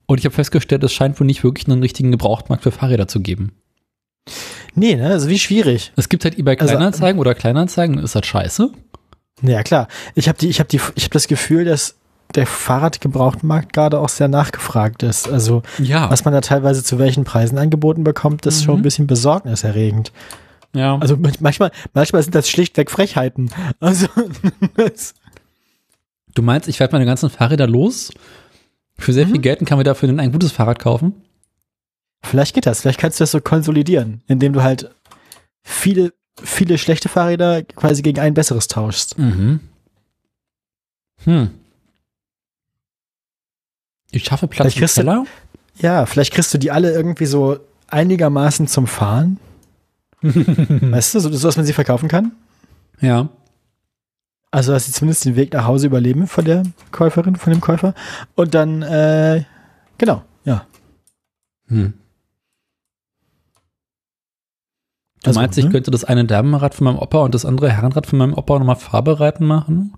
Und ich habe festgestellt, es scheint wohl nicht wirklich einen richtigen Gebrauchtmarkt für Fahrräder zu geben. Nee, ne, also wie schwierig. Es gibt halt eBay Also- Kleinanzeigen oder Kleinanzeigen, ist das scheiße? Ja, klar. Ich habe die, ich habe die, ich habe das Gefühl, dass der Fahrradgebrauchtmarkt gerade auch sehr nachgefragt ist. Also, Ja. was man da teilweise zu welchen Preisen angeboten bekommt, das ist schon Mhm. ein bisschen besorgniserregend. ja. Also man- manchmal, manchmal sind das schlichtweg Frechheiten. Also, du meinst, ich werde meine ganzen Fahrräder los? Für sehr viel Mhm. Geld und kann mir dafür ein gutes Fahrrad kaufen? vielleicht geht das. Vielleicht kannst du das so konsolidieren, indem du halt viele, viele schlechte Fahrräder quasi gegen ein besseres tauschst. Mhm. Hm. Ich schaffe Platz Vielleicht kriegst du-. Ja, vielleicht kriegst du die alle irgendwie so einigermaßen zum Fahren. Weißt du, so, so dass man sie verkaufen kann? Ja. Also, dass sie zumindest den Weg nach Hause überleben von der Käuferin, von dem Käufer. Und dann, äh, genau, ja. Hm. Du Also, meinst, ich ne? könnte das eine Damenrad von meinem Opa und das andere Herrenrad von meinem Opa nochmal farbereiten machen?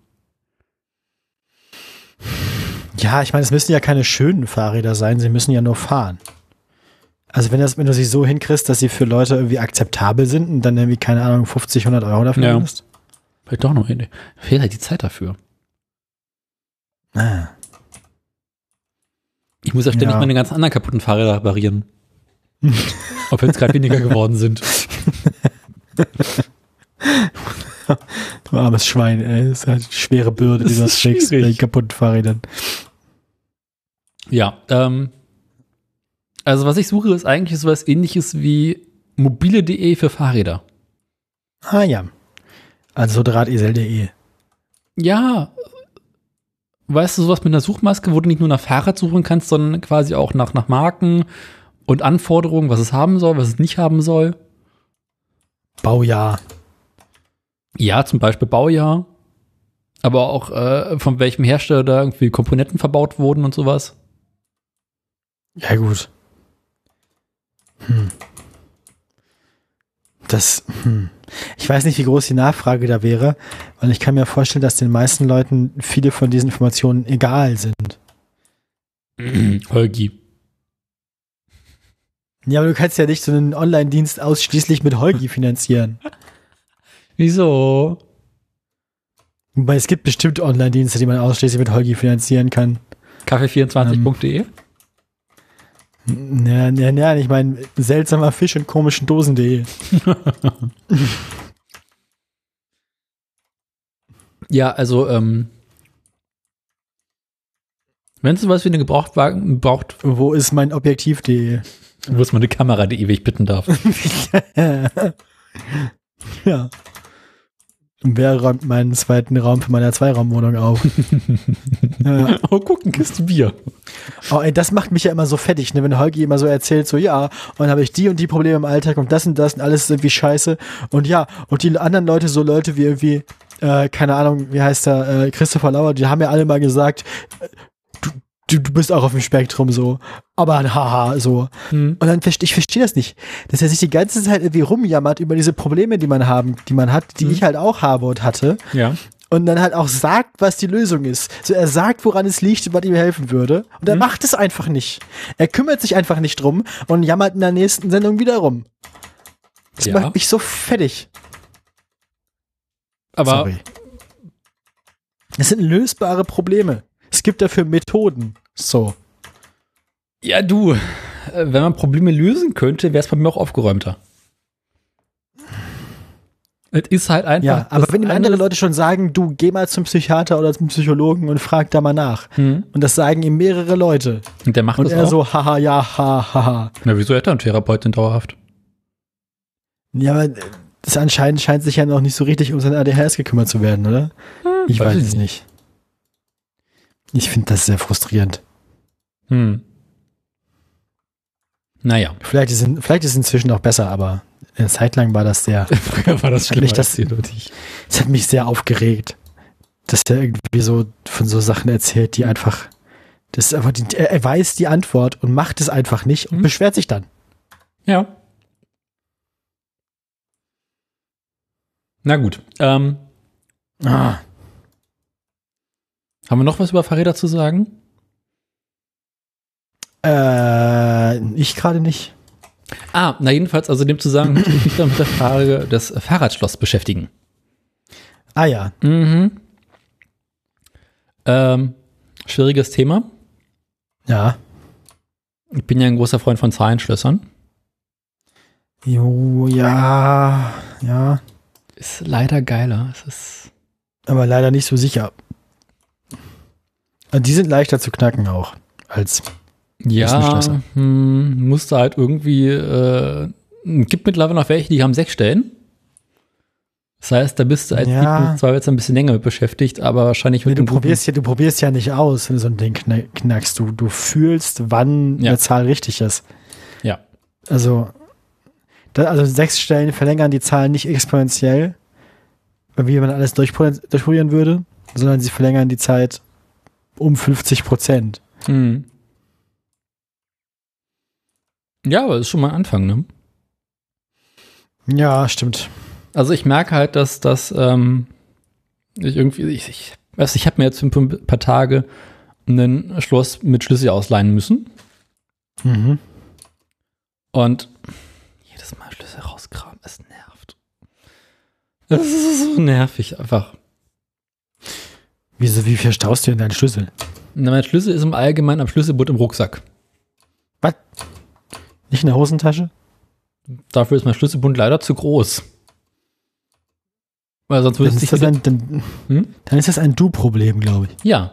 Ja, ich meine, es müssen ja keine schönen Fahrräder sein, sie müssen ja nur fahren. Also wenn, das, wenn du sie so hinkriegst, dass sie für Leute irgendwie akzeptabel sind und dann irgendwie, keine Ahnung, 50, 100 Euro dafür Ja. nimmst. Vielleicht doch noch. Fehlt halt die Zeit dafür. Ah. Ich muss ja ständig Ja. meine ganzen anderen kaputten Fahrräder reparieren. Ob jetzt gerade weniger geworden sind. Du armes Schwein, ey. Das ist halt eine schwere Bürde, Das die du ist trägst mit den kaputten Fahrrädern. Ja, ähm, also was ich suche, ist eigentlich sowas ähnliches wie mobile.de für Fahrräder. Ah ja. Also drahtesel.de. Ja, weißt du, sowas mit einer Suchmaske, wo du nicht nur nach Fahrrad suchen kannst, sondern quasi auch nach, nach Marken und Anforderungen, was es haben soll, was es nicht haben soll. Baujahr. Ja, zum Beispiel Baujahr, aber auch äh, von welchem Hersteller da irgendwie Komponenten verbaut wurden und sowas. Ja, gut. Hm. Das, hm. Ich weiß nicht, wie groß die Nachfrage da wäre, weil ich kann mir vorstellen, dass den meisten Leuten viele von diesen Informationen egal sind. Holgi. Ja, aber du kannst ja nicht so einen Online-Dienst ausschließlich mit Holgi finanzieren. Wieso? Wobei es gibt bestimmt Online-Dienste, die man ausschließlich mit Holgi finanzieren kann. Kaffee24.de? Ja, ja, ja, ich meine, seltsamer Fisch in komischen Dosen.de. Ja, also, ähm, wenn es sowas wie eine Gebrauchtwagen braucht, Wo ist mein Objektiv.de? wo ist meine Kamera, die ewig bitten darf. ja. Und wer räumt meinen zweiten Raum für meine Zweiraumwohnung auf? ja. oh, guck, eine Kiste Bier. Oh, ey, das macht mich ja immer so fertig, ne? wenn Holgi immer so erzählt, so ja, und dann habe ich die und die Probleme im Alltag und das und das und alles ist irgendwie scheiße. Und ja, und die anderen Leute, so Leute wie irgendwie, äh, keine Ahnung, wie heißt der, äh, Christopher Lauer, die haben ja alle mal gesagt, äh, du, du, bist auch auf dem Spektrum so. Aber ein Haha, so. Hm. Und dann verstehe ich verstehe das nicht, dass er sich die ganze Zeit irgendwie rumjammert über diese Probleme, die man haben, die man hat, die Mhm. ich halt auch habe und hatte. Ja. Und dann halt auch sagt, was die Lösung ist. So er sagt, woran es liegt und was ihm helfen würde. Und er Mhm. macht es einfach nicht. Er kümmert sich einfach nicht drum und jammert in der nächsten Sendung wieder rum. Das Ja. macht mich so fertig. Aber Sorry. Es sind lösbare Probleme. Es gibt dafür Methoden. So. ja, du, äh, wenn man Probleme lösen könnte, wäre es bei mir auch aufgeräumter. Es ist halt einfach. Ja, aber wenn ihm andere Leute schon sagen, du geh mal zum Psychiater oder zum Psychologen und frag da mal nach. Hm. Und das sagen ihm mehrere Leute. Und der macht Und das er auch. so, haha, ja, ha, haha. Na, wieso hätte er einen Therapeuten dauerhaft? Ja, aber das anscheinend scheint sich ja noch nicht so richtig um sein ADHS gekümmert zu werden, oder? Ich weiß weiß es nicht. Ich finde das sehr frustrierend. Hm. Naja. Vielleicht ist, vielleicht ist es inzwischen auch besser, aber eine Zeit lang war das sehr, Früher war das Hat mich schlimmer das- das hat mich sehr aufgeregt, dass er irgendwie so von so Sachen erzählt, die einfach, das ist einfach, die, er, er weiß die Antwort und macht es einfach nicht und Mhm. beschwert sich dann. Ja. Na gut. Ähm, Ah, Haben wir noch was über Fahrräder zu sagen? Äh, ich gerade nicht. Ah, na jedenfalls, also in dem Zusammenhang möchte ich mich dann mit der Frage des Fahrradschlosses beschäftigen. Ah ja. Mhm. Ähm, schwieriges Thema. Ja. Ich bin ja ein großer Freund von Zahlenschlössern. Jo, ja, ja. Ist leider geiler. Es ist Aber leider nicht so sicher. Und Die sind leichter zu knacken auch als ja, hm, musste halt irgendwie, äh, gibt mittlerweile noch welche, die haben sechs Stellen. Das heißt, da bist du als Ja. Zwar jetzt ein bisschen länger mit beschäftigt, aber wahrscheinlich Nee, mit du dem guten- probierst ja, du probierst ja nicht aus, wenn du so ein Ding kna- knackst. Du, du fühlst, wann Ja. eine Zahl richtig ist. Ja. Also, da, also sechs Stellen verlängern die Zahlen nicht exponentiell, wie man alles durchpro- durchprobieren würde, sondern sie verlängern die Zeit um 50 Prozent. Hm. Ja, aber ist schon mal ein Anfang, ne? Ja, stimmt. Also ich merke halt, dass das ähm, ich irgendwie, ich, ich weiß, ich habe mir jetzt für ein paar Tage ein Schloss mit Schlüssel ausleihen müssen Mhm. und jedes Mal Schlüssel rauskramen, es nervt. Das ist so nervig einfach. Wieso, wie verstaust du denn deinen Schlüssel? Na, mein Schlüssel ist im Allgemeinen am Schlüsselbund im Rucksack. Was? Nicht in der Hosentasche? Dafür ist mein Schlüsselbund leider zu groß. Weil sonst würde Dann es ist, nicht das ein, dann, Hm? dann ist das ein Du-Problem, glaube ich. Ja.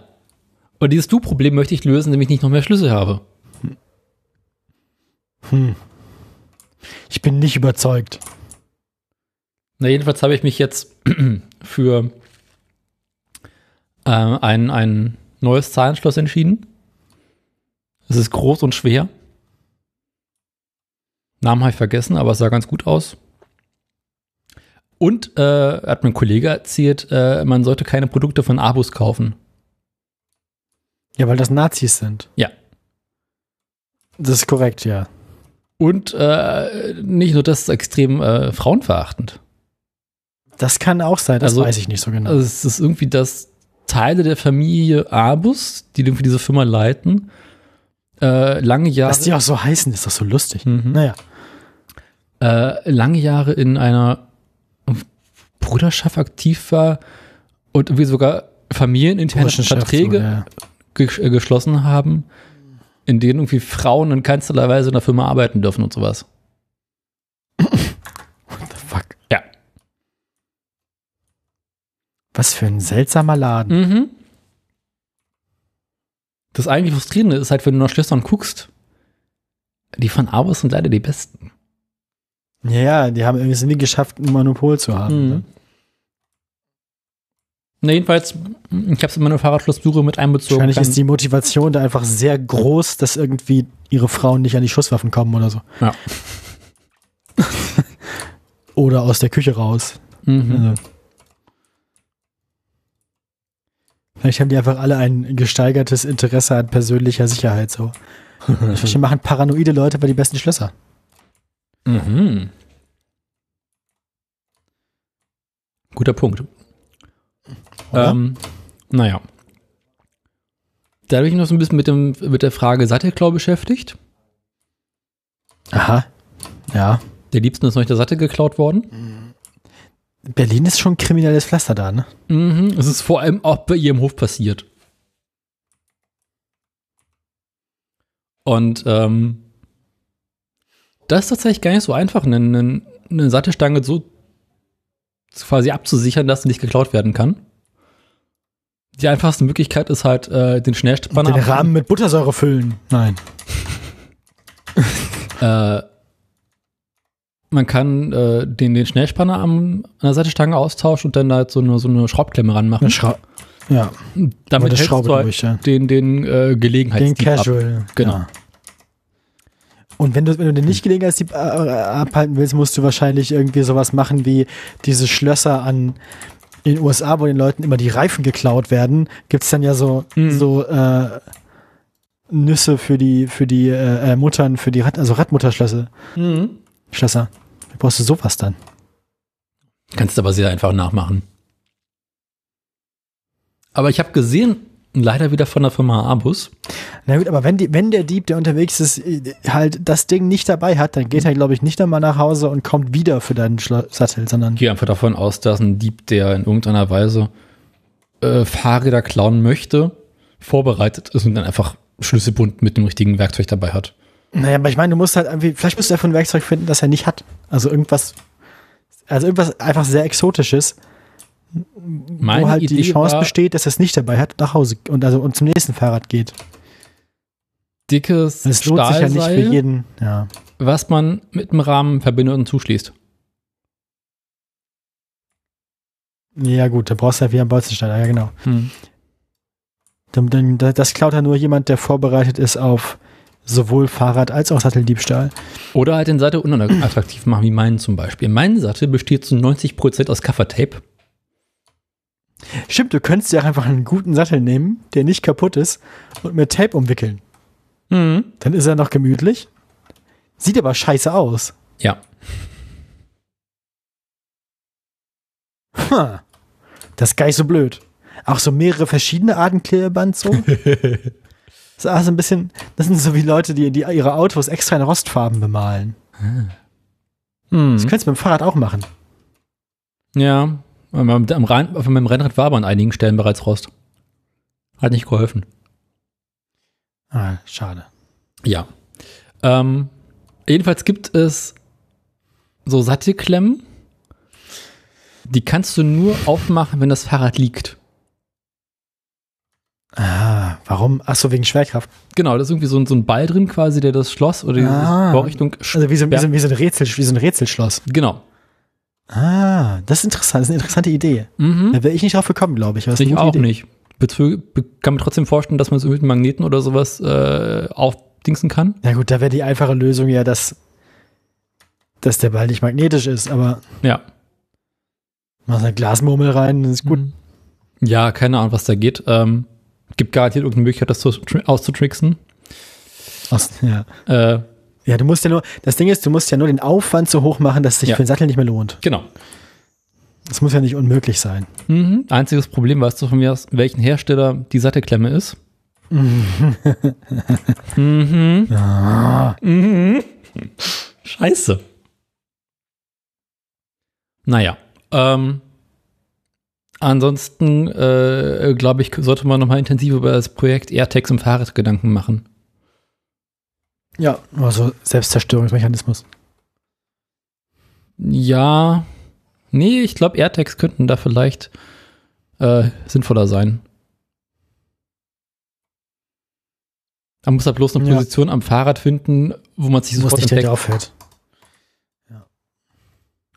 Und dieses Du-Problem möchte ich lösen, indem ich nicht noch mehr Schlüssel habe. Hm. Ich bin nicht überzeugt. Na, jedenfalls habe ich mich jetzt für äh, ein, ein neues Zahlenschloss entschieden. Es ist groß und schwer. Namen habe ich vergessen, aber es sah ganz gut aus. Und äh, hat mein Kollege erzählt, äh, man sollte keine Produkte von Abus kaufen. Ja, weil das Nazis sind. Ja. Das ist korrekt, ja. Und äh, nicht nur das ist extrem äh, frauenverachtend. Das kann auch sein, das Also- weiß ich nicht so genau. Also es ist irgendwie, dass Teile der Familie Abus, die irgendwie diese Firma leiten, äh, lange Jahre, Dass die auch so heißen, ist doch so lustig. Mhm. Naja. äh, lange Jahre in einer Bruderschaft aktiv war und irgendwie sogar familieninterne Verträge ja. ge äh, geschlossen haben, in denen irgendwie Frauen in keinster Weise in der Firma arbeiten dürfen und sowas. What the fuck? Ja. Was für ein seltsamer Laden. Mhm. Das eigentlich Frustrierende ist halt, wenn du nach Schlössern guckst, die von Abus sind leider die besten. Ja, ja, die haben irgendwie es nie geschafft, ein Monopol zu haben. Mhm. Ne? Na, jedenfalls, ich habe es in meine Fahrradschlosssuche mit einbezogen. Wahrscheinlich ist die Motivation da einfach sehr groß, dass irgendwie ihre Frauen nicht an die Schusswaffen kommen oder so. Ja. oder aus der Küche raus. Mhm. Also. Vielleicht haben die einfach alle ein gesteigertes Interesse an persönlicher Sicherheit. So. Vielleicht machen paranoide Leute bei die besten Schlösser. Mhm. Guter Punkt. Oder? Ähm, naja. Da habe ich mich noch so ein bisschen mit, dem, mit der Frage Sattelklau beschäftigt. Aha. Ja. Der Liebsten ist noch nicht der Sattel geklaut worden. Berlin ist schon ein kriminelles Pflaster da, ne? Mhm. Es ist vor allem auch bei ihrem Hof passiert. Und ähm, das ist tatsächlich gar nicht so einfach, eine, eine, eine Sattelstange so quasi abzusichern, dass sie nicht geklaut werden kann. Die einfachste Möglichkeit ist halt, äh, den Schnellspanner Den Rahmen mit Buttersäure füllen. Nein. Äh, man kann äh, den, den Schnellspanner am, an der Sattelstange austauschen und dann halt so eine, so eine Schraubklemme ranmachen. Eine Schrau ja, Damit hältst Schraube du halt durch, ja. den, den äh, Den Gelegenheitsdieb ab. Casual. Genau. Ja. Und wenn du, wenn du den nicht Gelegenheitsdieb äh, abhalten willst, musst du wahrscheinlich irgendwie sowas machen wie diese Schlösser an in den USA, wo den Leuten immer die Reifen geklaut werden, gibt's dann ja so, Mhm. so äh, Nüsse für die, für die äh, äh, Muttern, für die Rad, also Radmutterschlösser. Mhm. Schlösser. Wie brauchst du sowas dann? Kannst aber sehr einfach nachmachen. Aber ich habe gesehen, Leider wieder von der Firma Abus. Na gut, aber wenn, die, wenn der Dieb, der unterwegs ist, äh, halt das Ding nicht dabei hat, dann geht er, glaube ich, nicht einmal nach Hause und kommt wieder für deinen Schlo Sattel, sondern. Ich gehe einfach davon aus, dass ein Dieb, der in irgendeiner Weise äh, Fahrräder klauen möchte, vorbereitet ist und dann einfach schlüsselbund mit dem richtigen Werkzeug dabei hat. Naja, aber ich meine, du musst halt irgendwie, vielleicht musst du einfach ein Werkzeug finden, das er nicht hat. Also irgendwas, also irgendwas einfach sehr Exotisches, Meine wo halt Idee die Chance war, besteht, dass er es nicht dabei hat, nach Hause und also und zum nächsten Fahrrad geht. dickes Es lohnt sich ja nicht für Stahlseil, jeden. Ja. was man mit dem Rahmen verbindet und zuschließt. Ja, gut, da brauchst du ja wie am Bolzensteiner, ja genau. Hm. Dann, dann, das klaut ja nur jemand, der vorbereitet ist auf sowohl Fahrrad als auch Satteldiebstahl. Oder halt den Sattel unattraktiv machen, wie meinen zum Beispiel. Mein Sattel besteht zu 90% aus Kaffertape. Stimmt, du könntest ja einfach einen guten Sattel nehmen, der nicht kaputt ist, und mit Tape umwickeln. Mhm. Dann ist er noch gemütlich. Sieht aber scheiße aus. Ja. Ha. Das ist gar nicht so blöd. Auch so mehrere verschiedene Arten Klebeband so. Das ist auch so ein bisschen, das sind so wie Leute, die, die ihre Autos extra in Rostfarben bemalen. Mhm. Das könntest du mit dem Fahrrad auch machen. Ja. Am, am, auf meinem Rennrad war aber an einigen Stellen bereits Rost. Hat nicht geholfen. Ah, schade. Ja. Ähm, jedenfalls gibt es so Sattelklemmen, die kannst du nur aufmachen, wenn das Fahrrad liegt. Ah, warum? Ach so, wegen Schwerkraft. Genau, da ist irgendwie so ein, so ein Ball drin quasi, der das Schloss oder die Ah. Vorrichtung. Also wie so, wie so, wie so, ein, Rätsel, wie so ein Rätselschloss. Genau. Ah, das ist interessant. Das ist eine interessante Idee. Mhm. Da wäre ich nicht drauf gekommen, glaube ich. Ich auch Idee. nicht. Bezü be- kann mir trotzdem vorstellen, dass man es mit Magneten oder sowas äh, aufdingsen kann. Na gut, da wäre die einfache Lösung ja, dass, dass der Ball nicht magnetisch ist, aber Ja. machst eine Glasmurmel rein, das ist gut. Mhm. Ja, keine Ahnung, was da geht. Ähm, gibt garantiert irgendeine Möglichkeit, das zu, tri- auszutricksen. Aus, ja. Äh, ja, du musst ja nur, das Ding ist, du musst ja nur den Aufwand so hoch machen, dass es sich Ja. für den Sattel nicht mehr lohnt. genau. Das muss ja nicht unmöglich sein. Mhm. Einziges Problem, weißt du von mir, aus welchen Hersteller die Sattelklemme ist? mhm. Ah, Mhm. Scheiße. Naja. Ähm, ansonsten, äh, glaube ich, sollte man nochmal intensiv über das Projekt AirTags im Fahrrad Gedanken machen. ja, also Selbstzerstörungsmechanismus. Ja. Nee, ich glaube, AirTags könnten da vielleicht äh, sinnvoller sein. Man muss da bloß eine Ja. Position am Fahrrad finden, wo man sich sofort nicht der entdeckt.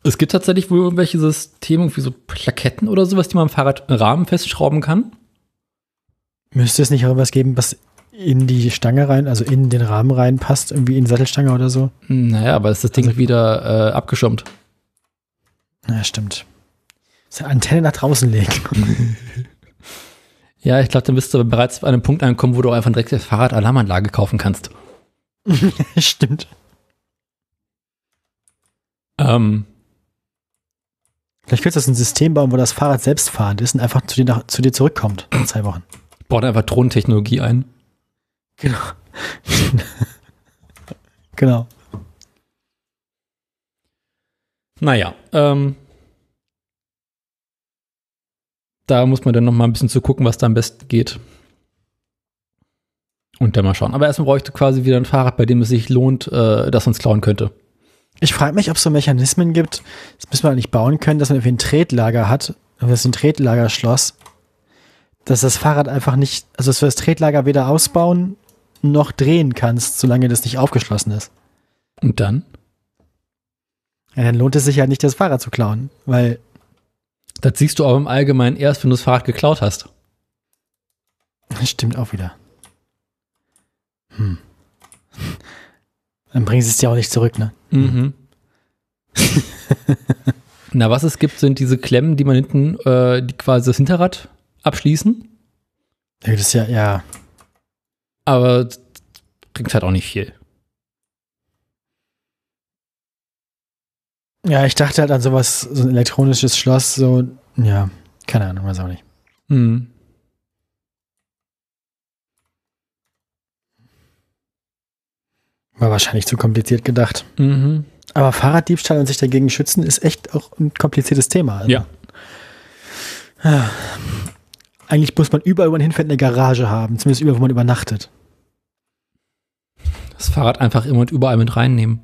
Es gibt tatsächlich wohl irgendwelche Systeme, wie so Plaketten oder sowas, die man am Fahrradrahmen festschrauben kann. Müsste es nicht auch was geben, was in die Stange rein, also in den Rahmen reinpasst, irgendwie in die Sattelstange oder so? Naja, aber ist das Ding Also- wieder äh, abgeschirmt. Ja, stimmt. Muss eine Antenne nach draußen legen. Ja, ich glaube, dann bist du aber bereits an einem Punkt angekommen, wo du einfach direkt eine Fahrradalarmanlage kaufen kannst. stimmt. Ähm, Vielleicht könntest du ein System bauen, wo das Fahrrad selbstfahrend ist und einfach zu dir, nach, zu dir zurückkommt in zwei Wochen. baut einfach Drohnentechnologie ein. Genau. genau. Naja, ähm, da muss man dann noch mal ein bisschen zu gucken, was da am besten geht. Und dann mal schauen. Aber erstmal bräuchte quasi wieder ein Fahrrad, bei dem es sich lohnt, äh, das uns klauen könnte. Ich frage mich, ob es so Mechanismen gibt, das müssen wir eigentlich bauen können, dass man irgendwie ein Tretlager hat, das ist ein Tretlagerschloss, dass das Fahrrad einfach nicht, also dass du das Tretlager weder ausbauen noch drehen kannst, solange das nicht aufgeschlossen ist. Und dann? Ja, dann lohnt es sich ja nicht, das Fahrrad zu klauen, weil, Das siehst du aber im Allgemeinen erst, wenn du das Fahrrad geklaut hast. das stimmt auch wieder. Hm. Dann bringen sie es dir auch nicht zurück, ne? Mhm. Na, was es gibt, sind diese Klemmen, die man hinten, äh, die quasi das Hinterrad abschließen. Ja, das ist ja, ja, Aber bringt halt auch nicht viel. ja, ich dachte halt an sowas, so ein elektronisches Schloss, so, ja, keine Ahnung, weiß auch nicht. Mhm. War wahrscheinlich zu kompliziert gedacht. Mhm. Aber Fahrraddiebstahl und sich dagegen schützen ist echt auch ein kompliziertes Thema. Also Ja. Eigentlich muss man überall, wo man hinfährt, eine Garage haben. Zumindest überall, wo man übernachtet. Das Fahrrad einfach immer und überall mit reinnehmen.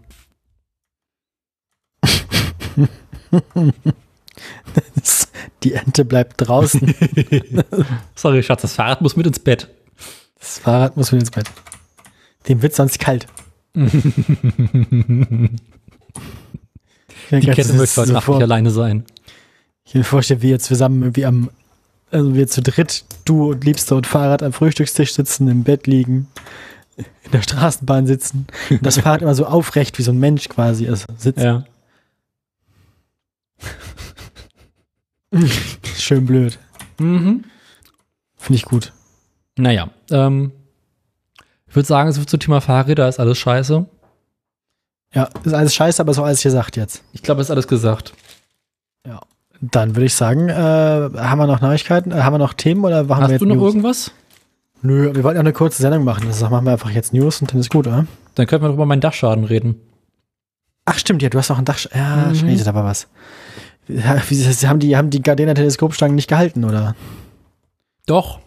Die Ente bleibt draußen. Sorry, Schatz, das Fahrrad muss mit ins Bett. Das Fahrrad muss wieder ins Bett. Dem wird sonst kalt. Die Kette möchte heute Nacht nicht alleine sein. Ich mir vorstellen, wie jetzt zusammen irgendwie am, also wir zu dritt, du und Liebster und Fahrrad am Frühstückstisch sitzen, im Bett liegen, in der Straßenbahn sitzen. Und das Fahrrad immer so aufrecht wie so ein Mensch quasi also sitzt. Ja. Schön blöd. Mhm. Finde ich gut. Naja, ähm, ich würde sagen, so zum Thema Fahrräder ist alles scheiße. Ja, ist alles scheiße, aber so alles gesagt jetzt. Ich glaube, ist alles gesagt. Dann würde ich sagen, äh, haben wir noch Neuigkeiten? Äh, haben wir noch Themen oder machen wir Hast jetzt du noch News? irgendwas? Nö, wir wollten ja eine kurze Sendung machen. Das machen wir einfach jetzt News und dann ist gut, oder? Dann können wir doch über meinen Dachschaden reden. Ach stimmt, ja, du hast auch ein Dach. Ja, Mhm. scheiße, da war was. Ja, wie, sie- haben die, haben die Gardena-Teleskopstangen nicht gehalten, oder? Doch.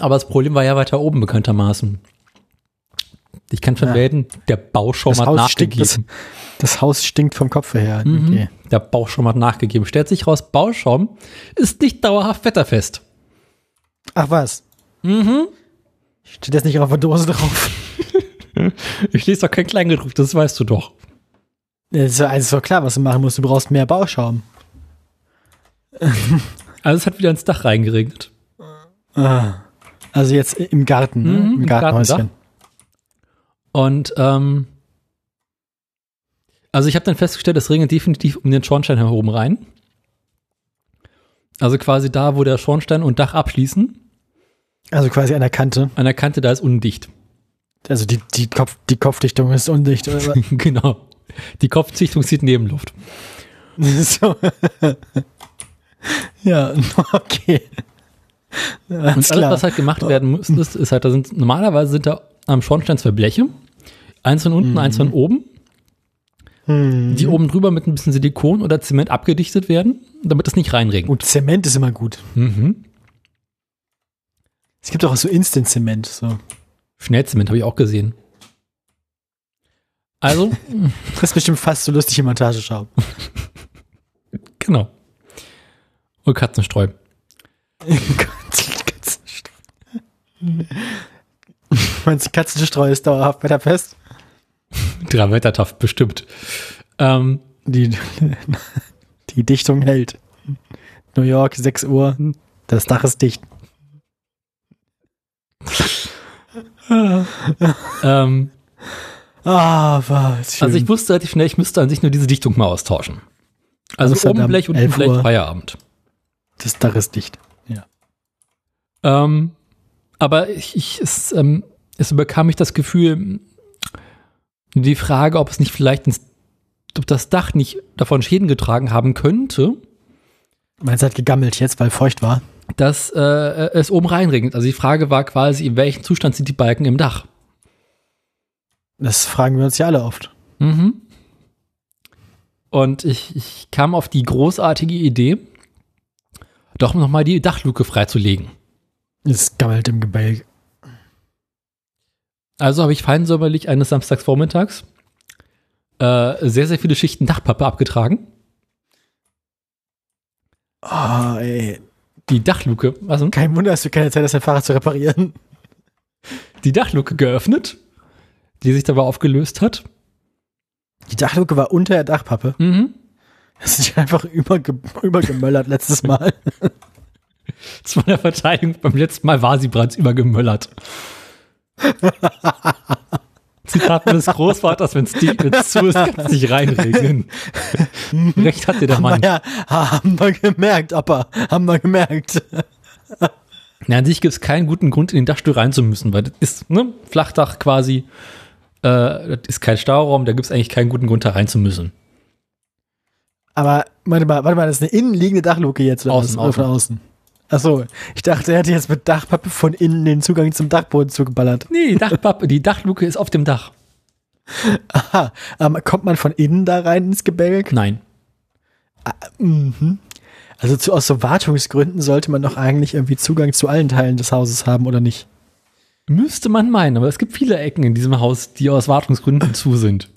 Aber das Problem war ja weiter oben bekanntermaßen. Ich kann Ja. vermelden, der Bauschaum Das hat Haus stinkt, nachgegeben. Das Haus stinkt vom Kopf her. Mhm. Okay. Der Bauschaum hat nachgegeben. Stellt sich raus, Bauschaum ist nicht dauerhaft wetterfest. Ach was? Mhm. Steht jetzt nicht auf der Dose drauf? Ich lese doch kein Kleingedruckt, das weißt du doch. Ja, ist ja also ist doch klar, was du machen musst. Du brauchst mehr Bauschaum. Also es hat wieder ins Dach reingeregnet. Ah. Also jetzt im Garten, ne? Mhm, im Gartenhäuschen. Und ähm, also ich habe dann festgestellt, es regnet definitiv um den Schornstein herum rein. Also quasi da, wo der Schornstein und Dach abschließen. Also quasi an der Kante. An der Kante, da ist undicht. Also die, die, Kopf, die Kopfdichtung ist undicht. Oder? genau. Die Kopfdichtung zieht Nebenluft. so. ja, okay. Und Alles alles, klar. was halt gemacht werden muss, ist, ist halt, da sind, normalerweise sind da am Schornstein zwei Bleche. Eins von unten, eins von oben, Hm. die oben drüber mit ein bisschen Silikon oder Zement abgedichtet werden, damit es nicht reinregnet. Und Zement ist immer gut. Mhm. Es gibt auch so Instant-Zement. So. Schnellzement habe ich auch gesehen. Also, Das ist bestimmt fast so lustig im Montageschaum. genau. Und Katzenstreu. Katzenstreu. Meinst du, Katzenstreu ist dauerhaft wetterfest? Drei Wettertaft bestimmt. Ähm, Die, die Dichtung hält. New York, 6 Uhr. Das Dach ist dicht. ähm, Ah, was schön. also ich wusste relativ schnell, ich müsste an sich nur diese Dichtung mal austauschen. Also Amsterdam, oben Blech und 11 Blech Uhr. Feierabend. das Dach ist dicht. Ähm, aber ich, ich, es, ähm, es überkam mich das Gefühl, die Frage, ob es nicht vielleicht ins, ob das Dach nicht davon Schäden getragen haben könnte, Meins hat gegammelt jetzt, weil feucht war. dass äh, es oben reinregnet. Also die Frage war quasi, in welchem Zustand sind die Balken im Dach? Das fragen wir uns ja alle oft. Mhm. Und ich, ich kam auf die großartige Idee, doch nochmal die Dachluke freizulegen. Es gammelt im Gebälk. Also habe ich feinsäuberlich eines Samstagsvormittags äh, sehr, sehr viele Schichten Dachpappe abgetragen. Oh, ey. Die Dachluke, was denn? Kein Wunder, hast du keine Zeit hast, dein Fahrrad zu reparieren. Die Dachluke geöffnet, die sich dabei aufgelöst hat. Die Dachluke war unter der Dachpappe. Mhm. Das ist einfach überge übergemöllert letztes Mal. Zu meiner Verteidigung, beim letzten Mal war sie bereits übergemöllert. Zitat meines Großvaters, wenn es zu ist, kann es nicht reinregnen. Recht hatte der Haben wir, Mann. ja, haben wir gemerkt, Opa. Haben wir gemerkt. Ja, an sich gibt es keinen guten Grund, in den Dachstuhl rein zu müssen, weil das ist, ne, Flachdach quasi, äh, das ist kein Stauraum, da gibt es eigentlich keinen guten Grund, da rein zu müssen. Aber, warte mal, warte mal, das ist eine innenliegende Dachluke jetzt. Oder Außen, was? Oder von außen. Achso, ich dachte, er hätte jetzt mit Dachpappe von innen den Zugang zum Dachboden zugeballert. Nee, die Dachpappe, die Dachluke ist auf dem Dach. Aha, ähm, kommt man von innen da rein ins Gebälk? Nein. Mhm. Also zu, aus so Wartungsgründen sollte man doch eigentlich irgendwie Zugang zu allen Teilen des Hauses haben, oder nicht? Müsste man meinen, aber es gibt viele Ecken in diesem Haus, die aus Wartungsgründen zu sind.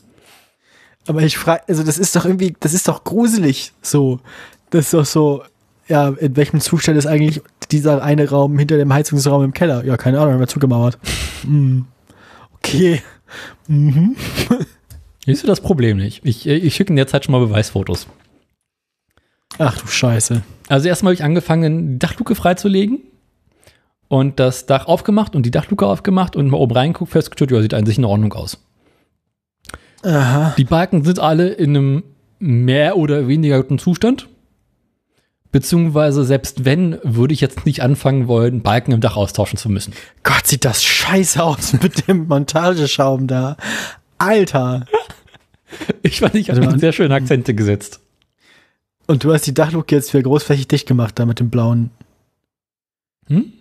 Aber ich frage, also das ist doch irgendwie, das ist doch gruselig so. Das ist doch so, ja, in welchem Zustand ist eigentlich dieser eine Raum hinter dem Heizungsraum im Keller? Ja, keine Ahnung, haben wir zugemauert. Hm. Okay. Mhm. Siehst du das Problem nicht? Ich, ich schicke in der Zeit schon mal Beweisfotos. Ach du Scheiße. Also erstmal habe ich angefangen, die Dachluke freizulegen und das Dach aufgemacht und die Dachluke aufgemacht und mal oben reinguckt, festgestellt, ja, sieht an sich in Ordnung aus. Aha. Die Balken sind alle in einem mehr oder weniger guten Zustand. Beziehungsweise selbst wenn, würde ich jetzt nicht anfangen wollen, Balken im Dach austauschen zu müssen. Gott, sieht das scheiße aus mit dem Montageschaum da. Alter. Ich fand, ich habe Also sehr schöne Akzente gesetzt. Und du hast die Dachluke jetzt wieder großflächig dicht gemacht, da mit dem blauen. Hm?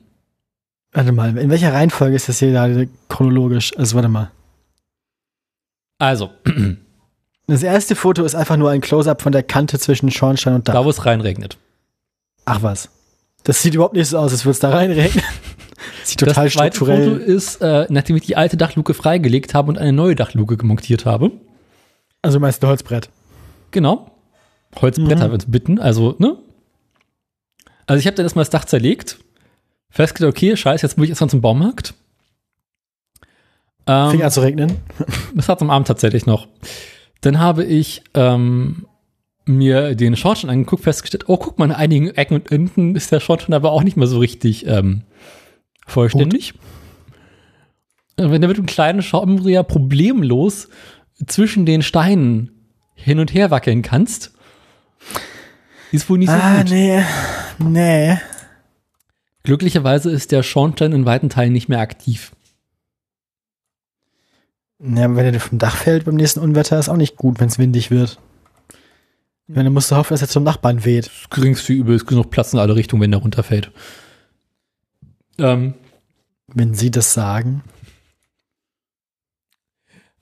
Warte mal, in welcher Reihenfolge ist das hier gerade chronologisch? Also warte mal. Also, Das erste Foto ist einfach nur ein Close-up von der Kante zwischen Schornstein und Dach. da wo es reinregnet. Ach was. Das sieht überhaupt nicht so aus, als würde es da reinregnen. Sieht total das zweite Foto strukturell. ist, äh, nachdem ich die alte Dachluke freigelegt habe und eine neue Dachluke gemontiert habe. Also meist ein Holzbrett. Genau. Holzbrett Mhm. bitten, also, ne? Also ich habe dann erstmal das Dach zerlegt, festgestellt, okay, scheiße, jetzt muss ich erstmal zum Baumarkt. Ähm, Fing an zu regnen. Das hat am Abend tatsächlich noch. Dann habe ich ähm, mir den Schornstein angeguckt, festgestellt, oh, guck mal, an einigen Ecken und Enden ist der Schornstein aber auch nicht mehr so richtig ähm, vollständig. Äh, Wenn du mit einem kleinen Schraubendreher problemlos zwischen den Steinen hin und her wackeln kannst, ist wohl nicht so Ah, gut. nee. Nee. Glücklicherweise ist der Schornstein in weiten Teilen nicht mehr aktiv. Ja, wenn er vom Dach fällt beim nächsten Unwetter, ist auch nicht gut, wenn es windig wird. Ich meine, dann musst du hoffen, dass er zum Nachbarn weht. Das geringste Übel ist genug Platz in alle Richtungen, wenn der runterfällt. Ähm, Wenn sie das sagen.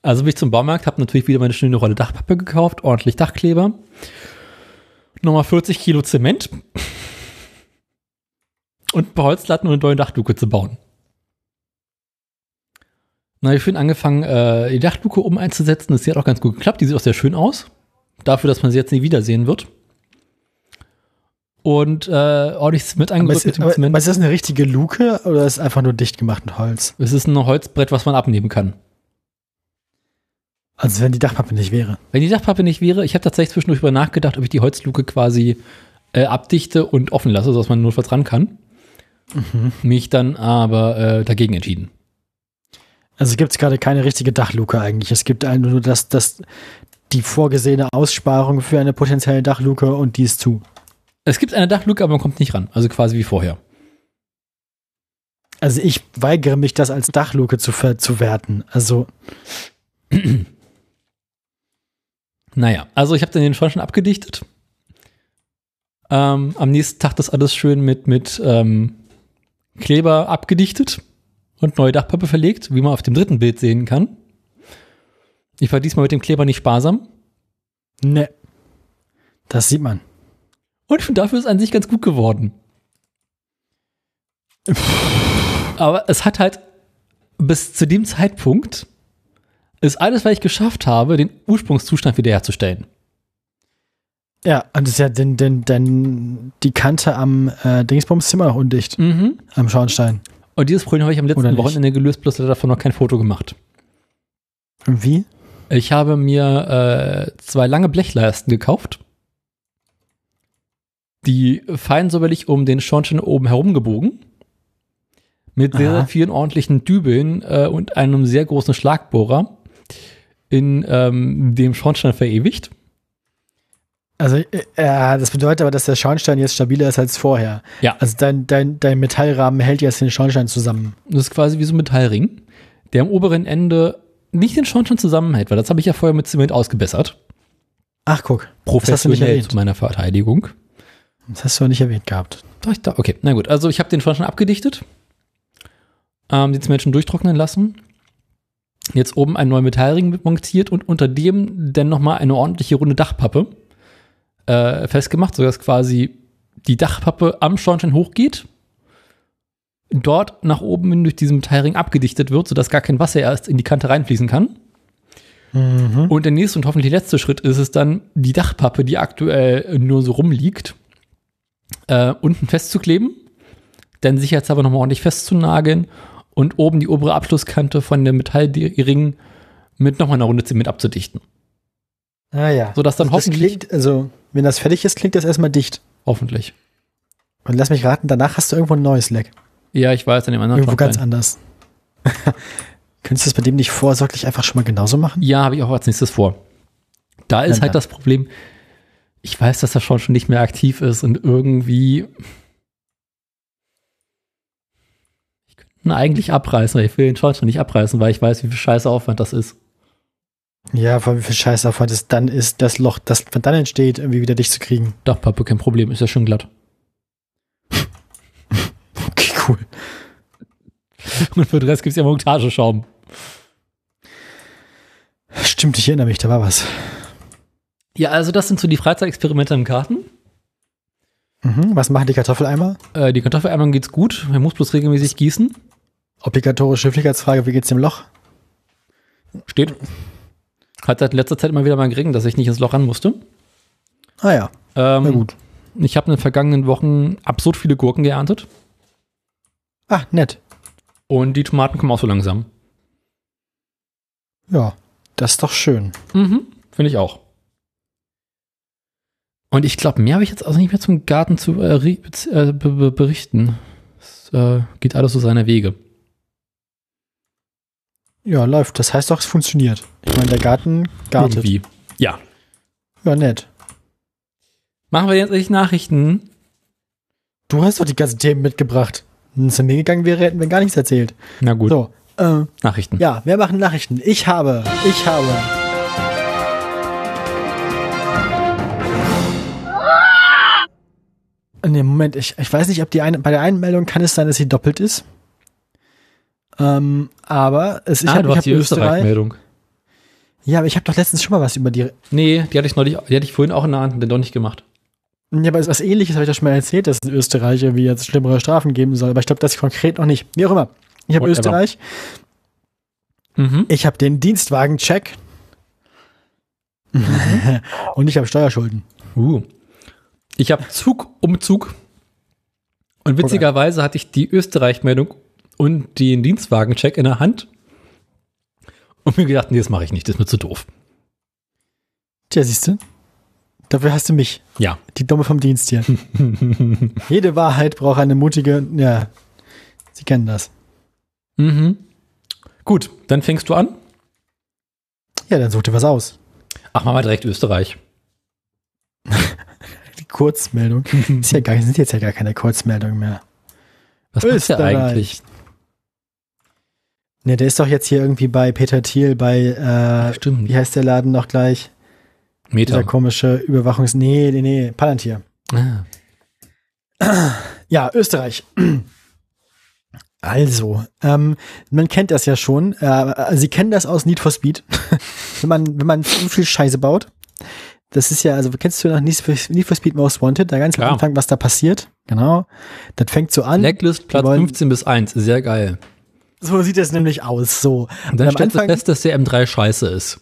Also bin ich zum Baumarkt, habe natürlich wieder meine schöne Rolle Dachpappe gekauft, ordentlich Dachkleber, nochmal 40 Kilo Zement und Beholzlatten und eine neue Dachluke zu bauen. Na, ich bin angefangen, äh, die Dachluke oben einzusetzen. Das hat auch ganz gut geklappt. Die sieht auch sehr schön aus. Dafür, dass man sie jetzt nie wiedersehen wird. Und äh, ordentlich angerührt ist, mit dem aber, Zement. aber ist das eine richtige Luke oder ist es einfach nur dicht gemacht mit Holz? Es ist ein Holzbrett, was man abnehmen kann. Also wenn die Dachpappe nicht wäre. Wenn die Dachpappe nicht wäre, ich habe tatsächlich zwischendurch über nachgedacht, ob ich die Holzluke quasi äh, abdichte und offen lasse, sodass man notfalls ran kann. Mich dann aber äh, dagegen entschieden. Also gibt es gerade keine richtige Dachluke eigentlich. Es gibt nur das, das, die vorgesehene Aussparung für eine potenzielle Dachluke und die ist zu. Es gibt eine Dachluke, aber man kommt nicht ran. Also quasi wie vorher. Also ich weigere mich, das als Dachluke zu, zu werten. Also Naja, also ich habe dann den Schornstein abgedichtet. Ähm, am nächsten Tag das alles schön mit, mit ähm, Kleber abgedichtet und neue Dachpappe verlegt, wie man auf dem dritten Bild sehen kann. Ich war diesmal mit dem Kleber nicht sparsam. ne. Das sieht man. Und ich finde, dafür ist es an sich ganz gut geworden. Aber es hat halt bis zu dem Zeitpunkt ist alles, was ich geschafft habe, den Ursprungszustand wiederherzustellen. Ja, und das ist ja denn, denn, denn die Kante am äh, Dingsbums ist immer noch undicht. Mhm. Am Schornstein. Und dieses Problem habe ich am letzten? Wochenende gelöst, bloß leider davon noch kein Foto gemacht. Wie? Ich habe mir äh, zwei lange Blechleisten gekauft, die fein säuberlich um den Schornstein oben herum gebogen, mit sehr, sehr vielen ordentlichen Dübeln äh, und einem sehr großen Schlagbohrer in ähm, dem Schornstein verewigt. Also, äh, äh, das bedeutet aber, dass der Schornstein jetzt stabiler ist als vorher. Ja. Also dein, dein, dein Metallrahmen hält jetzt den Schornstein zusammen. Das ist quasi wie so ein Metallring, der am oberen Ende nicht den Schornstein zusammenhält, weil das habe ich ja vorher mit Zement ausgebessert. Ach, guck. Das hast du nicht Professionell zu meiner Verteidigung. Das hast du nicht erwähnt gehabt. Doch, da, okay, na gut. Also ich habe den schon abgedichtet. Ähm, die Menschen durchtrocknen lassen. Jetzt oben einen neuen Metallring montiert und unter dem dann nochmal eine ordentliche runde Dachpappe äh, festgemacht, sodass quasi die Dachpappe am Schornstein hochgeht, dort nach oben durch diesen Metallring abgedichtet wird, sodass gar kein Wasser erst in die Kante reinfließen kann. Mhm. Und der nächste und hoffentlich letzte Schritt ist es dann, die Dachpappe, die aktuell nur so rumliegt, äh, unten festzukleben, dann sicherheitshalber nochmal ordentlich festzunageln und oben die obere Abschlusskante von dem Metallring mit nochmal einer Runde Zement abzudichten. Ah ja. Sodass dann Also hoffentlich, klingt, also, wenn das fertig ist, klingt das erstmal dicht. hoffentlich. Und lass mich raten, danach hast du irgendwo ein neues Leck. Ja, ich weiß an dem anderen Irgendwo ganz Schornstein. anders. Könntest du das bei dem nicht vorsorglich einfach schon mal genauso machen? Ja, habe ich auch als nächstes vor. Da ist halt dann. das Problem, ich weiß, dass er schon schon nicht mehr aktiv ist und irgendwie. Ich könnte ihn eigentlich abreißen, weil ich will den Schornstein nicht abreißen, weil ich weiß, wie viel scheiße Aufwand das ist. Ja, vor allem wie viel Scheißaufwand es dann ist, das Loch, das dann entsteht, irgendwie wieder dicht zu kriegen. Dachpappe, kein Problem, ist ja schon glatt. Cool. Und für den Rest gibt es ja Montageschaum. Stimmt, ich erinnere mich, da war was. Ja, also das sind so die Freizeitexperimente im Garten. Mhm. Was machen die Kartoffeleimer? Äh, die Kartoffeleimer geht's gut. Man muss bloß regelmäßig gießen. Obligatorische Höflichkeitsfrage, wie geht's dem Loch? Steht. Hat seit letzter Zeit immer wieder mal geregnet, dass ich nicht ins Loch ran musste. Ah ja, Ähm, na gut. Ich habe in den vergangenen Wochen absurd viele Gurken geerntet. Ah, nett. Und die Tomaten kommen auch so langsam. Ja, das ist doch schön. Mhm, finde ich auch. Und ich glaube, mehr habe ich jetzt also nicht mehr zum Garten zu äh, äh, be be berichten. Es äh, geht alles so seine Wege. Ja, läuft. Das heißt doch, es funktioniert. Ich meine, der Garten gartet. Irgendwie. Ja. Ja, nett. Machen wir jetzt endlich Nachrichten. Du hast doch die ganzen Themen mitgebracht. Wenn es an mir gegangen wäre, hätten wir gar nichts erzählt. Na gut, So, äh, Nachrichten. ja, wir machen Nachrichten. Ich habe, ich habe. Nee, Moment, ich, ich weiß nicht, ob die eine, bei der einen Meldung kann es sein, dass sie doppelt ist. Ähm, aber es, ich ah, habe hab die Österreich. Österreich-Meldung. Ja, aber ich habe doch letztens schon mal was über die. Nee, die hatte ich neulich, die hatte ich vorhin auch in der Hand und dann doch nicht gemacht. Ja, aber was ähnliches habe ich doch schon mal erzählt, dass es in Österreich irgendwie jetzt schlimmere Strafen geben soll. Aber ich glaube, das konkret noch nicht. Wie auch immer. Ich habe. Österreich. Mhm. Ich habe den Dienstwagen-Check. Und ich habe Steuerschulden. Uh. Ich habe Zug um Zug. Und witzigerweise hatte ich die Österreich-Meldung und den Dienstwagen-Check in der Hand. Und mir gedacht, nee, das mache ich nicht, das ist mir zu doof. Tja, siehst du? Dafür hast du mich. Ja. Die Dumme vom Dienst hier. Jede Wahrheit braucht eine mutige. Ja, Sie kennen das. Mhm. Gut, dann fängst du an. Ja, dann such dir was aus. Ach, machen wir direkt Österreich. Die Kurzmeldung. Ist ja gar, sind jetzt ja gar keine Kurzmeldungen mehr. Was macht der eigentlich? Ne, der ist doch jetzt hier irgendwie bei Peter Thiel bei, äh, Stimmt. wie heißt der Laden noch gleich? Meter. Dieser komische Überwachungs... Nee, nee, nee, Palantir. Ah. Ja, Österreich. Also, ähm, man kennt das ja schon. Äh, Sie kennen das aus Need for Speed. wenn man, wenn man zu viel Scheiße baut. Das ist ja, also kennst du noch Need for, Need for Speed Most Wanted, da ganz am. Anfang, was da passiert? Genau. Das fängt so an. Blacklist Platz wollen- 15 bis 1. Sehr geil. So sieht es nämlich aus. So. Und dann stellst du fest, dass der M3 scheiße ist.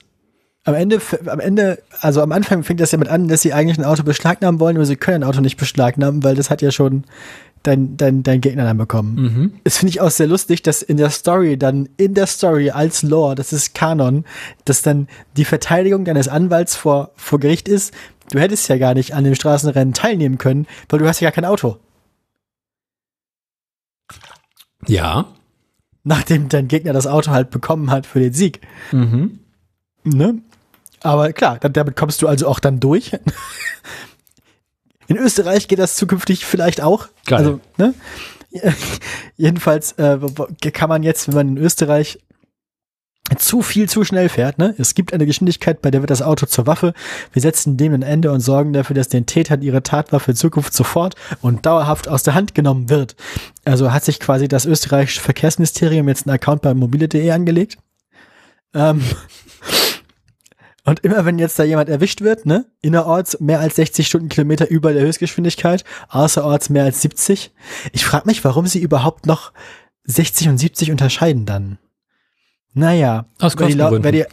Am Ende, am Ende, also am Anfang fängt das ja mit an, dass sie eigentlich ein Auto beschlagnahmen wollen, aber sie können ein Auto nicht beschlagnahmen, weil das hat ja schon dein, dein, dein Gegner dann bekommen. Mhm. Es finde ich auch sehr lustig, dass in der Story dann, in der Story als Lore, das ist Kanon, dass dann die Verteidigung deines Anwalts vor, vor Gericht ist, du hättest ja gar nicht an dem Straßenrennen teilnehmen können, weil du hast ja gar kein Auto. Ja. Nachdem dein Gegner das Auto halt bekommen hat für den Sieg. Mhm. Ne? Aber klar, damit kommst du also auch dann durch. In Österreich geht das zukünftig vielleicht auch. Geil. Also, ne? Jedenfalls äh, kann man jetzt, wenn man in Österreich zu viel zu schnell fährt. Ne? Es gibt eine Geschwindigkeit, bei der wird das Auto zur Waffe. Wir setzen dem ein Ende und sorgen dafür, dass den Tätern ihre Tatwaffe in Zukunft sofort und dauerhaft aus der Hand genommen wird. Also hat sich quasi das österreichische Verkehrsministerium jetzt einen Account bei mobile.de angelegt. Ähm, und immer wenn jetzt da jemand erwischt wird, ne, innerorts mehr als 60 Stundenkilometer über der Höchstgeschwindigkeit, außerorts mehr als 70. Ich frage mich, warum sie überhaupt noch 60 und 70 unterscheiden dann. Naja, Aus wer die, wer, die,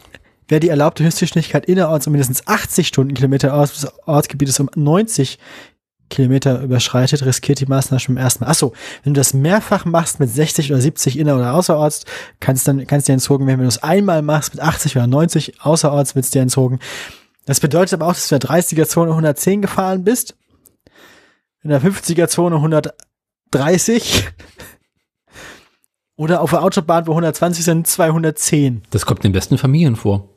wer die erlaubte Höchstgeschwindigkeit innerorts um mindestens 80 Stundenkilometer aus des Ortsgebietes um 90 Kilometer überschreitet, riskiert die Maßnahme schon beim ersten Mal. Achso, wenn du das mehrfach machst mit 60 oder 70 inner- oder außerorts, kannst dann kannst dir entzogen werden. Wenn du es einmal machst mit 80 oder 90 außerorts, wird es dir entzogen. Das bedeutet aber auch, dass du in der 30er-Zone 110 gefahren bist, in der 50er-Zone 130 oder auf der Autobahn, wo 120 sind, 210. Das kommt den besten Familien vor.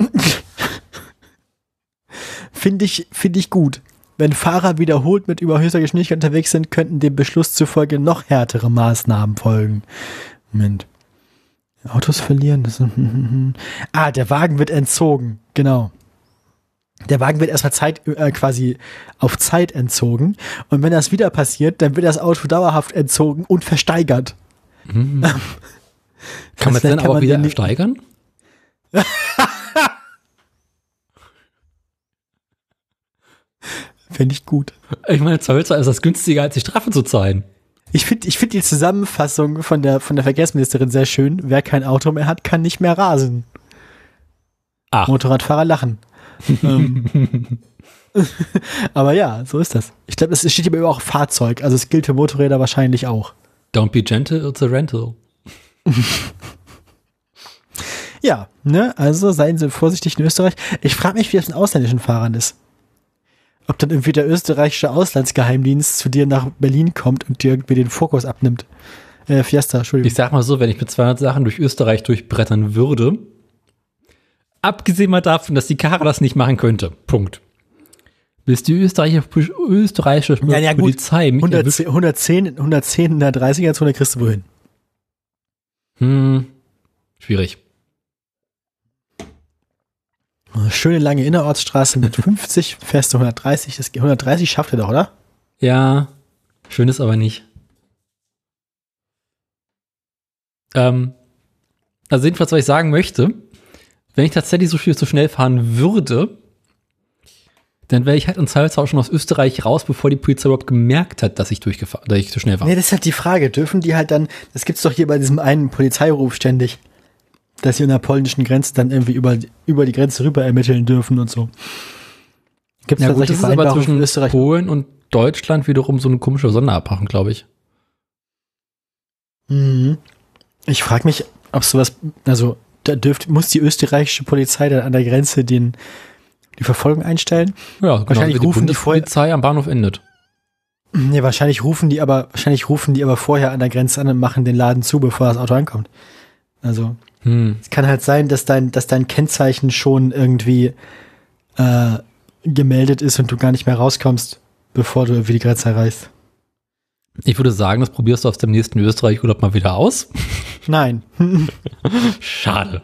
Finde ich, finde ich gut. Wenn Fahrer wiederholt mit überhöchster Geschwindigkeit unterwegs sind, könnten dem Beschluss zufolge noch härtere Maßnahmen folgen. Moment. Autos verlieren. Das ah, der Wagen wird entzogen. Genau. Der Wagen wird erstmal Zeit, äh, quasi auf Zeit entzogen. Und wenn das wieder passiert, dann wird das Auto dauerhaft entzogen und versteigert. Kann man es dann man wieder nicht- steigern? Finde ich gut. Ich meine, Zollzer ist das günstiger, als die Strafe zu zahlen. Ich finde ich find die Zusammenfassung von der, von der Verkehrsministerin sehr schön. Wer kein Auto mehr hat, kann nicht mehr rasen. Ach, Motorradfahrer lachen. ähm. aber ja, so ist das. Ich glaube, es steht hier auch Fahrzeug. Also es gilt für Motorräder wahrscheinlich auch. don't be gentle, it's a rental. Ja, ne, also seien Sie vorsichtig in Österreich. Ich frage mich, wie das mit ausländischen Fahrern ist. Ob dann irgendwie der österreichische Auslandsgeheimdienst zu dir nach Berlin kommt und dir irgendwie den Fokus abnimmt. Äh, Fiesta, Entschuldigung. Ich sag mal so, wenn ich mit 200 Sachen durch Österreich durchbrettern würde, abgesehen mal davon, dass die Karre das nicht machen könnte. Punkt. Bis die österreichische, österreichische Ja, ja, gut. Polizei mich erwischt. 110, 110, 110 in der 30er-Zone kriegst du wohin. Hm, schwierig. Schöne lange Innerortsstraße mit 50, fährst du 130. Das 130 schafft er doch, oder? Ja, schön ist aber nicht. Ähm, also jedenfalls, was ich sagen möchte, wenn ich tatsächlich so viel zu schnell fahren würde, dann wäre ich halt in Zweifelsfall auch schon aus Österreich raus, bevor die Polizei überhaupt gemerkt hat, dass ich durchgefahren, dass ich zu schnell war. Nee, das ist halt die Frage. Dürfen die halt dann, das gibt's doch hier bei diesem einen Polizeiruf ständig, dass sie an der polnischen Grenze dann irgendwie über, über die Grenze rüber ermitteln dürfen und so. Gibt's Ja da gut, das ist aber zwischen Österreich? Polen und Deutschland wiederum so eine komische Sonderabmachung, glaube ich. Mhm. Ich frage mich, ob sowas, also da dürft, muss die österreichische Polizei dann an der Grenze den, die Verfolgung einstellen? Ja, genau, Wahrscheinlich die rufen die vorher- Bundespolizei am Bahnhof endet. Nee, wahrscheinlich rufen die aber, wahrscheinlich rufen die aber vorher an der Grenze an und machen den Laden zu, bevor das Auto ankommt. Also, Hm. es kann halt sein, dass dein, dass dein Kennzeichen schon irgendwie äh, gemeldet ist und du gar nicht mehr rauskommst, bevor du irgendwie die Grenze erreichst. Ich würde sagen, das probierst du aus dem nächsten Österreich-Urlaub mal wieder aus. Nein. Schade.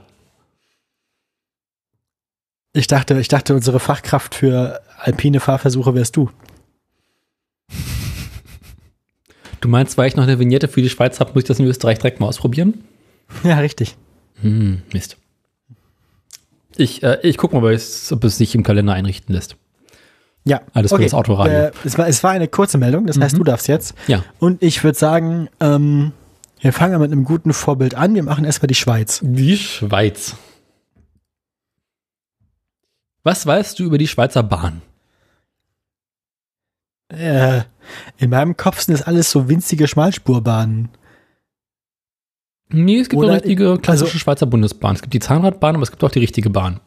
Ich dachte, ich dachte, unsere Fachkraft für alpine Fahrversuche wärst du. Du meinst, weil ich noch eine Vignette für die Schweiz habe, muss ich das in Österreich direkt mal ausprobieren? Ja, richtig. Hm, Mist. Ich, äh, ich gucke mal, ob es sich im Kalender einrichten lässt. Ja. Alles für das Autoradio. Äh, es, war, es war eine kurze Meldung, das heißt, du darfst jetzt. Ja. Und ich würde sagen, ähm, wir fangen mit einem guten Vorbild an. Wir machen erstmal die Schweiz. Die Schweiz. Was weißt du über die Schweizer Bahn? Äh, in meinem Kopf sind das alles so winzige Schmalspurbahnen. Nee, es gibt Oder- eine richtige klassische also- Schweizer Bundesbahn. Es gibt die Zahnradbahn, aber es gibt auch die richtige Bahn.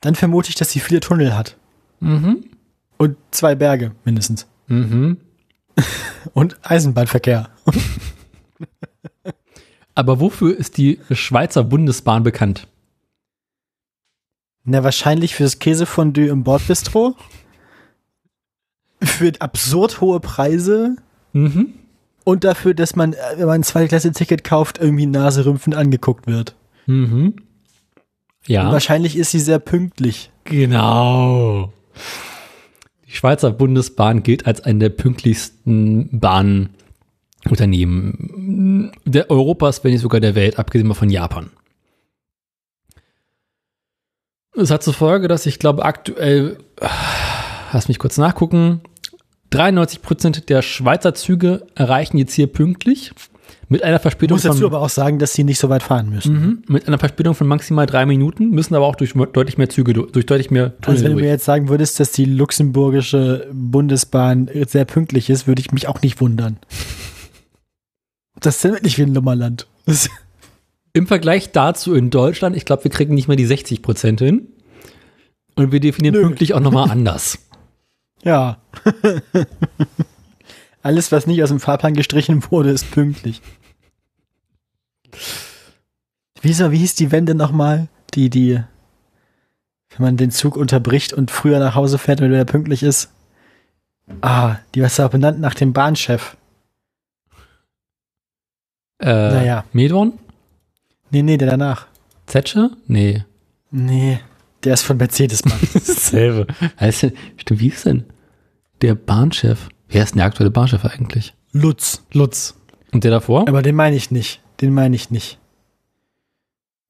Dann vermute ich, dass sie viele Tunnel hat. Mhm. Und zwei Berge mindestens. Mhm. Und Eisenbahnverkehr. Aber wofür ist die Schweizer Bundesbahn bekannt? Na, wahrscheinlich fürs Käsefondue im Bordbistro. Für absurd hohe Preise. Mhm. Und dafür, dass man, äh, wenn man ein zweite Klasse-Ticket kauft, irgendwie naserümpfend angeguckt wird. Mhm. Und Ja, wahrscheinlich ist sie sehr pünktlich. genau. Die Schweizer Bundesbahn gilt als eine der pünktlichsten Bahnunternehmen der Europas, wenn nicht sogar der Welt, abgesehen mal von Japan. Es hat zur Folge, dass ich glaube aktuell, lass mich kurz nachgucken, 93 Prozent der Schweizer Züge erreichen jetzt hier pünktlich mit einer Ich Verspätung muss dazu von aber auch sagen, dass sie nicht so weit fahren müssen. Mhm, mit einer Verspätung von maximal drei Minuten, müssen aber auch durch deutlich mehr Züge, du- durch deutlich mehr Tunnel Also wenn du mir durch. jetzt sagen würdest, dass die luxemburgische Bundesbahn sehr pünktlich ist, würde ich mich auch nicht wundern. Das ist ja wirklich wie ein Nummerland. Das, Im Vergleich dazu in Deutschland, ich glaube, wir kriegen nicht mehr die 60 Prozent hin. Und wir definieren Nö. pünktlich auch nochmal anders. Ja. Alles, was nicht aus dem Fahrplan gestrichen wurde, ist pünktlich. Wieso, wie hieß die Wende nochmal? Die, die, wenn man den Zug unterbricht und früher nach Hause fährt und wieder pünktlich ist. Ah, die war auch benannt nach dem Bahnchef. Äh, Naja. Medon? Nee, nee, der danach. Zetsche? Nee. Nee, der ist von Mercedes-Mann. Dasselbe. Heißt denn, stimmt, wie ist denn der Bahnchef? Wer ist denn der aktuelle Bahnchef eigentlich? Lutz. Lutz. Und der davor? Aber den meine ich nicht. Den meine ich nicht.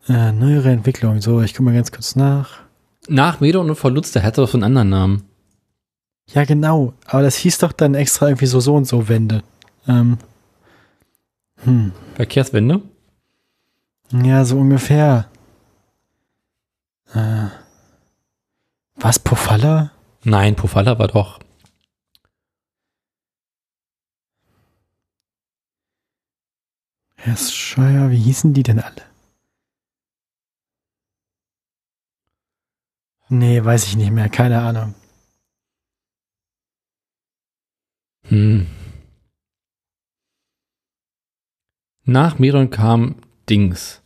Äh, neuere Entwicklung. So, ich gucke mal ganz kurz nach. Nach Medon und vor Lutz, der hatte doch so einen anderen Namen. Ja, genau. Aber das hieß doch dann extra irgendwie so so und so Wende. Ähm. Hm. Verkehrswende? Ja, so ungefähr. Äh. Was, Pofalla? Nein, Pofalla war doch. Herr Scheuer, wie hießen die denn alle? Nee, weiß ich nicht mehr. Keine Ahnung. Hm. Nach Medon kam Dings.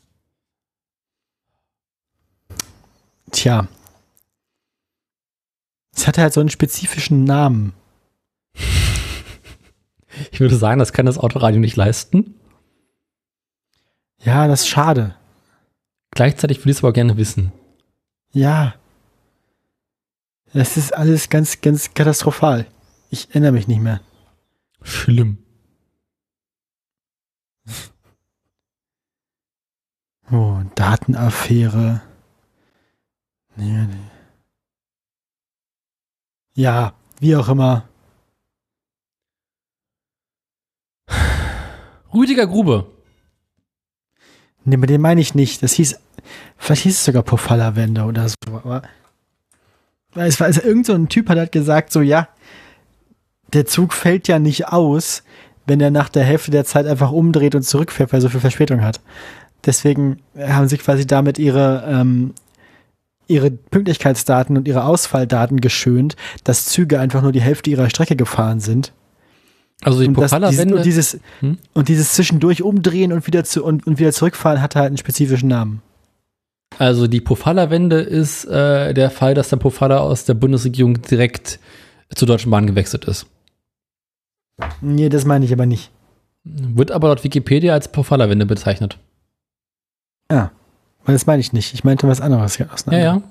Tja. Es hatte halt so einen spezifischen Namen. Ich würde sagen, das kann das Autoradio nicht leisten. Ja, das ist schade. Gleichzeitig würde ich es aber gerne wissen. Ja. Es ist alles ganz, ganz katastrophal. Ich erinnere mich nicht mehr. Schlimm. Oh, Datenaffäre. Nee, nee. Ja, wie auch immer. Rüdiger Grube. Nee, mit dem meine ich nicht. Das hieß, vielleicht hieß es sogar Pofalla-Wende oder so. Aber weil es war also irgend so ein Typ hat halt gesagt, so ja, der Zug fällt ja nicht aus, wenn er nach der Hälfte der Zeit einfach umdreht und zurückfährt, weil er so viel Verspätung hat. Deswegen haben sie quasi damit ihre, ähm, ihre Pünktlichkeitsdaten und ihre Ausfalldaten geschönt, dass Züge einfach nur die Hälfte ihrer Strecke gefahren sind. Also die Und, das, dieses, Pofalla-Wende. und, dieses, Hm? und dieses zwischendurch umdrehen und wieder, zu, und, und wieder zurückfahren hat halt einen spezifischen Namen. Also die Pofalla-Wende ist äh, der Fall, dass der Pofalla aus der Bundesregierung direkt zur Deutschen Bahn gewechselt ist. Nee, das meine ich aber nicht. Wird aber laut Wikipedia als Pofalla-Wende bezeichnet. Ja, weil das meine ich nicht. Ich meinte was anderes. Ja, Ja, ja.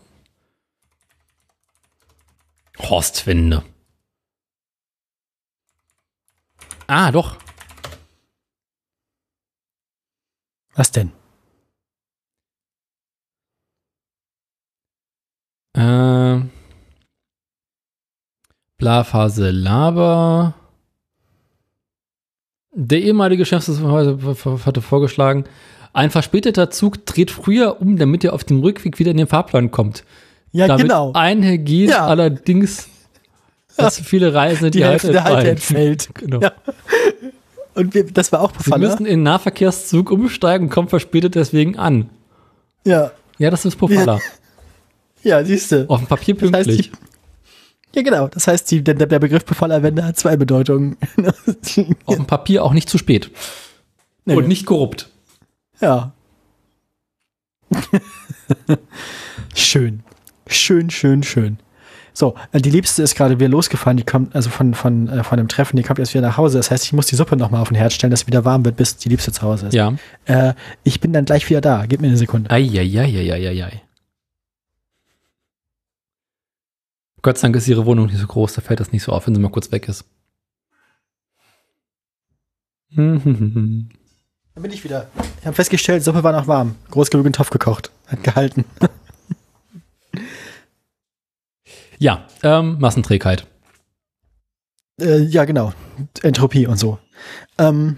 Horstwende. Ah, doch. Was denn? Äh, Blaphase Laber. Der ehemalige Geschäftsführer hatte vorgeschlagen, ein verspäteter Zug dreht früher um, damit er auf dem Rückweg wieder in den Fahrplan kommt. Ja, Damit genau. einhergeht Ja. allerdings, dass viele Reisende Die die, Hälfte der Halte entfallen. entfällt. Genau. Ja. Und wir, das war auch Sie Pofalla. müssen in den Nahverkehrszug umsteigen und kommen verspätet deswegen an. Ja, Ja, das ist Pofalla. ja, siehst du. Auf dem Papier Das heißt, pünktlich. die, ja, genau. Das heißt, die, der, der Begriff Pofalla-Wende hat zwei Bedeutungen. Auf dem Papier auch nicht zu spät. Nee, Und nicht korrupt. Ja. schön. Schön, schön, schön. So, äh, die Liebste ist gerade wieder losgefahren, die kommt, also von, von, äh, von dem Treffen, die kommt jetzt wieder nach Hause. Das heißt, ich muss die Suppe nochmal auf den Herd stellen, dass sie wieder warm wird, bis die Liebste zu Hause ist. Ja. Äh, ich bin dann gleich wieder da. Gib mir eine Sekunde. Eieieiei. Gott sei Dank ist ihre Wohnung nicht so groß, da fällt das nicht so auf, wenn sie mal kurz weg ist. Dann bin ich wieder. Ich habe festgestellt, Suppe war noch warm. Groß genug in Topf gekocht. Hat gehalten. Ja, ähm, Massenträgheit. äh, ja, genau. Entropie und so. Ähm,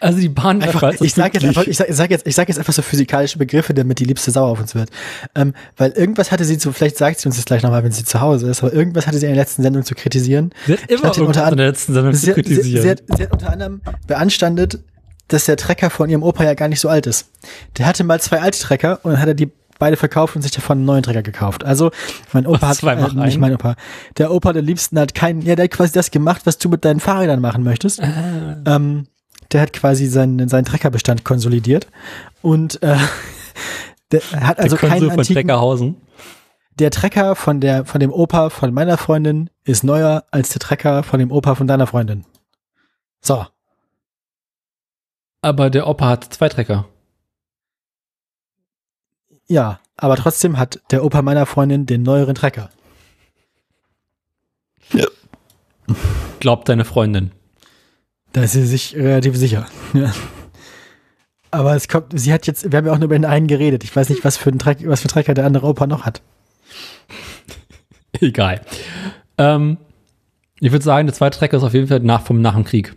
Also die Bahn einfach, ich sage jetzt einfach, ich sag, ich sag jetzt, ich sag jetzt einfach so physikalische Begriffe, damit die Liebste sauer auf uns wird. Ähm, weil irgendwas hatte sie zu, vielleicht sagt sie uns das gleich nochmal, wenn sie zu Hause ist, aber irgendwas hatte sie in der letzten Sendung zu kritisieren. Sie hat immer hatte unter in der letzten Sendung zu hat, sie, kritisieren. sie, hat, sie hat unter anderem beanstandet, dass der Trecker von ihrem Opa ja gar nicht so alt ist. Der hatte mal zwei alte Trecker und dann hat er die beide verkauft und sich davon einen neuen Trecker gekauft. Also mein Opa Was, hat äh, nicht mein Opa. Der Opa der liebsten hat keinen, ja, der hat quasi das gemacht, was du mit deinen Fahrrädern machen möchtest. Ah. Ähm, der hat quasi seinen, seinen Treckerbestand konsolidiert und äh, der hat also der keinen von antiken, Treckerhausen. der Trecker von der von dem Opa von meiner Freundin ist neuer als der Trecker von dem Opa von deiner Freundin. So, Aber der Opa hat zwei Trecker. ja, aber trotzdem hat der Opa meiner Freundin den neueren Trecker. Glaubt deine Freundin. Da ist sie sich relativ sicher. Ja. Aber es kommt, sie hat jetzt, wir haben ja auch nur über den einen geredet. Ich weiß nicht, was für einen Treck, was für einen Trecker der andere Opa noch hat. Egal. Ähm, ich würde sagen, der zweite Trecker ist auf jeden Fall nach, vom nach dem Krieg.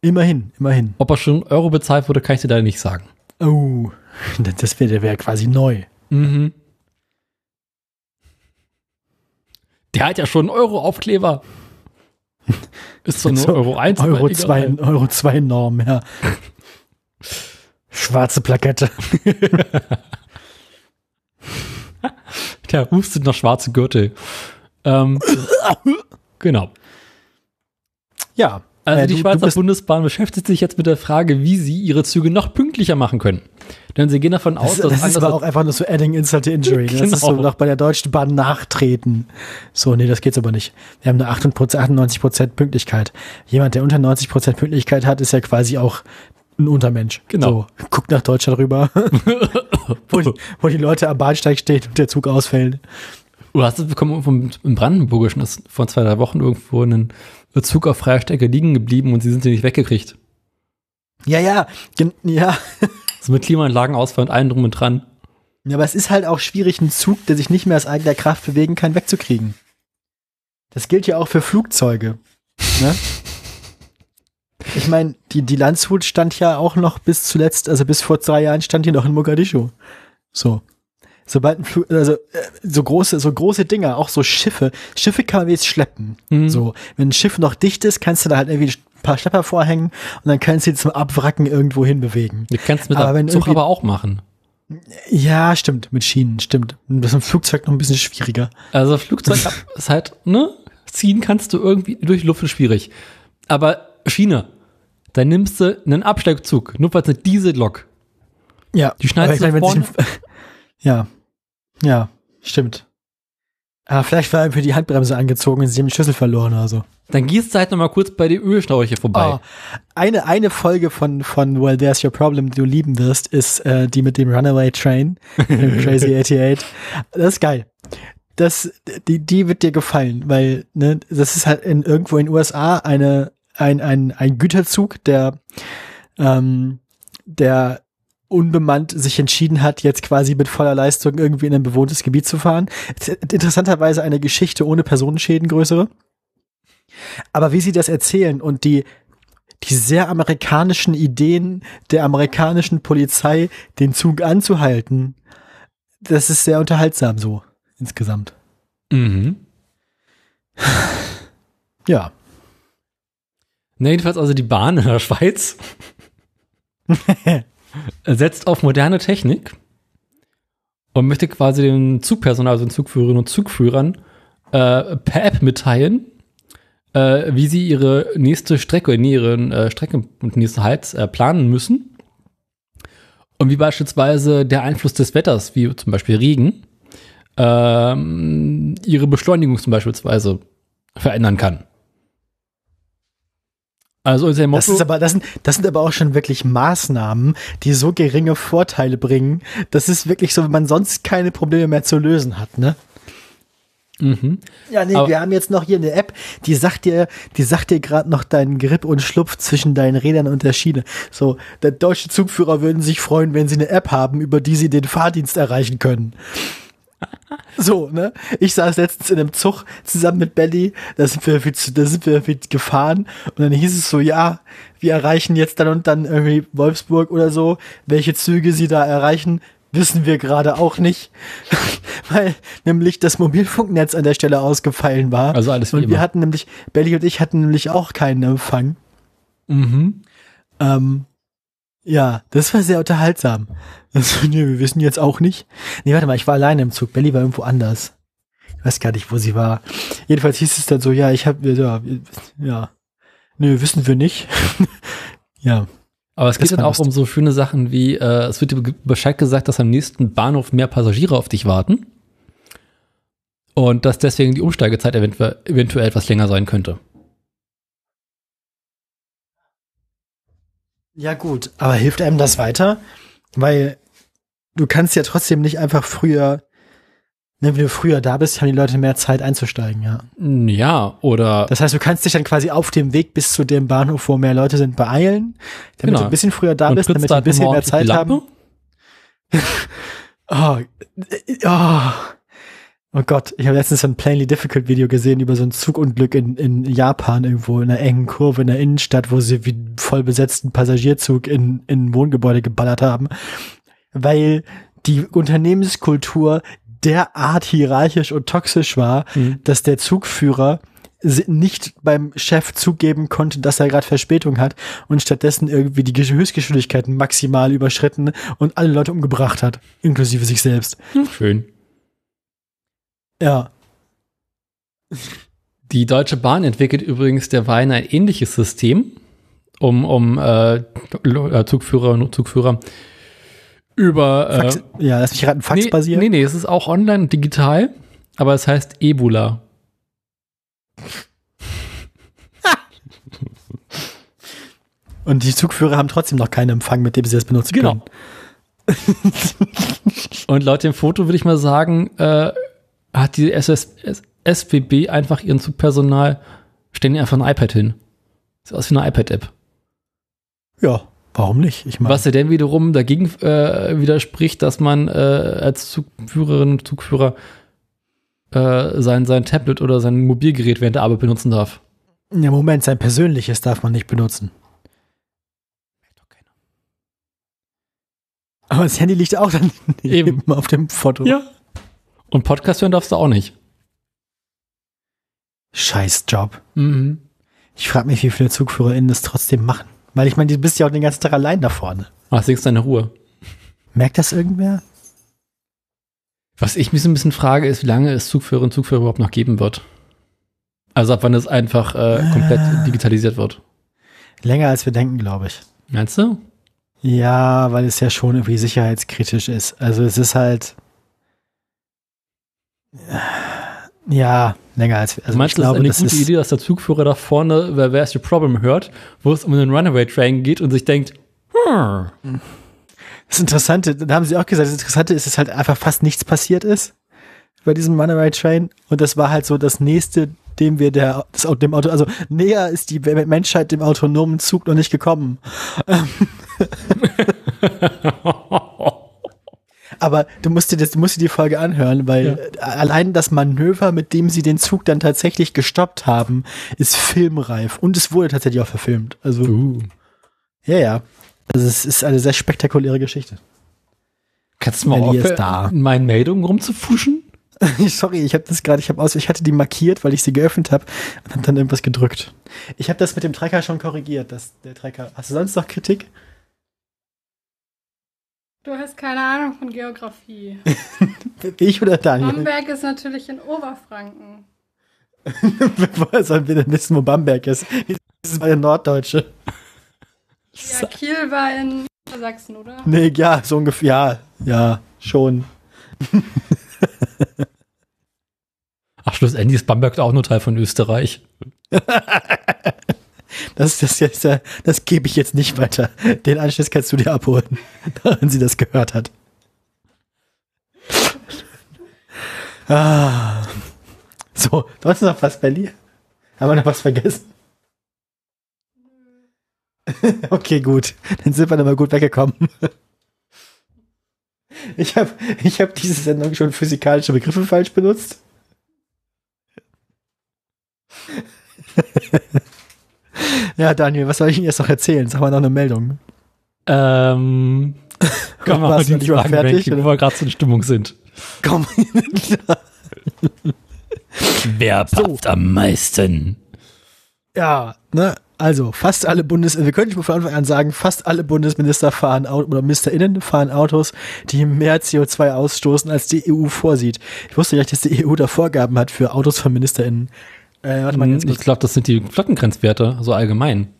Immerhin, immerhin. Ob er schon Euro bezahlt wurde, kann ich dir leider nicht sagen. Oh, das wäre, der wäre quasi neu. Mhm. Der hat ja schon einen Euro-Aufkleber. Ist so nur So, Euro 1. Euro aber 2, egal. Euro 2 Norm, ja. Schwarze Plakette. Der hustet noch schwarze Gürtel. Ähm, genau. Ja. Also äh, die du- Schweizer du Bundesbahn beschäftigt sich jetzt mit der Frage, wie sie ihre Züge noch pünktlicher machen können. Denn sie gehen davon aus, Das, das ist aber auch einfach nur so adding insult to injury. ne? Das ist so Genau. noch bei der Deutschen Bahn nachtreten. So, nee, das geht's aber nicht. Wir haben eine 98 Prozent Pünktlichkeit. Jemand, der unter 90 Prozent Pünktlichkeit hat, ist ja quasi auch ein Untermensch. Genau. So, guckt nach Deutschland rüber, wo, die, wo die Leute am Bahnsteig stehen und der Zug ausfällt. Du hast es bekommen vom im Brandenburgischen ist vor zwei, drei Wochen irgendwo ein Zug auf freier Strecke liegen geblieben und sie sind sie nicht weggekriegt. Ja, ja, gen- ja. So mit Klimaanlagen ausfall und allem drum und dran. Ja, aber es ist halt auch schwierig, einen Zug, der sich nicht mehr aus eigener Kraft bewegen kann, wegzukriegen. Das gilt ja auch für Flugzeuge. Ne? Ich meine, die, die Landshut stand ja auch noch bis zuletzt, also bis vor zwei Jahren stand die noch in Mogadischu. So. Sobald ein Flug, also äh, so große, so große Dinger, auch so Schiffe. Schiffe kann man jetzt schleppen. Mhm. So, wenn ein Schiff noch dicht ist, kannst du da halt irgendwie ein paar Schlepper vorhängen und dann kannst du die zum Abwracken irgendwo hinbewegen. Du kannst mit Aber wenn Zug aber auch machen. Ja, stimmt, mit Schienen, stimmt. Das ist im Flugzeug noch ein bisschen schwieriger. Also Flugzeug ist halt, ne? Ziehen kannst du irgendwie durch Luft ist schwierig. Aber Schiene, dann nimmst du einen Absteigzug, nur weil es eine Diesellok. Ja, Die schneidest du ein- Ja, ja, stimmt. Aber vielleicht war er für die Handbremse angezogen und sie haben den Schlüssel verloren oder so. Dann gehst du halt nochmal kurz bei der Ölschläuche vorbei. Oh, eine, eine Folge von, von Well, There's Your Problem, die du lieben wirst, ist äh, die mit dem Runaway Train, dem Crazy 88. Das ist geil. Das, die, die wird dir gefallen, weil ne, das ist halt in, irgendwo in den USA eine, ein, ein, ein Güterzug, der, ähm, der unbemannt sich entschieden hat, jetzt quasi mit voller Leistung irgendwie in ein bewohntes Gebiet zu fahren. Interessanterweise eine Geschichte ohne Personenschäden größere. Aber wie sie das erzählen und die, die sehr amerikanischen Ideen der amerikanischen Polizei, den Zug anzuhalten, das ist sehr unterhaltsam so insgesamt. Mhm. Ja. Na, jedenfalls also die Bahn in der Schweiz setzt auf moderne Technik und möchte quasi dem Zugpersonal, also den Zugführerinnen und Zugführern, äh, per App mitteilen, äh, wie sie ihre nächste Strecke, ihren äh, Strecke und nächsten Halt äh, planen müssen. Und wie beispielsweise der Einfluss des Wetters, wie zum Beispiel Regen, ähm, ihre Beschleunigung zum Beispiel verändern kann. Also ist ja das, ist aber, das, sind, das sind aber auch schon wirklich Maßnahmen, die so geringe Vorteile bringen. Das ist wirklich so, wenn man sonst keine Probleme mehr zu lösen hat, ne? Mhm. Ja, nee, aber wir haben jetzt noch hier eine App, die sagt dir, die sagt dir gerade noch deinen Grip und Schlupf zwischen deinen Rädern und der Schiene. So, der deutsche Zugführer würden sich freuen, wenn sie eine App haben, über die sie den Fahrdienst erreichen können. So, ne? Ich saß letztens in einem Zug zusammen mit Belly, da sind wir, da sind wir gefahren und dann hieß es so, ja, wir erreichen jetzt dann und dann irgendwie Wolfsburg oder so. Welche Züge sie da erreichen, wissen wir gerade auch nicht, weil nämlich das Mobilfunknetz an der Stelle ausgefallen war. Also alles wie Und wir immer. hatten nämlich, Belly und ich hatten nämlich auch keinen Empfang. Mhm. Ähm, ja, das war sehr unterhaltsam. Also, nee, wir wissen jetzt auch nicht. Nee, warte mal, ich war alleine im Zug. Belly war irgendwo anders. Ich weiß gar nicht, wo sie war. Jedenfalls hieß es dann so, ja, ich habe, ja, ja, nö, wissen wir nicht. ja. Aber es geht dann auch um so schöne Sachen wie, äh, es wird dir Bescheid gesagt, dass am nächsten Bahnhof mehr Passagiere auf dich warten. Und dass deswegen die Umsteigezeit eventuell, eventuell etwas länger sein könnte. Ja, gut, aber hilft einem das weiter? Weil du kannst ja trotzdem nicht einfach früher, ne, wenn du früher da bist, haben die Leute mehr Zeit einzusteigen, ja. Ja, oder. Das heißt, du kannst dich dann quasi auf dem Weg bis zu dem Bahnhof, wo mehr Leute sind, beeilen, damit genau. du ein bisschen früher da Und bist, damit du ein bisschen mehr Zeit haben. oh, oh. Oh Gott, ich habe letztens so ein Plainly Difficult Video gesehen über so ein Zugunglück in, in Japan irgendwo in einer engen Kurve in der Innenstadt, wo sie wie voll besetzten Passagierzug in, in ein Wohngebäude geballert haben, weil die Unternehmenskultur derart hierarchisch und toxisch war, mhm. dass der Zugführer nicht beim Chef zugeben konnte, dass er gerade Verspätung hat und stattdessen irgendwie die Höchstgeschwindigkeiten maximal überschritten und alle Leute umgebracht hat, inklusive sich selbst. Schön. Ja. Die Deutsche Bahn entwickelt übrigens derweil ein ähnliches System, um, um äh, äh Zugführer und Zugführer über. Äh, Fax, ja, lass mich raten, Fax nee, basiert. Nee, nee, es ist auch online und digital, aber es heißt Ebola. und die Zugführer haben trotzdem noch keinen Empfang, mit dem sie das benutzen genau. können. und laut dem Foto würde ich mal sagen, äh, hat die SS, SWB einfach ihren Zugpersonal, stellen die einfach ein iPad hin. Sieht aus wie eine iPad-App. Ja, warum nicht? Ich mein, Was ja denn wiederum dagegen äh, widerspricht, dass man äh, als Zugführerin und Zugführer äh, sein, sein Tablet oder sein Mobilgerät während der Arbeit benutzen darf. Ja, Moment, sein persönliches darf man nicht benutzen. Aber das Handy liegt auch dann eben auf dem Foto. Ja. Und Podcast hören darfst du auch nicht. Scheiß Job. Mhm. Ich frage mich, wie viele ZugführerInnen das trotzdem machen. Weil ich meine, du bist ja auch den ganzen Tag allein da vorne. Ach, siehst deine Ruhe. Merkt das irgendwer? Was ich mich so ein bisschen frage, ist, wie lange es Zugführer und Zugführer überhaupt noch geben wird. Also ab wann es einfach äh, komplett ah. digitalisiert wird. Länger als wir denken, glaube ich. Meinst du? Ja, weil es ja schon irgendwie sicherheitskritisch ist. Also es ist halt, ja, länger als also Meinst du, glaube, das ist eine gute Idee, dass der Zugführer da vorne, wer Where's Your Problem hört, wo es um den Runaway Train geht und sich denkt, hm. Das Interessante, da haben sie auch gesagt, das Interessante ist, dass halt einfach fast nichts passiert ist bei diesem Runaway Train und das war halt so das nächste, dem wir der, das, dem Auto, also näher ist die Menschheit dem autonomen Zug noch nicht gekommen. Aber du musst dir das, du musst dir die Folge anhören, weil ja. allein das Manöver, mit dem sie den Zug dann tatsächlich gestoppt haben, ist filmreif und es wurde tatsächlich auch verfilmt. Also uh. ja, ja. Also es ist eine sehr spektakuläre Geschichte. Kannst du mal aufhören, in meinen Meldungen rumzufuschen? Sorry, ich habe das gerade, ich habe aus, ich hatte die markiert, weil ich sie geöffnet habe und habe dann irgendwas gedrückt. Ich habe das mit dem Trecker schon korrigiert, dass der Trecker. Hast du sonst noch Kritik? Du hast keine Ahnung von Geografie. ich oder Daniel? Bamberg ist natürlich in Oberfranken. Woher sollen wir denn wissen, wo Bamberg ist? Das ist bei der Norddeutsche. Ja, Kiel war in Sachsen, oder? Nee, ja, so ungefähr. Ja, ja, schon. schlussendlich ist Bamberg auch nur Teil von Österreich. Das, das, äh, das gebe ich jetzt nicht weiter. Den Anschluss kannst du dir abholen, wenn sie das gehört hat. Ah. So, hast noch was, Belly? Haben wir noch was vergessen? okay, gut. Dann sind wir dann mal gut weggekommen. Ich habe ich hab diese Sendung schon physikalische Begriffe falsch benutzt. Ja, Daniel, was soll ich Ihnen jetzt noch erzählen? Sag mal noch eine Meldung. Ähm, komm mal die Fragen fertig, weg, wo wir gerade so in Stimmung sind. Komm. Wer pafft am meisten? ja, ne? Also, fast alle Bundes... Wir können schon von Anfang an sagen, fast alle Bundesminister fahren oder MinisterInnen fahren Autos, die mehr CO2 ausstoßen, als die EU vorsieht. Ich wusste nicht, dass die EU da Vorgaben hat für Autos von MinisterInnen. Äh, warte mal ganz Hm, Ich kurz. glaube, das sind die Flottengrenzwerte, so allgemein.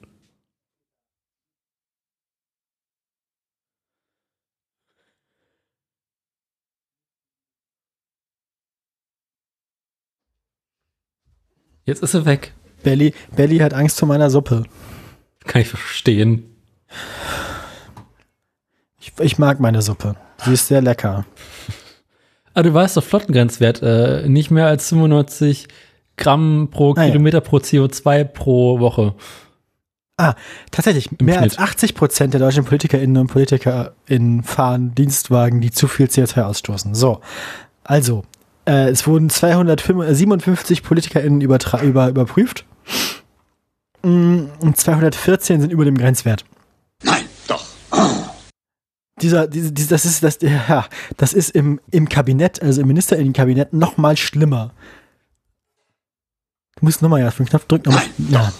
Jetzt ist sie weg. Belly, Belly hat Angst vor meiner Suppe. Kann ich verstehen. Ich, ich mag meine Suppe. Sie ist sehr lecker. Aber du weißt doch, Flottengrenzwert, äh, nicht mehr als 95 Gramm pro Ah, ja. Kilometer pro CO2 pro Woche. Ah, tatsächlich, Im mehr als Schnitt. 80 Prozent der deutschen PolitikerInnen und PolitikerInnen fahren Dienstwagen, die zu viel CO2 ausstoßen. So, also, äh, es wurden 257 PolitikerInnen über, überprüft Mm, und 214 sind über dem Grenzwert. Nein, doch. Dieser, diese, diese, das ist, das, ja, das ist im, im Kabinett, also im MinisterInnenkabinett noch mal schlimmer. Du musst nochmal ja auf den Knopf drücken. aber- Ja,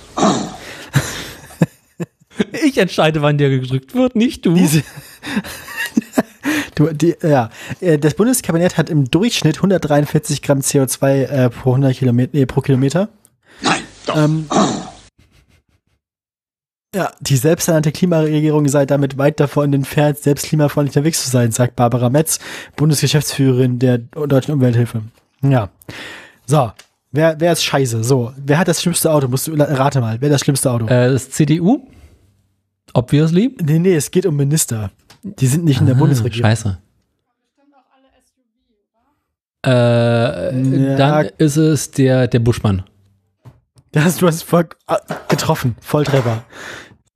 Ich entscheide, wann der gedrückt wird, nicht du. Diese du, die, ja, Äh, das Bundeskabinett hat im Durchschnitt 143 Gramm CO2 äh, pro 100 Kilometer, nee, pro Kilometer. Nein, doch. Ähm, ja, die selbsternannte Klimaregierung sei damit weit davon entfernt, selbst klimafreundlich unterwegs zu sein, sagt Barbara Metz, Bundesgeschäftsführerin der Deutschen Umwelthilfe. Ja. So. Wer, wer ist scheiße? So. Wer hat das schlimmste Auto? Musst du, rate mal. Wer hat das schlimmste Auto? Äh, das CDU? Obviously. nee, nee, es geht um Minister. Die sind nicht in der Ah, Bundesregierung. Scheiße. Äh, Ja. dann ist es der, der Buschmann. Du hast voll ah, getroffen. Volltreffer.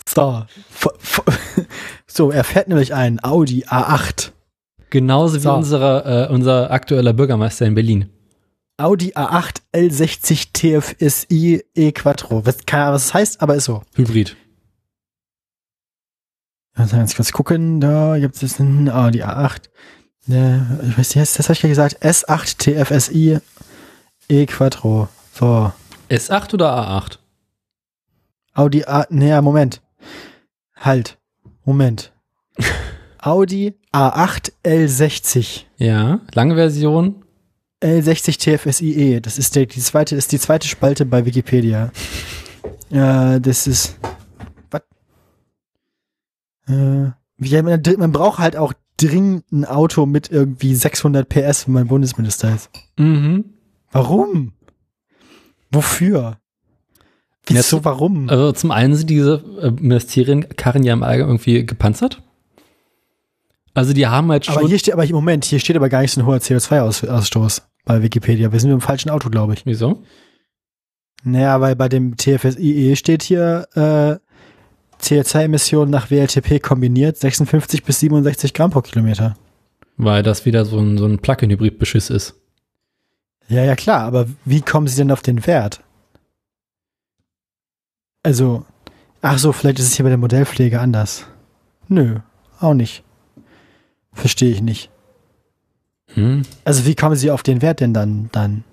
So. So, er fährt nämlich einen Audi A8. Genauso wie So. unsere, äh, unser aktueller Bürgermeister in Berlin. Audi A8 L60 TFSI E Quattro. Was, keine Ahnung, was das heißt, aber ist so. Hybrid. Also ganz kurz gucken. Da gibt es einen Audi A8. Ne, ich weiß nicht, das habe ich ja gesagt. S8 TFSI E Quattro. So. S8 oder A8? Audi A. Nee, Moment. Halt. Moment. Audi A8 L60. Ja, lange Version. L60 TFSIE, das ist der, die zweite, ist die zweite Spalte bei Wikipedia. Ja, das ist. Was? Äh, man, man braucht halt auch dringend ein Auto mit irgendwie 600 PS, wenn man Bundesminister ist. Mhm. Warum? Wofür? Wieso, warum? Also zum einen sind diese äh, Ministerienkarren ja im Allgemeinen irgendwie gepanzert. Also die haben halt schon. aber hier steht, aber im Moment, hier steht aber gar nicht so ein hoher CO2-Ausstoß bei Wikipedia. Wir sind mit dem falschen Auto, glaube ich. wieso? Naja, weil bei dem TFSIE steht hier äh, CO2-Emissionen nach WLTP kombiniert 56 bis 67 Gramm pro Kilometer. Weil das wieder so ein, so ein Plug-in-Hybrid-Beschiss ist. Ja, ja, klar, aber wie kommen sie denn auf den Wert? Also, ach so, vielleicht ist es hier bei der Modellpflege anders. Nö, auch nicht. Verstehe ich nicht. Hm. Also, wie kommen sie auf den Wert denn dann? dann?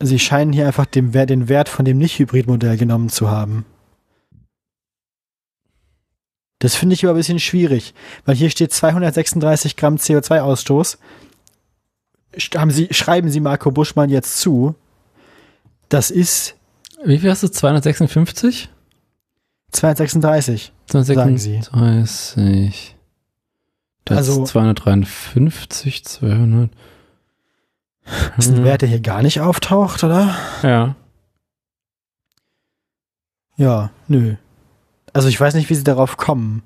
Sie scheinen hier einfach den Wert, den Wert von dem Nicht-Hybrid-Modell genommen zu haben. Das finde ich aber ein bisschen schwierig, weil hier steht 236 Gramm CO2-Ausstoß. Sch- Haben Sie, schreiben Sie Marco Buschmann jetzt zu. Das ist Wie viel hast du? 256? 236. Sagen Sie. 236. Das Also- ist 253, 200. Das ist ein Wert, der hier gar nicht auftaucht, oder? Ja. Ja, nö. Also ich weiß nicht, wie sie darauf kommen.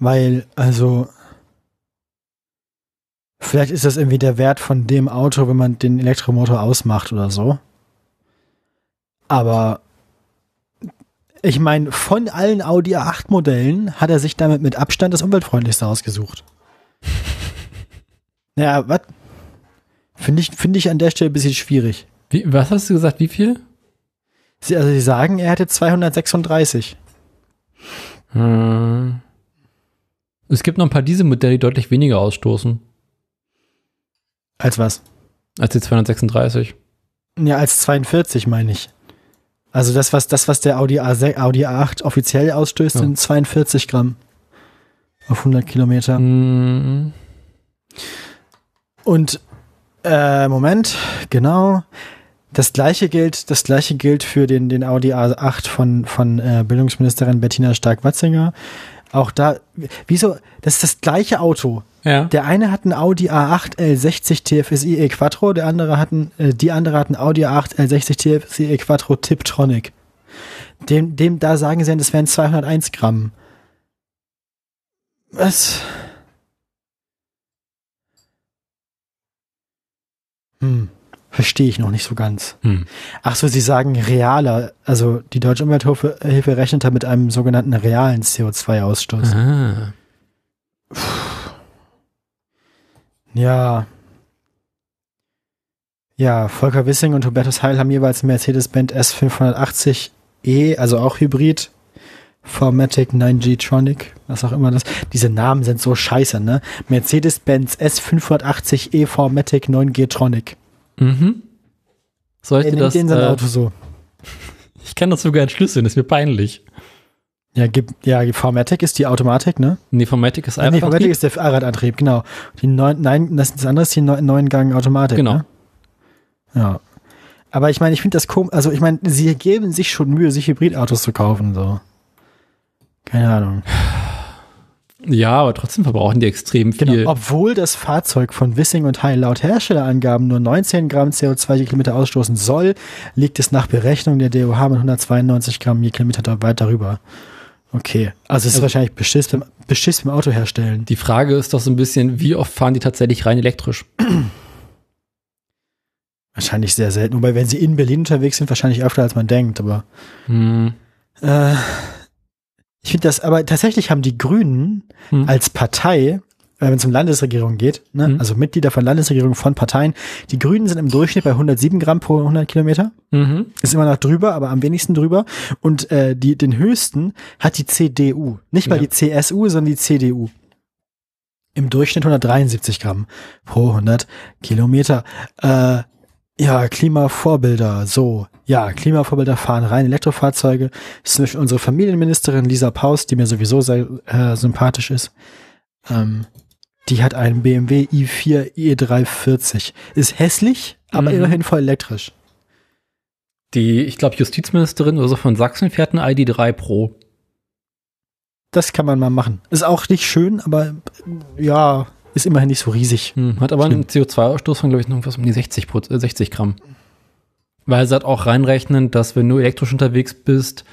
Weil, also, vielleicht ist das irgendwie der Wert von dem Auto, wenn man den Elektromotor ausmacht oder so. Aber ich meine, von allen Audi A8 Modellen hat er sich damit mit Abstand das umweltfreundlichste ausgesucht. Ja, was? Finde ich, finde ich an der Stelle ein bisschen schwierig. Wie, was hast du gesagt? Wie viel? Sie, also sie sagen, er hätte 236. Hm. Es gibt noch ein paar Dieselmodelle, die deutlich weniger ausstoßen Als was? als die 236. Ja, als 42 meine ich. Also das, was, das, was der Audi, A6, Audi A8 offiziell ausstößt, Ja. sind 42 Gramm auf 100 Kilometer. Hm. Und äh, Moment, genau. Das gleiche gilt, das gleiche gilt für den, den Audi A8 von, von äh, Bildungsministerin Bettina Stark-Watzinger. Auch da, wieso, das ist das gleiche Auto. Ja. Der eine hat einen Audi A8 L60 TFSI E Quattro, der andere hat einen, äh, die andere hat einen Audi A8 L60 TFSI E Quattro Tiptronic. Dem, dem, da sagen sie, das wären 201 Gramm. Was? Hm, verstehe ich noch nicht so ganz. Hm. Ach so, Sie sagen realer, also die Deutsche Umwelthilfe Hilfe rechnet da mit einem sogenannten realen CO2-Ausstoß. Ah. Ja. Ja, Volker Wissing und Hubertus Heil haben jeweils Mercedes-Benz S580e, also auch Hybrid. Formatic 9G Tronic, was auch immer das. Diese Namen sind so scheiße, ne? Mercedes-Benz S580e Formatic 9G Tronic. Mhm. Soll ich dir das? den sein Äh, Auto so. ich kann das sogar entschlüsseln, ist mir peinlich. Ja, ja, die Formatic ist die Automatik, ne? Nee, Formatic ist Ah, nee, einfach. Formatic ist der Allradantrieb, genau. Die neun, nein, das, das andere ist die neun, Gang Automatik. Genau. Ne? Ja. Aber ich meine, ich finde das komisch. Also ich meine, sie geben sich schon Mühe, sich Hybridautos zu kaufen, so. Keine Ahnung. ja, aber trotzdem verbrauchen die extrem viel. Genau. Obwohl das Fahrzeug von Wissing und Heil laut Herstellerangaben nur 19 Gramm CO2 je Kilometer ausstoßen soll, liegt es nach Berechnung der DOH mit 192 Gramm je Kilometer weit darüber. Okay. Also es ist Also- wahrscheinlich Beschiss beim, Beschiss beim Auto herstellen. Die Frage ist doch so ein bisschen, wie oft fahren die tatsächlich rein elektrisch? Wahrscheinlich sehr selten. Wobei, wenn sie in Berlin unterwegs sind, wahrscheinlich öfter als man denkt, aber. Hm. Äh, ich finde das, aber tatsächlich haben die Grünen Hm. als Partei, wenn es um Landesregierung geht, ne, Mhm. also Mitglieder von Landesregierungen von Parteien, die Grünen sind im Durchschnitt bei 107 Gramm pro 100 Kilometer. Mhm. Ist immer noch drüber, aber am wenigsten drüber. Und äh, die, den höchsten hat die CDU. Nicht mal Ja. die CSU, sondern die CDU. Im Durchschnitt 173 Gramm pro 100 Kilometer. Äh, ja, Klimavorbilder, so. Ja, Klimavorbilder fahren rein Elektrofahrzeuge. Das ist zum Beispiel unsere Familienministerin Lisa Paus, die mir sowieso sehr äh, sympathisch ist. Ähm, die hat einen BMW i4 E340. Ist hässlich, aber Mhm. immerhin voll elektrisch. Die, ich glaube, Justizministerin oder so von Sachsen fährt ein ID3 Pro. Das kann man mal machen. Ist auch nicht schön, aber ja, ist immerhin nicht so riesig. Hm, hat aber einen CO2-Ausstoß von, glaube ich, irgendwas um die 60, Pro- äh, 60 Gramm. Weil sie hat auch reinrechnen, dass wenn du elektrisch unterwegs bist,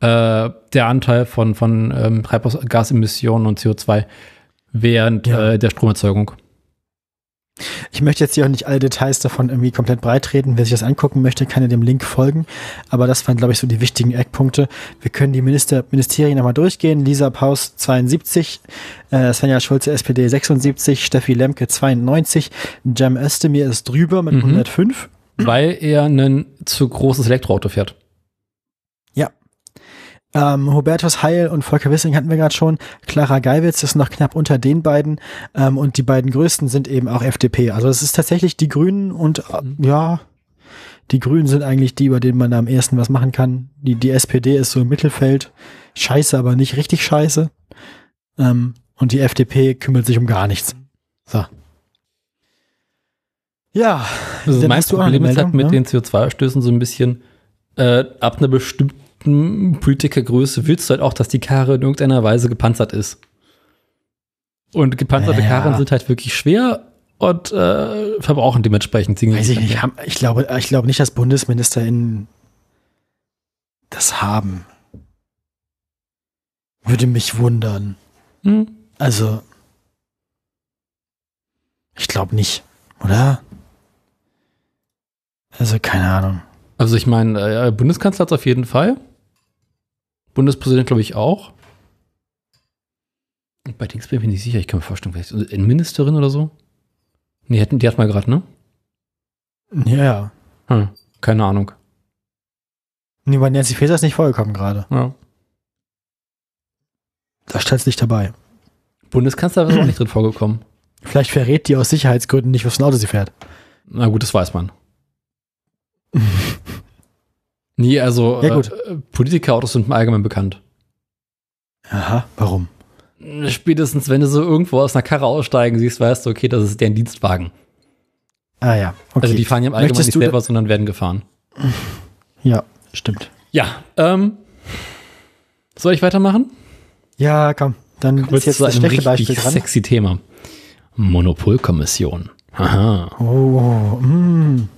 äh, der Anteil von, von ähm, Treibhausgasemissionen und CO2 während Ja. äh, der Stromerzeugung. Ich möchte jetzt hier auch nicht alle Details davon irgendwie komplett breit treten. Wer sich das angucken möchte, kann ja dem Link folgen. Aber das waren, glaube ich, so die wichtigen Eckpunkte. Wir können die Minister, Ministerien nochmal durchgehen. Lisa Paus 72, äh, Svenja Schulze SPD 76, Steffi Lemke 92, Cem Özdemir ist drüber mit Mhm. 105. Weil er ein zu großes Elektroauto fährt. Ähm, Hubertus Heil und Volker Wissing hatten wir gerade schon. Clara Geiwitz ist noch knapp unter den beiden. Ähm, und die beiden größten sind eben auch FDP. Also es ist tatsächlich die Grünen und äh, ja, die Grünen sind eigentlich die, über denen man am ehesten was machen kann. Die, die SPD ist so im Mittelfeld. Scheiße, aber nicht richtig scheiße. Ähm, und die FDP kümmert sich um gar nichts. So. Ja, Also mein Problem ist halt mit ne? den CO2-Stößen so ein bisschen, äh, ab einer bestimmten Politikergröße willst du halt auch, dass die Karre in irgendeiner Weise gepanzert ist. Und gepanzerte Ja. Karren sind halt wirklich schwer und äh, verbrauchen dementsprechend Weiß ich nicht. Ich glaube, ich glaube nicht, dass BundesministerInnen das haben. Würde mich wundern. Hm. Also, ich glaube nicht, oder? Also, keine Ahnung. Also ich meine, äh, Bundeskanzler hat auf jeden Fall. Bundespräsident glaube ich auch. Bei Dings bin ich mir nicht sicher, ich kann mir vorstellen, vielleicht Innenministerin oder so. Nee, die hat mal gerade, ne? Ja. Hm, keine Ahnung. Nee, bei Nancy Faeser ist nicht vorgekommen gerade. Ja. Da stellt nicht dabei. Bundeskanzler ist auch nicht drin vorgekommen. Vielleicht verrät die aus Sicherheitsgründen nicht, was für ein Auto sie fährt. Na gut, das weiß man. Nee, also Ja, gut. Äh, Politikerautos sind im Allgemeinen bekannt. Aha, warum? Spätestens, wenn du so irgendwo aus einer Karre aussteigen siehst, weißt du, okay, das ist deren Dienstwagen. Ah ja, okay. Also die fahren ja im Allgemeinen nicht selber, sondern werden gefahren. Ja, stimmt. Ja, ähm, soll ich weitermachen? Ja, komm. Dann Kurz ist jetzt zu einem richtig Beispiel dran. sexy Thema. Monopolkommission. Haha. Oh, mm.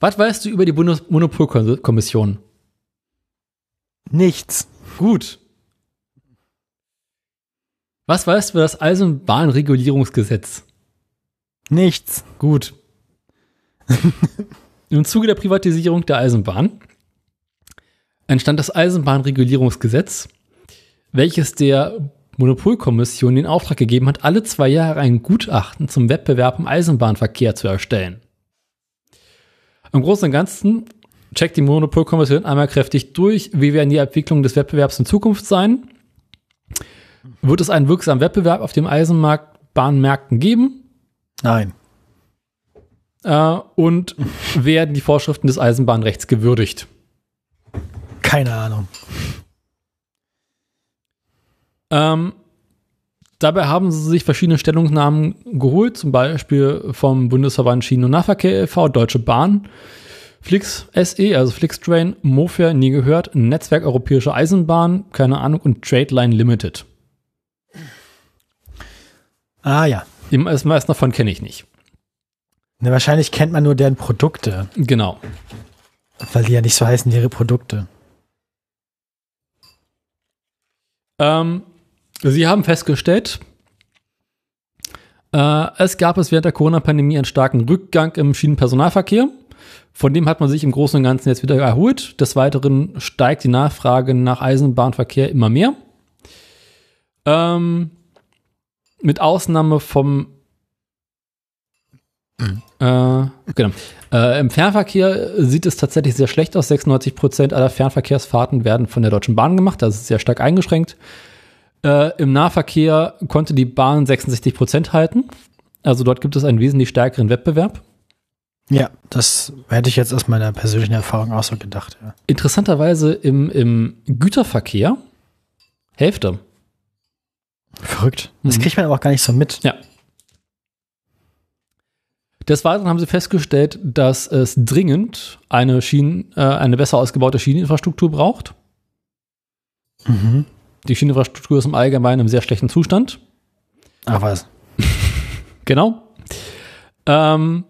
Was weißt du über die Bundesmonopolkommission? Nichts. Gut. Was weißt du über das Eisenbahnregulierungsgesetz? Nichts. Gut. Im Zuge der Privatisierung der Eisenbahn entstand das Eisenbahnregulierungsgesetz, welches der Monopolkommission den Auftrag gegeben hat, alle zwei Jahre ein Gutachten zum Wettbewerb im Eisenbahnverkehr zu erstellen. Im Großen und Ganzen checkt die Monopolkommission einmal kräftig durch, wie werden die Entwicklungen des Wettbewerbs in Zukunft sein. Wird es einen wirksamen Wettbewerb auf dem Eisenbahnmärkten geben? Nein. Äh, und werden die Vorschriften des Eisenbahnrechts gewürdigt? Keine Ahnung. Ähm, dabei haben sie sich verschiedene Stellungnahmen geholt, zum Beispiel vom Bundesverband Schienen- und Nahverkehr e.V., Deutsche Bahn, Flix SE, also Flixtrain, Mofair, nie gehört, Netzwerk Europäische Eisenbahn, keine Ahnung, und Tradeline Limited. Ah ja. Die meisten davon kenne ich nicht. Ne, wahrscheinlich kennt man nur deren Produkte, Genau. weil die ja nicht so heißen, ihre Produkte. Ähm, Sie haben festgestellt, äh, es gab es während der Corona-Pandemie einen starken Rückgang im Schienenpersonalverkehr. Von dem hat man sich im Großen und Ganzen jetzt wieder erholt. Des Weiteren steigt die Nachfrage nach Eisenbahnverkehr immer mehr. Ähm, mit Ausnahme vom äh, genau. Äh, Im Fernverkehr sieht es tatsächlich sehr schlecht aus. 96 Prozent aller Fernverkehrsfahrten werden von der Deutschen Bahn gemacht. Das ist sehr stark eingeschränkt. Äh, Im Nahverkehr konnte die Bahn 66 Prozent halten. Also dort gibt es einen wesentlich stärkeren Wettbewerb. Ja, das hätte ich jetzt aus meiner persönlichen Erfahrung auch so gedacht. Ja. Interessanterweise im, im Güterverkehr Hälfte. Verrückt. Das Mhm. kriegt man aber auch gar nicht so mit. Ja. Des Weiteren haben sie festgestellt, dass es dringend eine, Schienen, äh, eine besser ausgebaute Schieneninfrastruktur braucht. Mhm. Die Schieneninfrastruktur ist im Allgemeinen im sehr schlechten Zustand. Ach was. Genau. Ähm,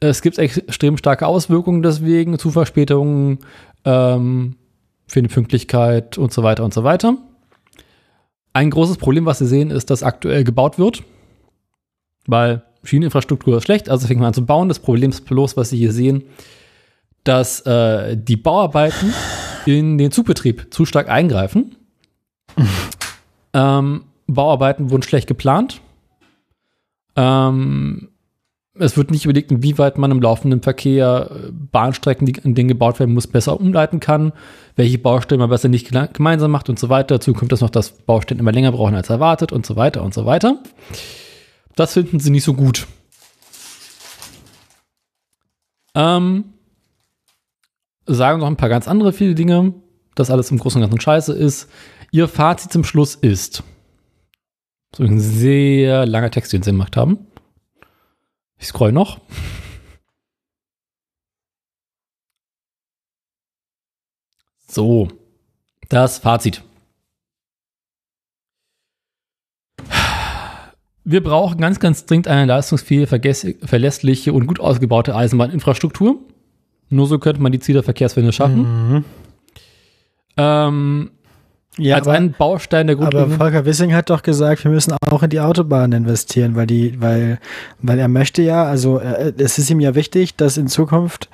es gibt extrem starke Auswirkungen deswegen, zu Verspätungen, ähm, fehlende Pünktlichkeit und so weiter und so weiter. Ein großes Problem, was Sie sehen, ist, dass aktuell gebaut wird, weil Schieneninfrastruktur ist schlecht, also fängt man an zu bauen. Das Problem ist bloß, was Sie hier sehen, dass äh, die Bauarbeiten in den Zugbetrieb zu stark eingreifen. ähm, Bauarbeiten wurden schlecht geplant. Ähm, es wird nicht überlegt, inwieweit man im laufenden Verkehr äh, Bahnstrecken, die in denen gebaut werden muss, besser umleiten kann, welche Baustellen man besser nicht gemeinsam macht und so weiter. Dazu kommt das noch, dass Baustellen immer länger brauchen als erwartet und so weiter und so weiter. Das finden sie nicht so gut. Ähm, sagen noch ein paar ganz andere viele Dinge, dass alles im Großen und Ganzen scheiße ist. Ihr Fazit zum Schluss ist, so ein sehr langer Text, den sie gemacht haben. Ich scroll noch. So, das Fazit. wir brauchen ganz, ganz dringend eine leistungsfähige, verlässliche und gut ausgebaute Eisenbahninfrastruktur. Nur so könnte man die Ziele der Verkehrswende schaffen. Mhm. Ähm, Ja, als aber, einen Baustein der aber Grundlage. Volker Wissing hat doch gesagt, wir müssen auch in die Autobahnen investieren, weil die, weil, weil er möchte ja, also äh, es ist ihm ja wichtig, dass in Zukunft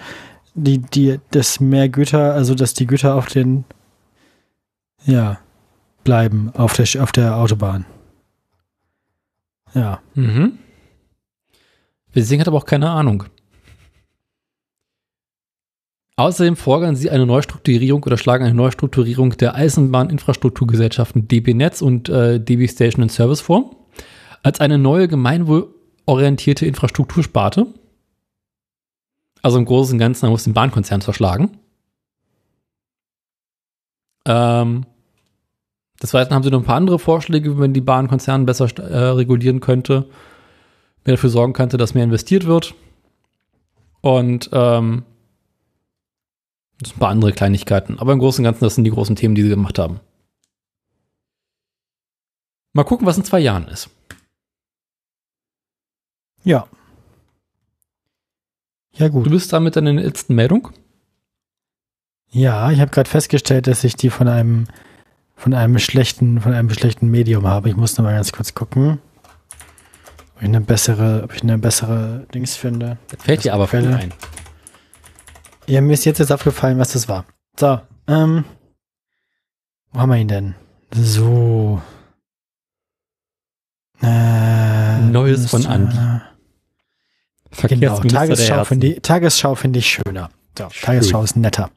die, die, dass mehr Güter, also dass die Güter auf den, ja, bleiben auf der, auf der Autobahn. Ja. Mhm. Wissing hat aber auch keine Ahnung. Außerdem fordern sie eine Neustrukturierung oder schlagen eine Neustrukturierung der Eisenbahninfrastrukturgesellschaften DB Netz und äh, DB Station and Service vor, als eine neue gemeinwohlorientierte Infrastruktursparte. Also im Großen und Ganzen, man muss den Bahnkonzern zerschlagen. Ähm, des Weiteren haben sie noch ein paar andere Vorschläge, wie man die Bahnkonzerne besser äh, regulieren könnte, mehr dafür sorgen könnte, dass mehr investiert wird. Und ähm, das sind ein paar andere Kleinigkeiten. Aber im Großen und Ganzen, das sind die großen Themen, die sie gemacht haben. Mal gucken, was in zwei Jahren ist. Ja. Ja, gut. Du bist da mit deiner letzten Meldung. Ja, ich habe gerade festgestellt, dass ich die von einem von einem schlechten von einem schlechten Medium habe. Ich muss noch mal ganz kurz gucken, ob ich eine bessere, ob ich eine bessere Dings finde. Das fällt dir aber viel ein. Ja, mir ist jetzt jetzt aufgefallen, was das war. So, ähm, wo haben wir ihn denn? So. Äh, Neues von Andi. Genau, Verkehrsminister der Tagesschau finde ich, Tagesschau finde ich schöner. So, Tagesschau ist netter.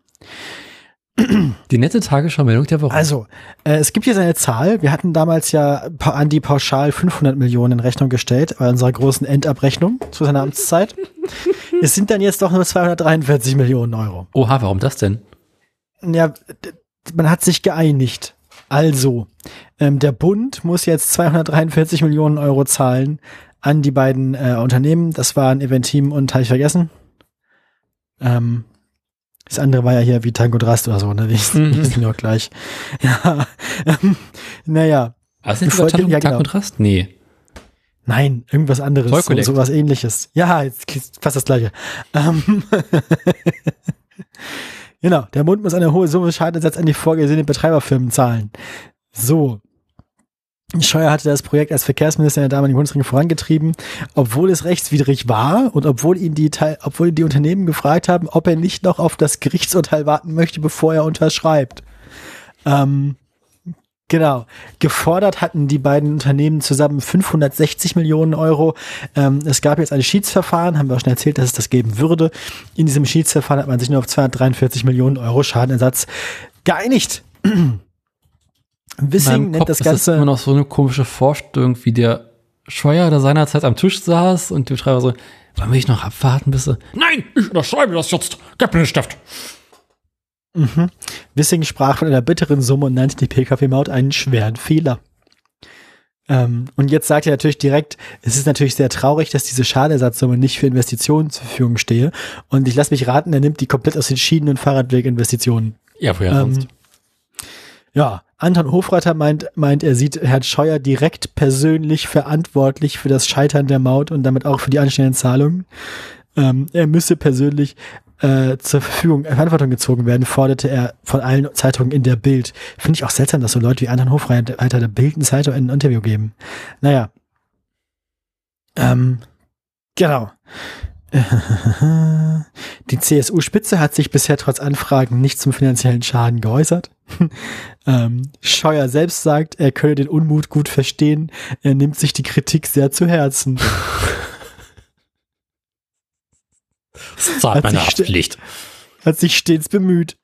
Die nette Tagesschau-Meldung der Woche. Also, äh, es gibt hier so eine Zahl. Wir hatten damals ja an die pauschal 500 Millionen in Rechnung gestellt bei unserer großen Endabrechnung zu seiner Amtszeit. es sind dann jetzt doch nur 243 Millionen Euro. Oha, warum das denn? Ja, man hat sich geeinigt. Also, ähm, der Bund muss jetzt 243 Millionen Euro zahlen an die beiden äh, Unternehmen. Das waren Eventim und habe ich vergessen. Ähm, das andere war ja hier wie Tango Drast oder so, ne? Die Mhm. sind ja auch gleich. Ja, ähm, naja. Was ist Bevor- das ja, genau. Kontrast? Nee. Nein, irgendwas anderes, so, sowas ähnliches. Ja, jetzt fast das gleiche. Ähm, genau, der Bund muss eine hohe Summe Schadenersatz an die vorgesehenen Betreiberfirmen zahlen. So. Scheuer hatte das Projekt als Verkehrsminister in der damaligen Bundesregierung vorangetrieben, obwohl es rechtswidrig war und obwohl ihn die, obwohl die Unternehmen gefragt haben, ob er nicht noch auf das Gerichtsurteil warten möchte, bevor er unterschreibt. Ähm, Genau. Gefordert hatten die beiden Unternehmen zusammen 560 Millionen Euro. Ähm, es gab jetzt ein Schiedsverfahren, haben wir auch schon erzählt, dass es das geben würde. In diesem Schiedsverfahren hat man sich nur auf 243 Millionen Euro Schadenersatz geeinigt. Wissing nennt Kopf das ist das Ganze. immer noch so eine komische Vorstellung, wie der Scheuer da seinerzeit am Tisch saß und die Betreiber so, wollen wir nicht noch abwarten, bis er, Nein, ich unterschreibe das jetzt. Gib mir den Stift. Mhm. Wissing sprach von einer bitteren Summe und nannte die Pkw-Maut einen schweren Fehler. Ähm, und jetzt sagt er natürlich direkt, es ist natürlich sehr traurig, dass diese Schadenersatzsumme nicht für Investitionen zur Verfügung stehe. Und ich lasse mich raten, er nimmt die komplett aus den Schienen- und Fahrradweginvestitionen. ja, woher Ähm, sonst? Ja, Anton Hofreiter meint, meint, er sieht Herrn Scheuer direkt persönlich verantwortlich für das Scheitern der Maut und damit auch für die anstehenden Zahlungen. Ähm, er müsse persönlich äh, zur Verfügung, äh, Verantwortung gezogen werden, forderte er von allen Zeitungen in der Bild. Finde ich auch seltsam, dass so Leute wie Anton Hofreiter der Bild Zeitung ein Interview geben. Naja. Ähm, genau. Die CSU-Spitze hat sich bisher trotz Anfragen nicht zum finanziellen Schaden geäußert. ähm, Scheuer selbst sagt, er könne den Unmut gut verstehen. Er nimmt sich die Kritik sehr zu Herzen. Das zahlt meine Haftpflicht. Hat sich stets bemüht.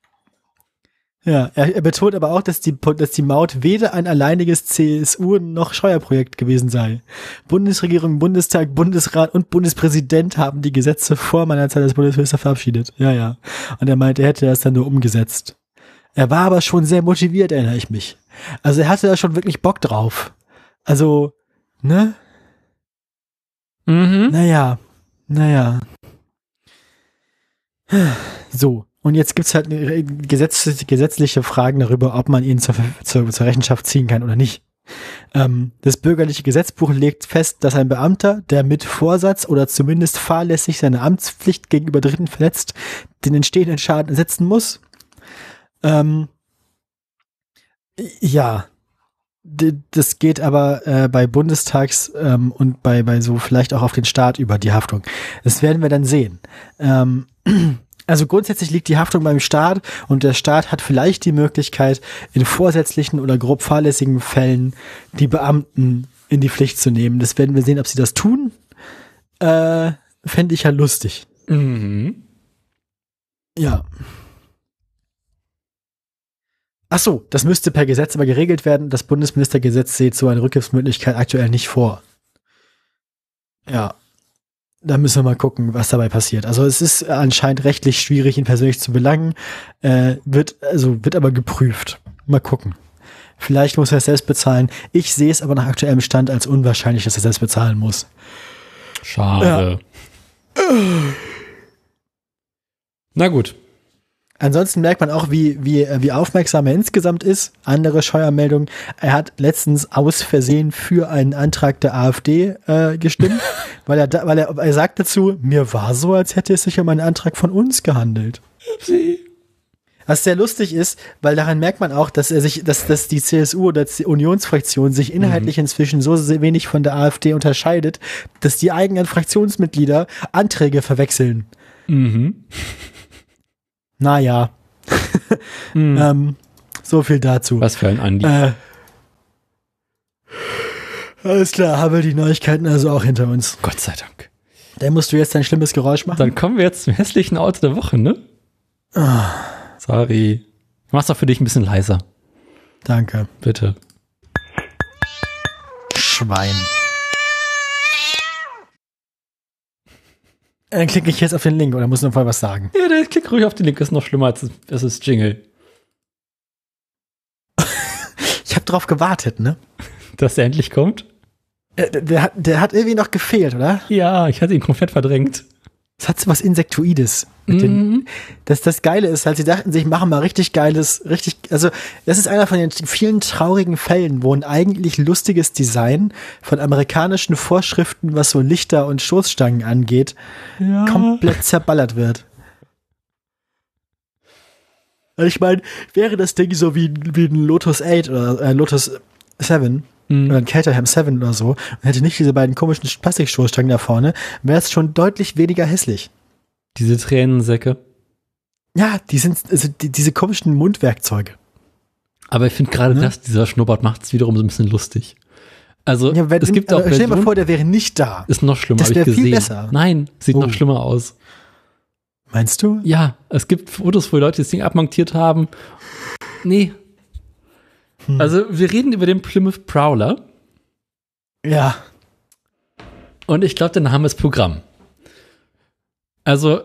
Ja, er, er betont aber auch, dass die, dass die Maut weder ein alleiniges CSU noch Scheuerprojekt gewesen sei. Bundesregierung, Bundestag, Bundesrat und Bundespräsident haben die Gesetze vor meiner Zeit als Bundesminister verabschiedet. Ja, ja. Und er meinte, er hätte das dann nur umgesetzt. Er war aber schon sehr motiviert, erinnere ich mich. Also er hatte da schon wirklich Bock drauf. Also, ne? Mhm. Naja, naja. So, und jetzt gibt's halt eine Gesetz, gesetzliche Fragen darüber, ob man ihn zur, zur, zur Rechenschaft ziehen kann oder nicht. Ähm, das bürgerliche Gesetzbuch legt fest, dass ein Beamter, der mit Vorsatz oder zumindest fahrlässig seine Amtspflicht gegenüber Dritten verletzt, den entstehenden Schaden ersetzen muss. Ähm, ja, das geht aber äh, bei Bundestags ähm, und bei, bei so vielleicht auch auf den Staat über die Haftung. Das werden wir dann sehen. Ähm, also grundsätzlich liegt die Haftung beim Staat und der Staat hat vielleicht die Möglichkeit, in vorsätzlichen oder grob fahrlässigen Fällen die Beamten in die Pflicht zu nehmen. Das werden wir sehen, ob sie das tun. Äh, Fände ich ja lustig. Mhm. Ja. Ach so, das müsste per Gesetz aber geregelt werden. Das Bundesministergesetz sieht so eine Rückgriffsmöglichkeit aktuell nicht vor. Ja. Da müssen wir mal gucken, was dabei passiert. Also es ist anscheinend rechtlich schwierig, ihn persönlich zu belangen. Äh, wird, also wird aber geprüft. Mal gucken. Vielleicht muss er es selbst bezahlen. Ich sehe es aber nach aktuellem Stand als unwahrscheinlich, dass er selbst bezahlen muss. Schade. Na gut. Ansonsten merkt man auch, wie, wie, äh, wie aufmerksam er insgesamt ist. Andere Scheuermeldung. Er hat letztens aus Versehen für einen Antrag der AfD äh, gestimmt, weil er, da, weil er, er sagt dazu, mir war so, als hätte es sich um einen Antrag von uns gehandelt. Was sehr lustig ist, weil daran merkt man auch, dass er sich, dass, dass die CSU oder die Unionsfraktion sich inhaltlich inzwischen so sehr wenig von der AfD unterscheidet, dass die eigenen Fraktionsmitglieder Anträge verwechseln. Mhm. Naja. Mhm. ähm, so viel dazu. Was für ein Andi. Äh, alles klar, haben wir die Neuigkeiten also auch hinter uns. Gott sei Dank. Dann musst du jetzt dein schlimmes Geräusch machen. Dann kommen wir jetzt zum hässlichen Auto der Woche, ne? Ah, Sorry. Ich mach's doch für dich ein bisschen leiser. danke. Bitte. Schwein. Dann klicke ich jetzt auf den Link oder muss noch mal was sagen. Ja, der Klick ruhig auf den Link ist noch schlimmer als es ist Jingle. Ich habe drauf gewartet, ne? Dass er endlich kommt? Äh, Der, der, hat, der hat irgendwie noch gefehlt, oder? Ja, ich hatte ihn komplett verdrängt. Es hat so was Insektoides. Mit den, Mhm. das, das Geile ist halt, sie dachten sich, machen mal richtig geiles, richtig, also das ist einer von den vielen traurigen Fällen, wo ein eigentlich lustiges Design von amerikanischen Vorschriften, was so Lichter und Stoßstangen angeht, Ja. komplett zerballert wird. Ich meine, wäre das Ding so wie, wie ein Lotus 8 oder äh, Lotus 7 Mhm. oder ein Caterham 7 oder so und hätte nicht diese beiden komischen Plastikstoßstangen da vorne, wäre es schon deutlich weniger hässlich. Diese Tränensäcke. Ja, die sind, also die, diese komischen Mundwerkzeuge. Aber ich finde gerade Ne? das, dieser Schnurrbart macht es wiederum so ein bisschen lustig. Also, Ja, wenn, es gibt auch stell dir mal vor, der wäre nicht da. ist noch schlimmer, habe ich wär viel gesehen. besser. Nein, sieht Oh. noch schlimmer aus. Meinst du? Ja, es gibt Fotos, wo Leute das Ding abmontiert haben. Nee. Hm. Also, wir reden über den Plymouth Prowler Ja. und ich glaube, der Name ist Programm. Also,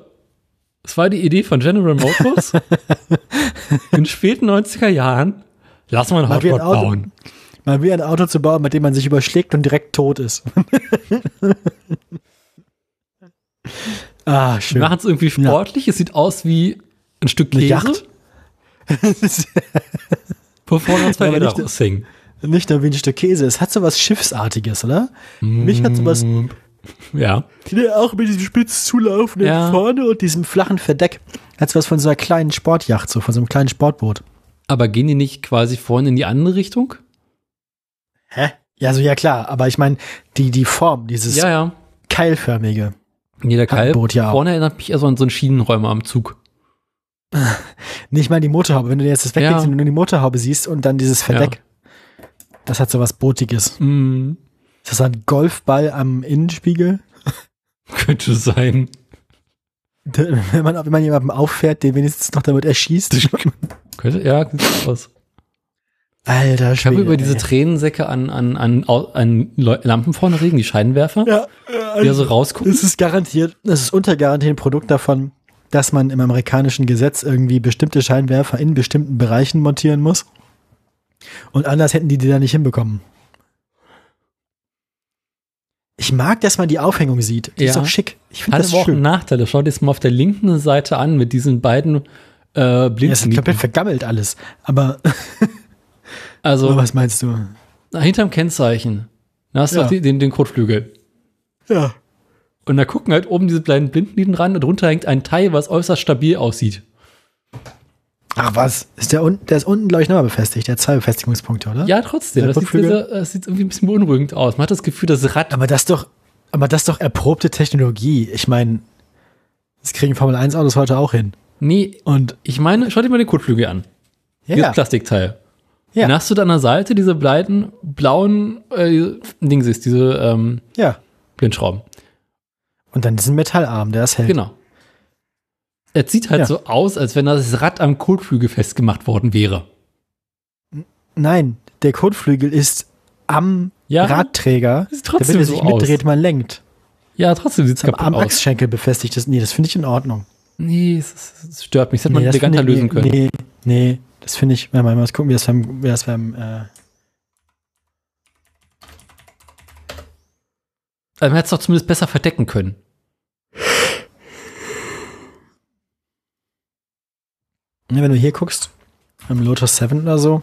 es war die Idee von General Motors in den späten 90er Jahren. Lass mal ein Auto. bauen. Mal wie ein Auto zu bauen, mit dem man sich überschlägt und direkt tot ist. ah, Wir schön. machen es irgendwie sportlich. Es sieht aus wie ein Stück Eine Käse, Yacht. wo vorne uns Räder nicht- raushängen. Nicht nur wie ein Stück Käse. Es hat so was Schiffsartiges, oder? Mich hat sowas, Ja. nee, auch mit diesem spitz zulaufenden Ja. vorne und diesem flachen Verdeck. Hat so was von so einer kleinen Sportjacht, so von so einem kleinen Sportboot. Aber gehen die nicht quasi vorne in die andere Richtung? Hä? Ja, so ja klar, aber ich meine, die, die Form, dieses Ja, ja. keilförmige. Nee, der ja vorne erinnert mich eher so an so einen Schienenräumer am Zug. Nicht mal die Motorhaube. Wenn du dir jetzt das weglegst Ja. und nur die Motorhaube siehst und dann dieses Verdeck. Das hat so was Bootiges. Mm, Ist das ein Golfball am Innenspiegel? könnte sein. Wenn man, wenn man jemandem auffährt, den wenigstens noch damit erschießt. Könnte, ja, aus. Alter, Ich habe Schwede, über diese ey. Tränensäcke an, an, an, an Lampen vorne regen, die Scheinwerfer, Ja, die da so rausgucken. es ist garantiert, es ist untergarantiert ein Produkt davon, dass man im amerikanischen Gesetz irgendwie bestimmte Scheinwerfer in bestimmten Bereichen montieren muss. Und anders hätten die die da nicht hinbekommen. Ich mag, dass man die Aufhängung sieht. Die ist Ja. doch schick. Ich finde das aber auch schön. Nachteil. Schau dir das mal auf der linken Seite an mit diesen beiden äh, Ja, es ist Blinden. komplett vergammelt alles. Aber also, was meinst du? Hinterm Kennzeichen. Da hast du Ja. auch den, den, den Kotflügel. Ja. Und da gucken halt oben diese kleinen Blindenlinien ran und drunter hängt ein Teil, was äußerst stabil aussieht. Ach was? Ist der, unten, der ist unten, glaube ich, nochmal befestigt. Der hat zwei Befestigungspunkte, oder? Ja, trotzdem. Das sieht, dieser, das sieht irgendwie ein bisschen beunruhigend aus. Man hat das Gefühl, das Rad. Aber das doch, aber das doch erprobte Technologie. Ich meine, das kriegen Formel 1 Autos heute auch hin. Nee, Und ich meine, schau dir mal den Kotflügel an. ja, Dieses Plastikteil. Ja. Dann hast du da an der Seite diese beiden blauen äh, Dings ist, diese ähm, ja. Blindschrauben. Und dann diesen Metallarm, der ist hält. Genau. Es sieht halt Ja. so aus, als wenn das Rad am Kotflügel festgemacht worden wäre. Nein, der Kotflügel ist am Ja, Radträger, sieht trotzdem damit er so sich aus. mitdreht, man lenkt. Ja, trotzdem sieht es Am, kaputt am aus. Achsschenkel befestigt ist. Nee, das finde ich in Ordnung. Nee, es, es, stört mich. Das hätte man das eleganter lösen können. Nee, nee, das finde ich, wenn man mal gucken, wie das beim, wie das beim, äh, man hätte es doch zumindest besser verdecken können. ne, wenn du hier guckst, beim Lotus 7 oder so,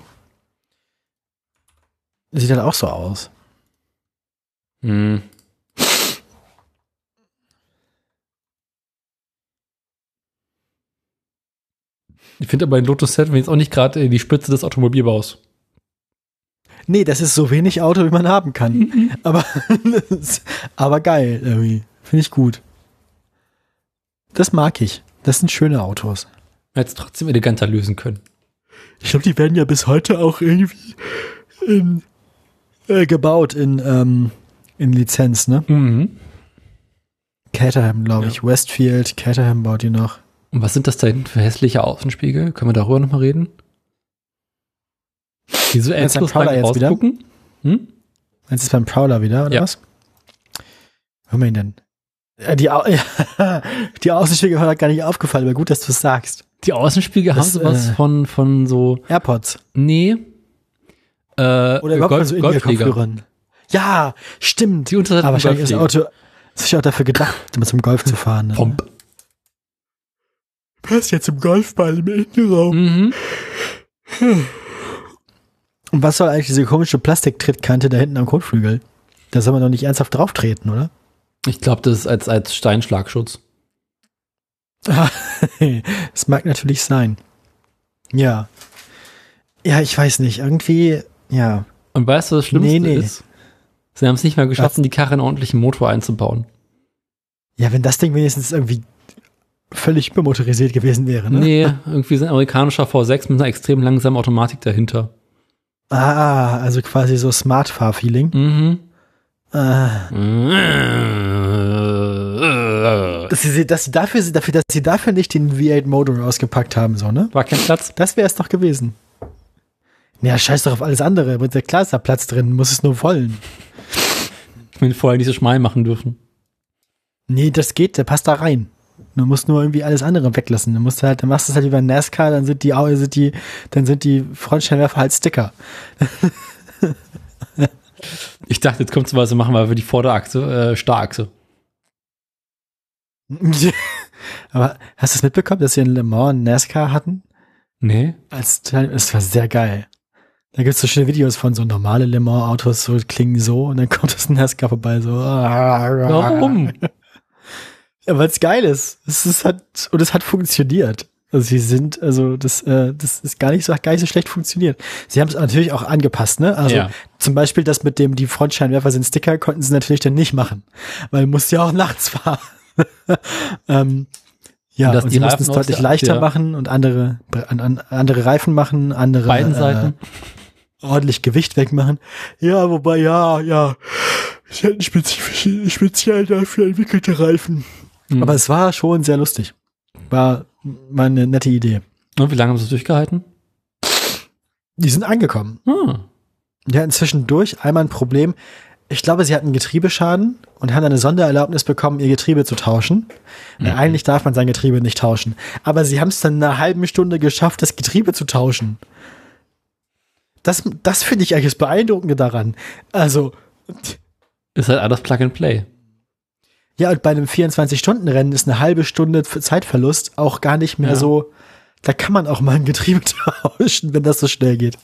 sieht halt auch so aus. Hm. Ich finde aber den Lotus 7 jetzt auch nicht gerade die Spitze des Automobilbaus. Nee, das ist so wenig Auto, wie man haben kann. aber, aber geil, irgendwie. Finde ich gut. Das mag ich. Das sind schöne Autos. Man hätte es trotzdem eleganter lösen können. Ich glaube, die werden ja bis heute auch irgendwie in, äh, gebaut in, ähm, in Lizenz, ne? Mhm. Caterham, glaube ich. Westfield, Caterham baut die noch. Und was sind das da hinten für hässliche Außenspiegel? Können wir darüber nochmal reden? Die so Meinst du endlos Prowler jetzt wieder? Hm? Meinst du es beim Prowler wieder, oder Ja. was? Wo haben wir ihn denn? Ja, die, Au ja, die Außenspiegel halt gar nicht aufgefallen, aber gut, dass du es sagst. Die Außenspiegel Das, haben sowas äh, von, von so, AirPods. nee, äh, Oder überhaupt Golf- von so Golfschläger. In-Ear-Kopfhörern. Ja, stimmt. Die Unterseite Aber vom wahrscheinlich ist das. Auto sicher auch dafür gedacht, um zum Golf zu fahren. Ne? Pomp. Passt ja zum Golfball im Innenraum. Mhm. Und was soll eigentlich diese komische Plastiktrittkante da hinten am Kotflügel? Da soll man doch nicht ernsthaft drauf treten, oder? Ich glaube, das ist als, als Steinschlagschutz. das mag natürlich sein. Ja. Ja, ich weiß nicht. Irgendwie, ja. Und weißt du, was das Schlimmste Nee, nee. ist? Sie haben es nicht mal geschafft, in die Karre einen ordentlichen Motor einzubauen. Ja, wenn das Ding wenigstens irgendwie völlig übermotorisiert gewesen wäre, ne? Nee, irgendwie ist ein amerikanischer V6 mit einer extrem langsamen Automatik dahinter. Ah, also quasi so Smart-Fahr-Feeling. Mhm. Ah. Dass sie, dass sie dafür, dafür, dass sie dafür nicht den V8 Motor ausgepackt haben, so, ne? War kein Platz. Das wäre es doch gewesen. Ja, scheiß doch auf alles andere. Aber der klar ist da Platz drin, muss es nur wollen. Ich will vorher nicht so schmal machen dürfen. Nee, das geht, der passt da rein. Du musst nur irgendwie alles andere weglassen. Du musst halt, dann machst du es halt wie bei NASCAR, dann sind die, sind die, dann sind die Frontscheinwerfer halt Sticker. Ich dachte, jetzt kommt sowas, machen wir für die Vorderachse, äh, Starrachse. Aber hast du es mitbekommen, dass sie in Le Mans einen NASCAR hatten? Nee. Als das war sehr geil. Da gibt es so schöne Videos von so normale Le Mans Autos, so klingen so und dann kommt das NASCAR vorbei, so. Warum? Ja, weil es geil ist. Es ist hat, und es hat funktioniert. Also sie sind, also das, äh, das ist gar nicht so, gar nicht so schlecht funktioniert. Sie haben es natürlich auch angepasst, ne? Also Ja. zum Beispiel das mit dem, die Frontscheinwerfer sind Sticker, konnten sie natürlich dann nicht machen. Weil du musst ja auch nachts fahren. ähm, ja, Und und die sie mussten es deutlich leichter ja. machen und andere, an, an, andere Reifen machen, andere Beiden Seiten. Äh, ordentlich Gewicht wegmachen. Ja, wobei, ja, ja. Sie hatten spezifisch, speziell dafür entwickelte Reifen. Hm. Aber es war schon sehr lustig. War mal eine nette Idee. Und wie lange haben sie es durchgehalten? Die sind angekommen. Hm. Die hatten zwischendurch einmal ein Problem. Ich glaube, sie hatten Getriebeschaden und haben eine Sondererlaubnis bekommen, ihr Getriebe zu tauschen. Weil Eigentlich darf man sein Getriebe nicht tauschen. Aber sie haben es dann in einer halben Stunde geschafft, das Getriebe zu tauschen. Das, das finde ich eigentlich das Beeindruckende daran. Also, Ist halt alles Plug and Play. Ja, und bei einem 24-Stunden-Rennen ist eine halbe Stunde Zeitverlust auch gar nicht mehr Ja. so. Da kann man auch mal ein Getriebe tauschen, wenn das so schnell geht.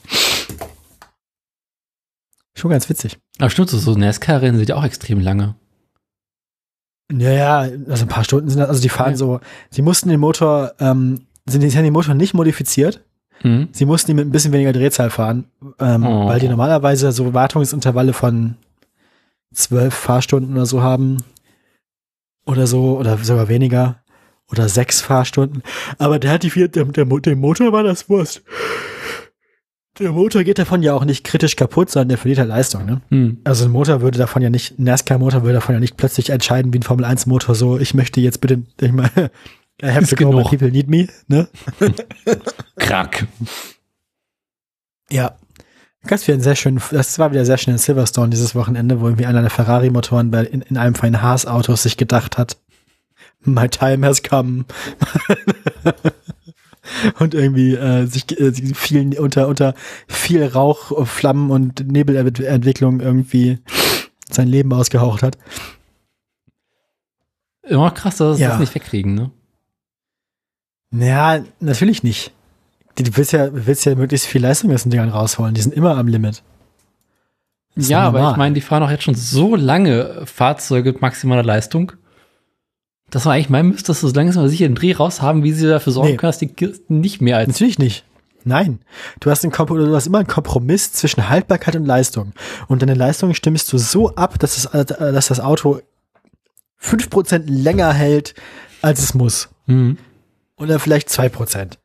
Schon ganz witzig. Aber stimmt, so, NASCAR-Rennen sind ja auch extrem lange. Ja, ja, also ein paar Stunden sind das, also die fahren Ja. so, sie mussten den Motor, ähm, sind, den Motor nicht modifiziert, Mhm. sie mussten ihn mit ein bisschen weniger Drehzahl fahren, ähm, Oh. weil die normalerweise so Wartungsintervalle von zwölf Fahrstunden oder so haben. Oder so, oder sogar weniger. Oder sechs Fahrstunden. Aber der hat die vier, der, der, dem Motor war das Wurst. Der Motor geht davon ja auch nicht kritisch kaputt, sondern der verliert halt Leistung, ne? Mhm. Also ein Motor würde davon ja nicht, ein NASCAR-Motor würde davon ja nicht plötzlich entscheiden wie ein Formel-1-Motor so, ich möchte jetzt bitte, ich meine, I have Ist to go, genug. people need me, ne? Krack. Ja. Ganz viel ein sehr schön, das war wieder sehr schön in Silverstone dieses Wochenende, wo irgendwie einer der Ferrari-Motoren in, in einem von den Haas-Autos sich gedacht hat, my time has come. und irgendwie äh, sich äh, viel unter, unter viel Rauch, Flammen und Nebelentwicklung irgendwie sein Leben ausgehaucht hat. Immer krass, dass sie Ja. das nicht wegkriegen, ne? Naja, natürlich nicht. Du du willst ja, willst ja möglichst viel Leistung aus den Dingern rausholen. Die sind immer am Limit. Ja, aber ich meine, die fahren auch jetzt schon so lange Fahrzeuge mit maximaler Leistung, dass man eigentlich meinen müsste, dass sie so langsam sicher den Dreh raus haben, wie sie dafür sorgen Nee. können, dass die Kisten nicht mehr als Natürlich nicht. Nein. Du hast, einen Komp du hast immer einen Kompromiss zwischen Haltbarkeit und Leistung. Und deine Leistung stimmst du so ab, dass das, äh, dass das Auto 5% länger hält, als es muss. Mhm. Oder vielleicht 2%.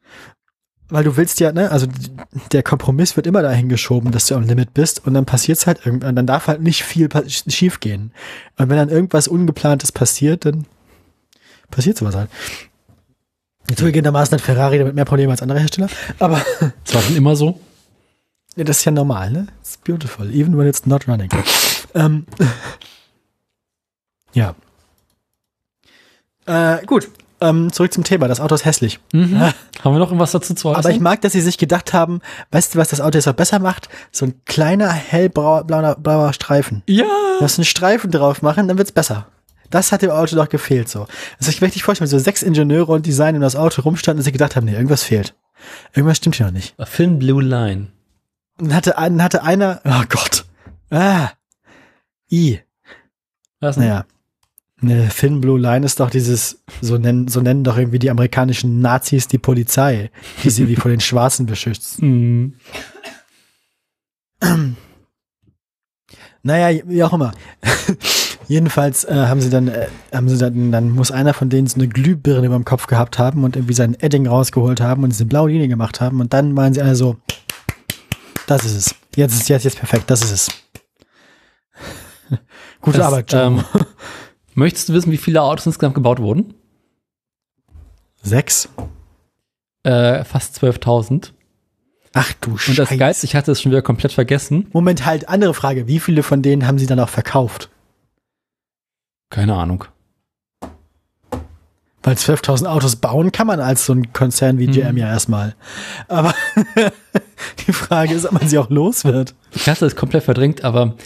Weil du willst ja, ne, also der Kompromiss wird immer dahin geschoben, dass du am Limit bist und dann passiert's halt irgendwann, dann darf halt nicht viel schief gehen. Und wenn dann irgendwas Ungeplantes passiert, dann passiert sowas halt. Zugegebenermaßen hat Ferrari damit mehr Probleme als andere Hersteller, aber Das war schon immer so. ja, das ist ja normal, ne? It's beautiful, even when it's not running. ähm, ja. Äh, gut, ähm, zurück zum Thema. Das Auto ist hässlich. Mhm. Haben wir noch irgendwas dazu zu äußern? Aber ich mag, dass sie sich gedacht haben, weißt du, was das Auto jetzt auch besser macht? So ein kleiner hellblauer blauer, blauer Streifen. ja. Lass einen Streifen drauf machen, dann wird's besser. Das hat dem Auto doch gefehlt so. Also ich möchte dich vorstellen, so sechs Ingenieure und Designer um das Auto rumstanden und sich gedacht haben, nee, irgendwas fehlt. Irgendwas stimmt hier noch nicht. A Thin Blue Line. Und dann hatte, dann hatte einer, oh Gott, ah, I, Was denn? naja. Eine Thin Blue Line ist doch dieses, so nennen, so nennen doch irgendwie die amerikanischen Nazis die Polizei, die sie wie vor den Schwarzen beschützt. Mhm. Naja, wie auch immer. Jedenfalls äh, haben sie dann, äh, haben sie dann, dann muss einer von denen so eine Glühbirne über dem Kopf gehabt haben und irgendwie sein Edding rausgeholt haben und diese blaue Linie gemacht haben und dann waren sie alle so, das ist es. Jetzt ist jetzt, jetzt perfekt, das ist es. Gute Das, Arbeit, Joe. ähm, möchtest du wissen, wie viele Autos insgesamt gebaut wurden? Sechs? Äh, fast 12.000. Ach du Und das Scheiße. Geilste, ich hatte es schon wieder komplett vergessen. Moment, halt, andere Frage. Wie viele von denen haben sie dann auch verkauft? Keine Ahnung. Weil 12.000 Autos bauen kann man als so ein Konzern wie GM Mhm. ja erstmal. Aber die Frage ist, ob man sie auch los wird. Ich hatte es komplett verdrängt, aber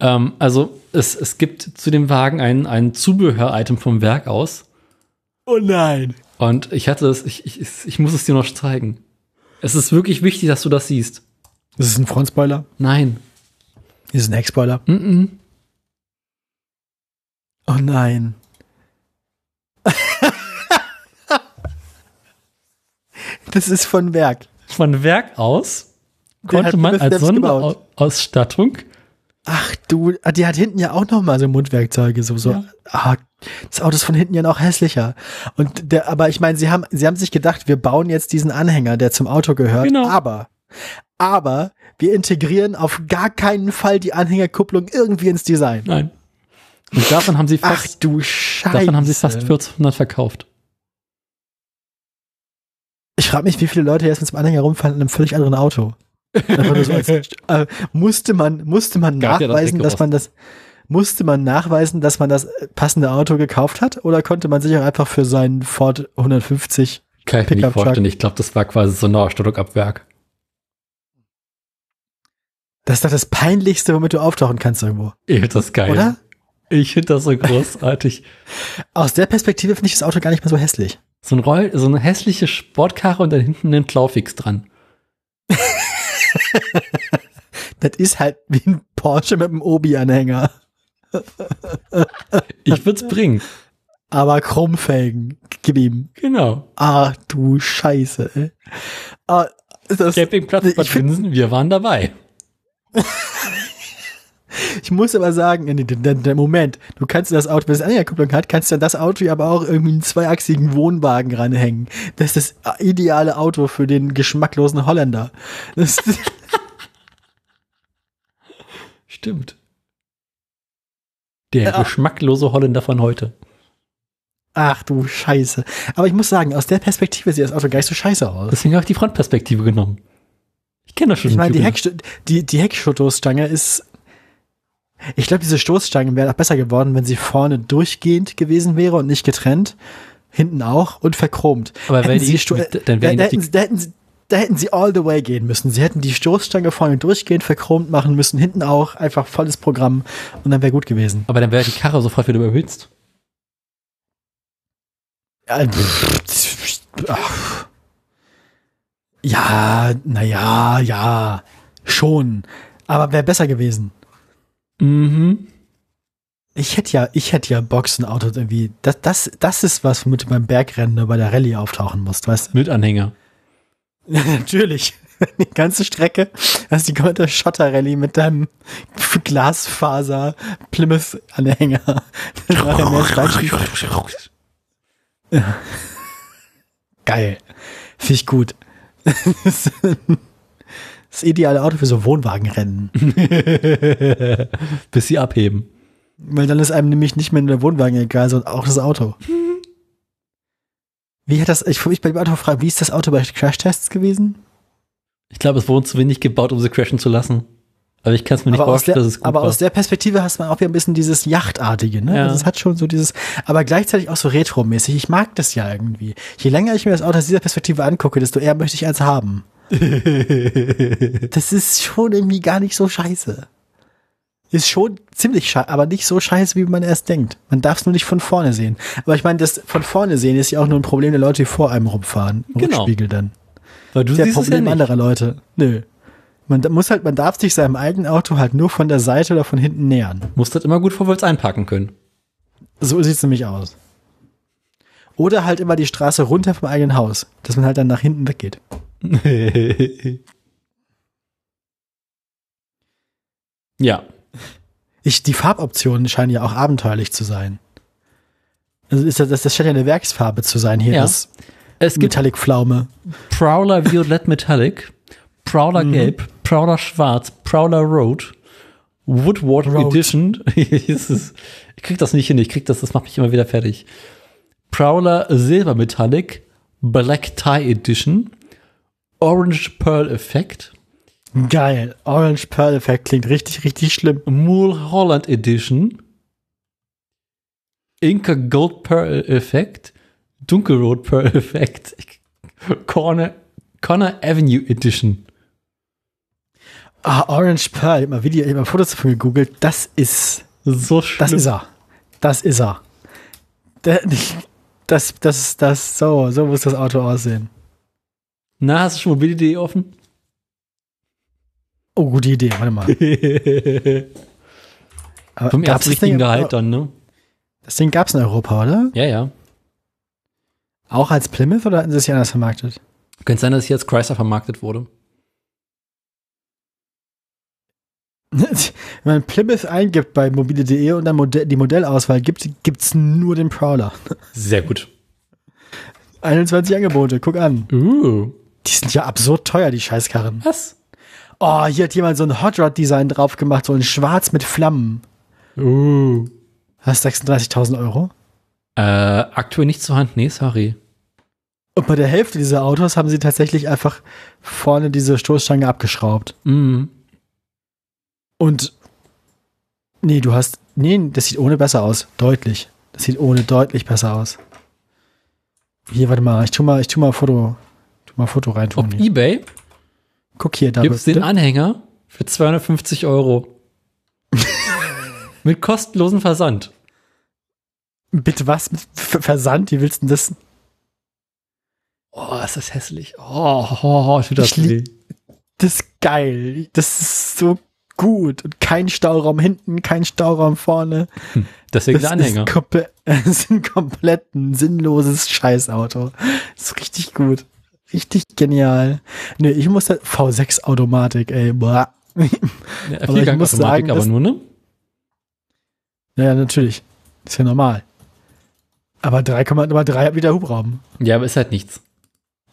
ähm, also es, es gibt zu dem Wagen ein, ein Zubehör-Item vom Werk aus. Oh nein. Und ich hatte es, ich, ich, ich muss es dir noch zeigen. Es ist wirklich wichtig, dass du das siehst. Ist ein Frontspoiler. Nein. Ist ein Heckspoiler. Mm -mm. Oh nein. das ist von Werk. Von Werk aus konnte man als. Sonderausstattung Ach du, ah, die hat hinten ja auch noch mal so Mundwerkzeuge, so, so. Ja. Ah, das Auto ist von hinten ja noch hässlicher. Und der, aber ich meine, sie haben, sie haben sich gedacht, wir bauen jetzt diesen Anhänger, der zum Auto gehört. Genau. Aber, aber wir integrieren auf gar keinen Fall die Anhängerkupplung irgendwie ins Design. Nein. Und davon haben sie Ach fast, du Scheiße. davon haben sie fast 1400 verkauft. Ich frage mich, wie viele Leute jetzt mit dem Anhänger rumfahren in einem völlig anderen Auto. So als, äh, musste man, musste man Gab ja das nachweisen, dass man das, musste man nachweisen, dass man das passende Auto gekauft hat? Oder konnte man sich auch einfach für seinen Ford 150 Kann ich mir nicht vorstellen. Ich glaube, das war quasi so eine Ausstattung ab Werk. Das ist doch das Peinlichste, womit du auftauchen kannst irgendwo. Ich finde das geil. Oder? Ich finde das so großartig. Aus der Perspektive finde ich das Auto gar nicht mehr so hässlich. So, ein Roll, so eine hässliche Sportkarre und dann hinten ein Klaufix dran. Das ist halt wie ein Porsche mit einem Obi-Anhänger. Ich würde es bringen. Aber Chromfelgen. Gib ihm. Genau. Ah, du Scheiße, ey. Ah, das, Campingplatz Bad find- Winsen, wir waren dabei. Ich muss aber sagen, der, Moment, du kannst das Auto, wenn es eine Anhängerkupplung hat, kannst du das Auto aber auch irgendwie einen zweiachsigen Wohnwagen ranhängen. Das ist das ideale Auto für den geschmacklosen Holländer. Stimmt. Der Ja. geschmacklose Holländer von heute. ach du Scheiße. Aber ich muss sagen, aus der Perspektive sieht das Auto gar nicht so scheiße aus. Deswegen habe ich die Frontperspektive genommen. Ich kenne das schon. Ich meine, die. Heckst die, die Heckstoßstange ist. Ich glaube, diese Stoßstange wäre auch besser geworden, wenn sie vorne durchgehend gewesen wäre und nicht getrennt. Hinten auch und verchromt. Aber die, sie dann da, wäre da, die, hätten, sie- da, hätten sie, da hätten sie all the way gehen müssen. Sie hätten die Stoßstange vorne durchgehend verchromt machen müssen, hinten auch einfach volles Programm und dann wäre gut gewesen. aber dann wäre die Karre sofort wieder überhitzt. Ja, pff, ach. Ja, naja, ja, schon. Aber wäre besser gewesen. Mhm. Ich hätte ja, ich hätte ja Boxenautos irgendwie. Das, das, das ist was, womit du beim Bergrennen oder bei der Rallye auftauchen musst, weißt Mit Anhänger. du? Natürlich. Die ganze Strecke, hast die komplette Schotter-Rallye mit deinem Glasfaser mehr Steinstieg- Geil. Finde ich gut. Das ideale Auto für so Wohnwagenrennen. Bis sie abheben. Weil dann ist einem nämlich nicht mehr nur der Wohnwagen egal, sondern auch das Auto. Wie hat das, ich mich bei dem Auto gefragt, wie ist das Auto bei Crashtests gewesen? Ich glaube, es wurden zu wenig gebaut, um sie crashen zu lassen. Aber ich kann es mir nicht aber vorstellen, der, dass es gut aber war. aus der Perspektive hast du auch wieder ein bisschen dieses Yachtartige, ne? Ja. Also es hat schon so dieses, aber gleichzeitig auch so retromäßig. Ich mag das ja irgendwie. Je länger ich mir das Auto aus dieser Perspektive angucke, desto eher möchte ich eins haben. das ist schon irgendwie gar nicht so scheiße. Ist schon ziemlich scheiße, aber nicht so scheiße, wie man erst denkt. Man darf es nur nicht von vorne sehen. Aber ich meine, das von vorne sehen ist ja auch nur ein Problem der Leute, die vor einem rumfahren. Im Genau. Rückspiegel dann. Weil du Das ist ja es ja Problem nicht. anderer Leute. Nö. Man muss halt, man darf sich seinem eigenen Auto halt nur von der Seite oder von hinten nähern. Musst das immer gut vorwärts einparken können. So sieht's nämlich aus. Oder halt immer die Straße runter vom eigenen Haus, dass man halt dann nach hinten weggeht. ja. Ich, die Farboptionen scheinen ja auch abenteuerlich zu sein. Also ist das, das scheint ja eine Werksfarbe zu sein hier, Ja. das Es gibt Metallic Pflaume. Prowler Violett Metallic, Prowler Mhm. Gelb, Prowler Schwarz, Prowler Road, Woodward Road. Edition. Ich krieg das nicht hin, ich krieg das, das macht mich immer wieder fertig. Prowler Silber Metallic, Black Tie Edition, Orange Pearl Effect, Geil. Orange Pearl Effect klingt richtig, richtig schlimm. Mool Holland Edition, Inca Gold Pearl Effect, Dunkelrot Pearl Effect, Corner, Corner Avenue Edition. Ah, Orange Pearl. Ich hab mal Video, ich hab mal Fotos davon gegoogelt. Das ist, So schlimm. das ist er. Das ist er. Das, das, das, so, so muss das Auto aussehen. Na, hast du schon Mobility offen? Oh, gute Idee. Warte mal. Aber Vom gab's ersten das Ding, richtigen Gehalt dann, ne? das Ding gab's in Europa, oder? Ja, ja. Auch als Plymouth oder hatten sie es hier anders vermarktet? Könnte sein, dass hier jetzt Chrysler vermarktet wurde. Wenn man Plymouth eingibt bei mobile.de und dann Modell, die Modellauswahl gibt, gibt's nur den Prowler. Sehr gut. 21 Angebote, guck an. Uh. Die sind ja absurd teuer, die Scheißkarren. Was? Oh, hier hat jemand so ein Hot Rod Design drauf gemacht, so ein Schwarz mit Flammen. Uh. Hast 36.000 Euro? Äh, aktuell nicht zur Hand, nee, sorry. Und bei der Hälfte dieser Autos haben sie tatsächlich einfach vorne diese Stoßstange abgeschraubt. Mm. Und nee, du hast nee, das sieht ohne besser aus, deutlich. Das sieht ohne deutlich besser aus. Hier, warte mal, ich tu mal, ich tu mal ein Foto, tu mal ein Foto rein Auf tun. Ebay Guck hier, da gibt es den. Anhänger für 250 Euro. Mit kostenlosem Versand. Bitte was mit Ver- Versand? Wie willst du denn das? Oh, ist das hässlich. Oh, oh, oh ich, Ich lieb- Das ist geil. Das ist so gut. Und kein Stauraum hinten, kein Stauraum vorne. Deswegen der Anhänger. Ist, das ist ein komplett sinnloses Scheißauto. Ist richtig gut. Richtig genial. Nee, ich muss da, V6 Automatik, ey. Boah. Ja, Aber ich muss sagen, aber nur, ne? Ja, natürlich. Ist ja normal. Aber 3,3 hat wieder Hubraum. Ja, aber ist halt nichts.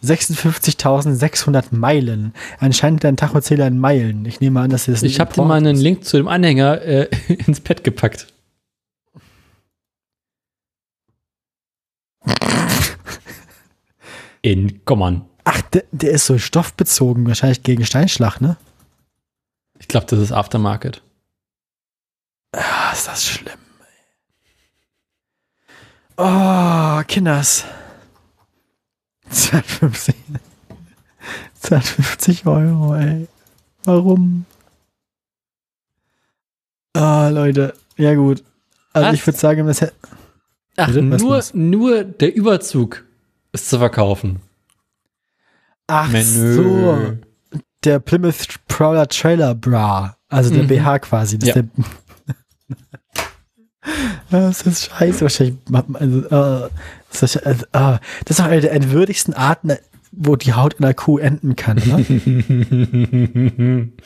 56.600 Meilen. Anscheinend dein Tachozähler in Meilen. Ich nehme an, dass das Ich habe dir mal einen Link zu dem Anhänger äh, ins Pad gepackt. In Gommern. Ach, der, der ist so stoffbezogen, wahrscheinlich gegen Steinschlag, ne? Ich glaube, das ist Aftermarket. Ah, ist das schlimm. Oh, Kinders. 250. 250 Euro, ey. Warum? Ah, Leute. Ja, gut. Also Was? ich würde sagen, das hätte. Ach, nur, nur der Überzug ist zu verkaufen. Ach Menü. so. Der Plymouth Prowler Trailer Bra. Also der Mhm. BH quasi. Das Ja. ist der das ist scheiße wahrscheinlich. Also, äh, das, ist, äh, äh, das ist auch eine der entwürdigsten Arten, wo die Haut einer Kuh enden kann. Ne?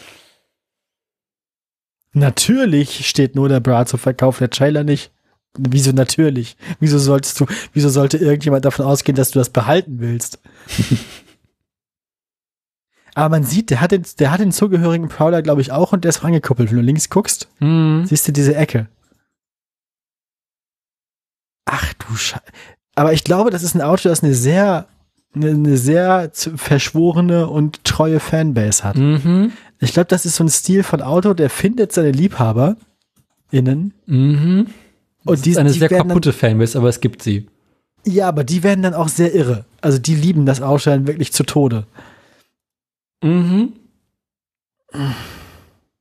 natürlich steht nur der Bra zum Verkauf, der Trailer nicht. Wieso natürlich? Wieso solltest du, wieso sollte irgendjemand davon ausgehen, dass du das behalten willst? Aber man sieht, der hat den, der hat den zugehörigen Prowler, glaube ich, auch und der ist rangekuppelt. Wenn du links guckst, Hm. siehst du diese Ecke. Ach du Scheiße. Aber ich glaube, das ist ein Auto, das eine sehr, eine, eine sehr verschworene und treue Fanbase hat. Mhm. Ich glaube, das ist so ein Stil von Auto, der findet seine Liebhaber innen. Mhm. Und Das die, ist eine die sehr kaputte Fanbase, aber es gibt sie. Ja, aber die werden dann auch sehr irre. Also die lieben das dann wirklich zu Tode. Mhm.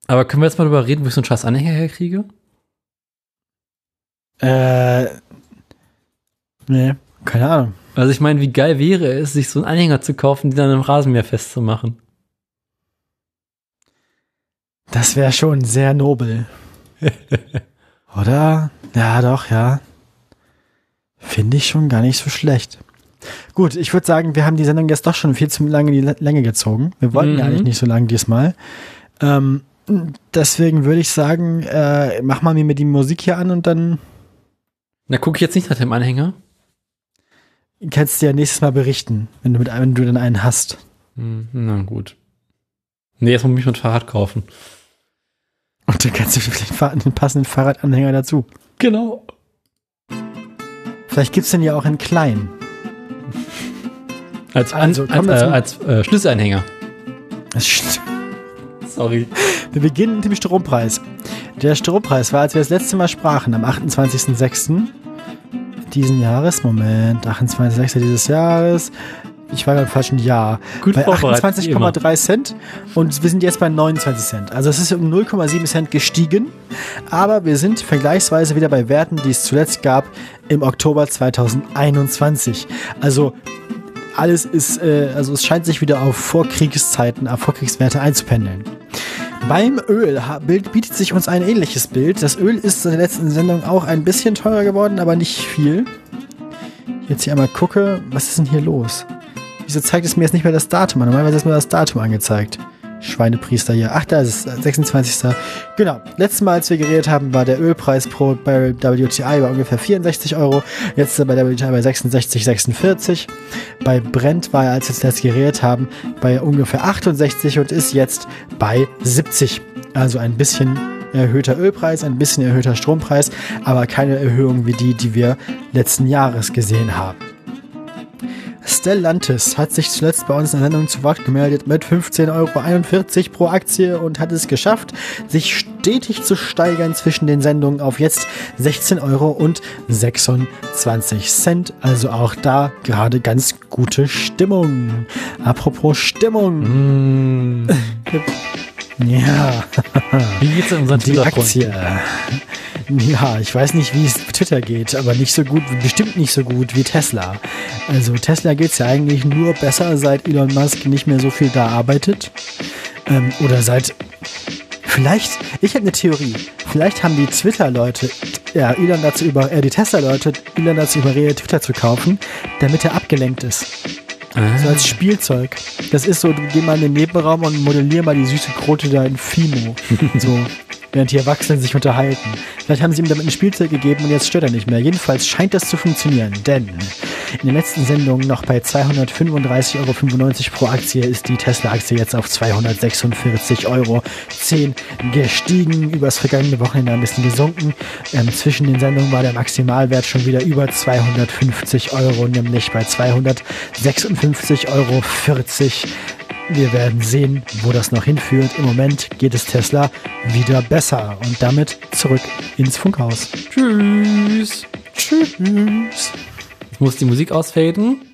Aber können wir jetzt mal darüber reden, wo ich so einen scheiß Anhänger herkriege? Äh, nee, keine Ahnung. Also ich meine, wie geil wäre es, sich so einen Anhänger zu kaufen, die dann im Rasenmäher festzumachen? Das wäre schon sehr nobel. Oder? Ja, doch, ja. Finde ich schon gar nicht so schlecht. Gut, ich würde sagen, wir haben die Sendung jetzt doch schon viel zu lange in die Länge gezogen. Wir wollten ja Mhm. eigentlich nicht so lange diesmal. Ähm, deswegen würde ich sagen, äh, mach mal mir die Musik hier an und dann Na, gucke ich jetzt nicht nach dem Anhänger. kannst du ja nächstes Mal berichten, wenn du, mit, wenn du dann einen hast. Hm, na gut. Nee, jetzt muss ich mir ein Fahrrad kaufen. Und dann kannst du vielleicht einen passenden Fahrradanhänger dazu. Genau. Vielleicht gibt's den ja auch in klein. Als, Also, an, kommen als, wir äh, als äh, Schlüsselanhänger. Sorry. Wir beginnen mit dem Strompreis. Der Strompreis war, als wir das letzte Mal sprachen, am 28.06. diesen Jahres. Moment, 28.06. dieses Jahres. Ich war gerade im falschen Jahr. Gut bei vorbereitet, wie immer. 28,3 Cent und wir sind jetzt bei 29 Cent. Also es ist um 0,7 Cent gestiegen, aber wir sind vergleichsweise wieder bei Werten, die es zuletzt gab im Oktober 2021. Also alles ist, äh, also es scheint sich wieder auf Vorkriegszeiten, auf Vorkriegswerte einzupendeln. Beim Öl bietet sich uns ein ähnliches Bild. Das Öl ist in der letzten Sendung auch ein bisschen teurer geworden, aber nicht viel. Jetzt hier einmal gucke, was ist denn hier los? Wieso zeigt es mir jetzt nicht mehr das Datum an? Normalerweise ist mir das Datum angezeigt. Schweinepriester hier. Ach, da ist es, 26. Genau. Letztes Mal, als wir geredet haben, war der Ölpreis pro Barrel WTI bei ungefähr 64 Euro. Jetzt ist er bei WTI bei 66, 46. Bei Brent war er, als wir zuletzt geredet haben, bei ungefähr 68 und ist jetzt bei 70. Also ein bisschen erhöhter Ölpreis, ein bisschen erhöhter Strompreis, aber keine Erhöhung wie die, die wir letzten Jahres gesehen haben. Stellantis hat sich zuletzt bei uns in der Sendung zu Wort gemeldet mit 15,41 Euro pro Aktie und hat es geschafft, sich stetig zu steigern zwischen den Sendungen auf jetzt 16,26 Euro. Also auch da gerade ganz gute Stimmung. Apropos Stimmung. Hm. Ja, Wie geht's in unseren Twitter-Freunden? Ja, ich weiß nicht, wie es Twitter geht, aber nicht so gut, bestimmt nicht so gut wie Tesla. Also Tesla geht's ja eigentlich nur besser, seit Elon Musk nicht mehr so viel da arbeitet. Ähm, oder seit Vielleicht, ich habe eine Theorie. Vielleicht haben die Twitter-Leute, ja, Elon dazu über, äh, die Tesla-Leute, Elon dazu überredet, Twitter zu kaufen, damit er abgelenkt ist. So als Spielzeug. Das ist so, du geh mal in den Nebenraum und modellier mal die süße Krote da in Fimo. So. Während die Erwachsenen sich unterhalten. Vielleicht haben sie ihm damit ein Spielzeug gegeben und jetzt stört er nicht mehr. Jedenfalls scheint das zu funktionieren, denn in den letzten Sendungen noch bei 235,95 Euro pro Aktie ist die Tesla-Aktie jetzt auf 246,10 Euro gestiegen. Übers vergangene Wochenende ein bisschen gesunken. Ähm, zwischen den Sendungen war der Maximalwert schon wieder über 250 Euro, nämlich bei 256,40 Euro. Wir werden sehen, wo das noch hinführt. Im Moment geht es Tesla wieder besser. Und damit zurück ins Funkhaus. Tschüss. Tschüss. Jetzt muss die Musik ausfaden.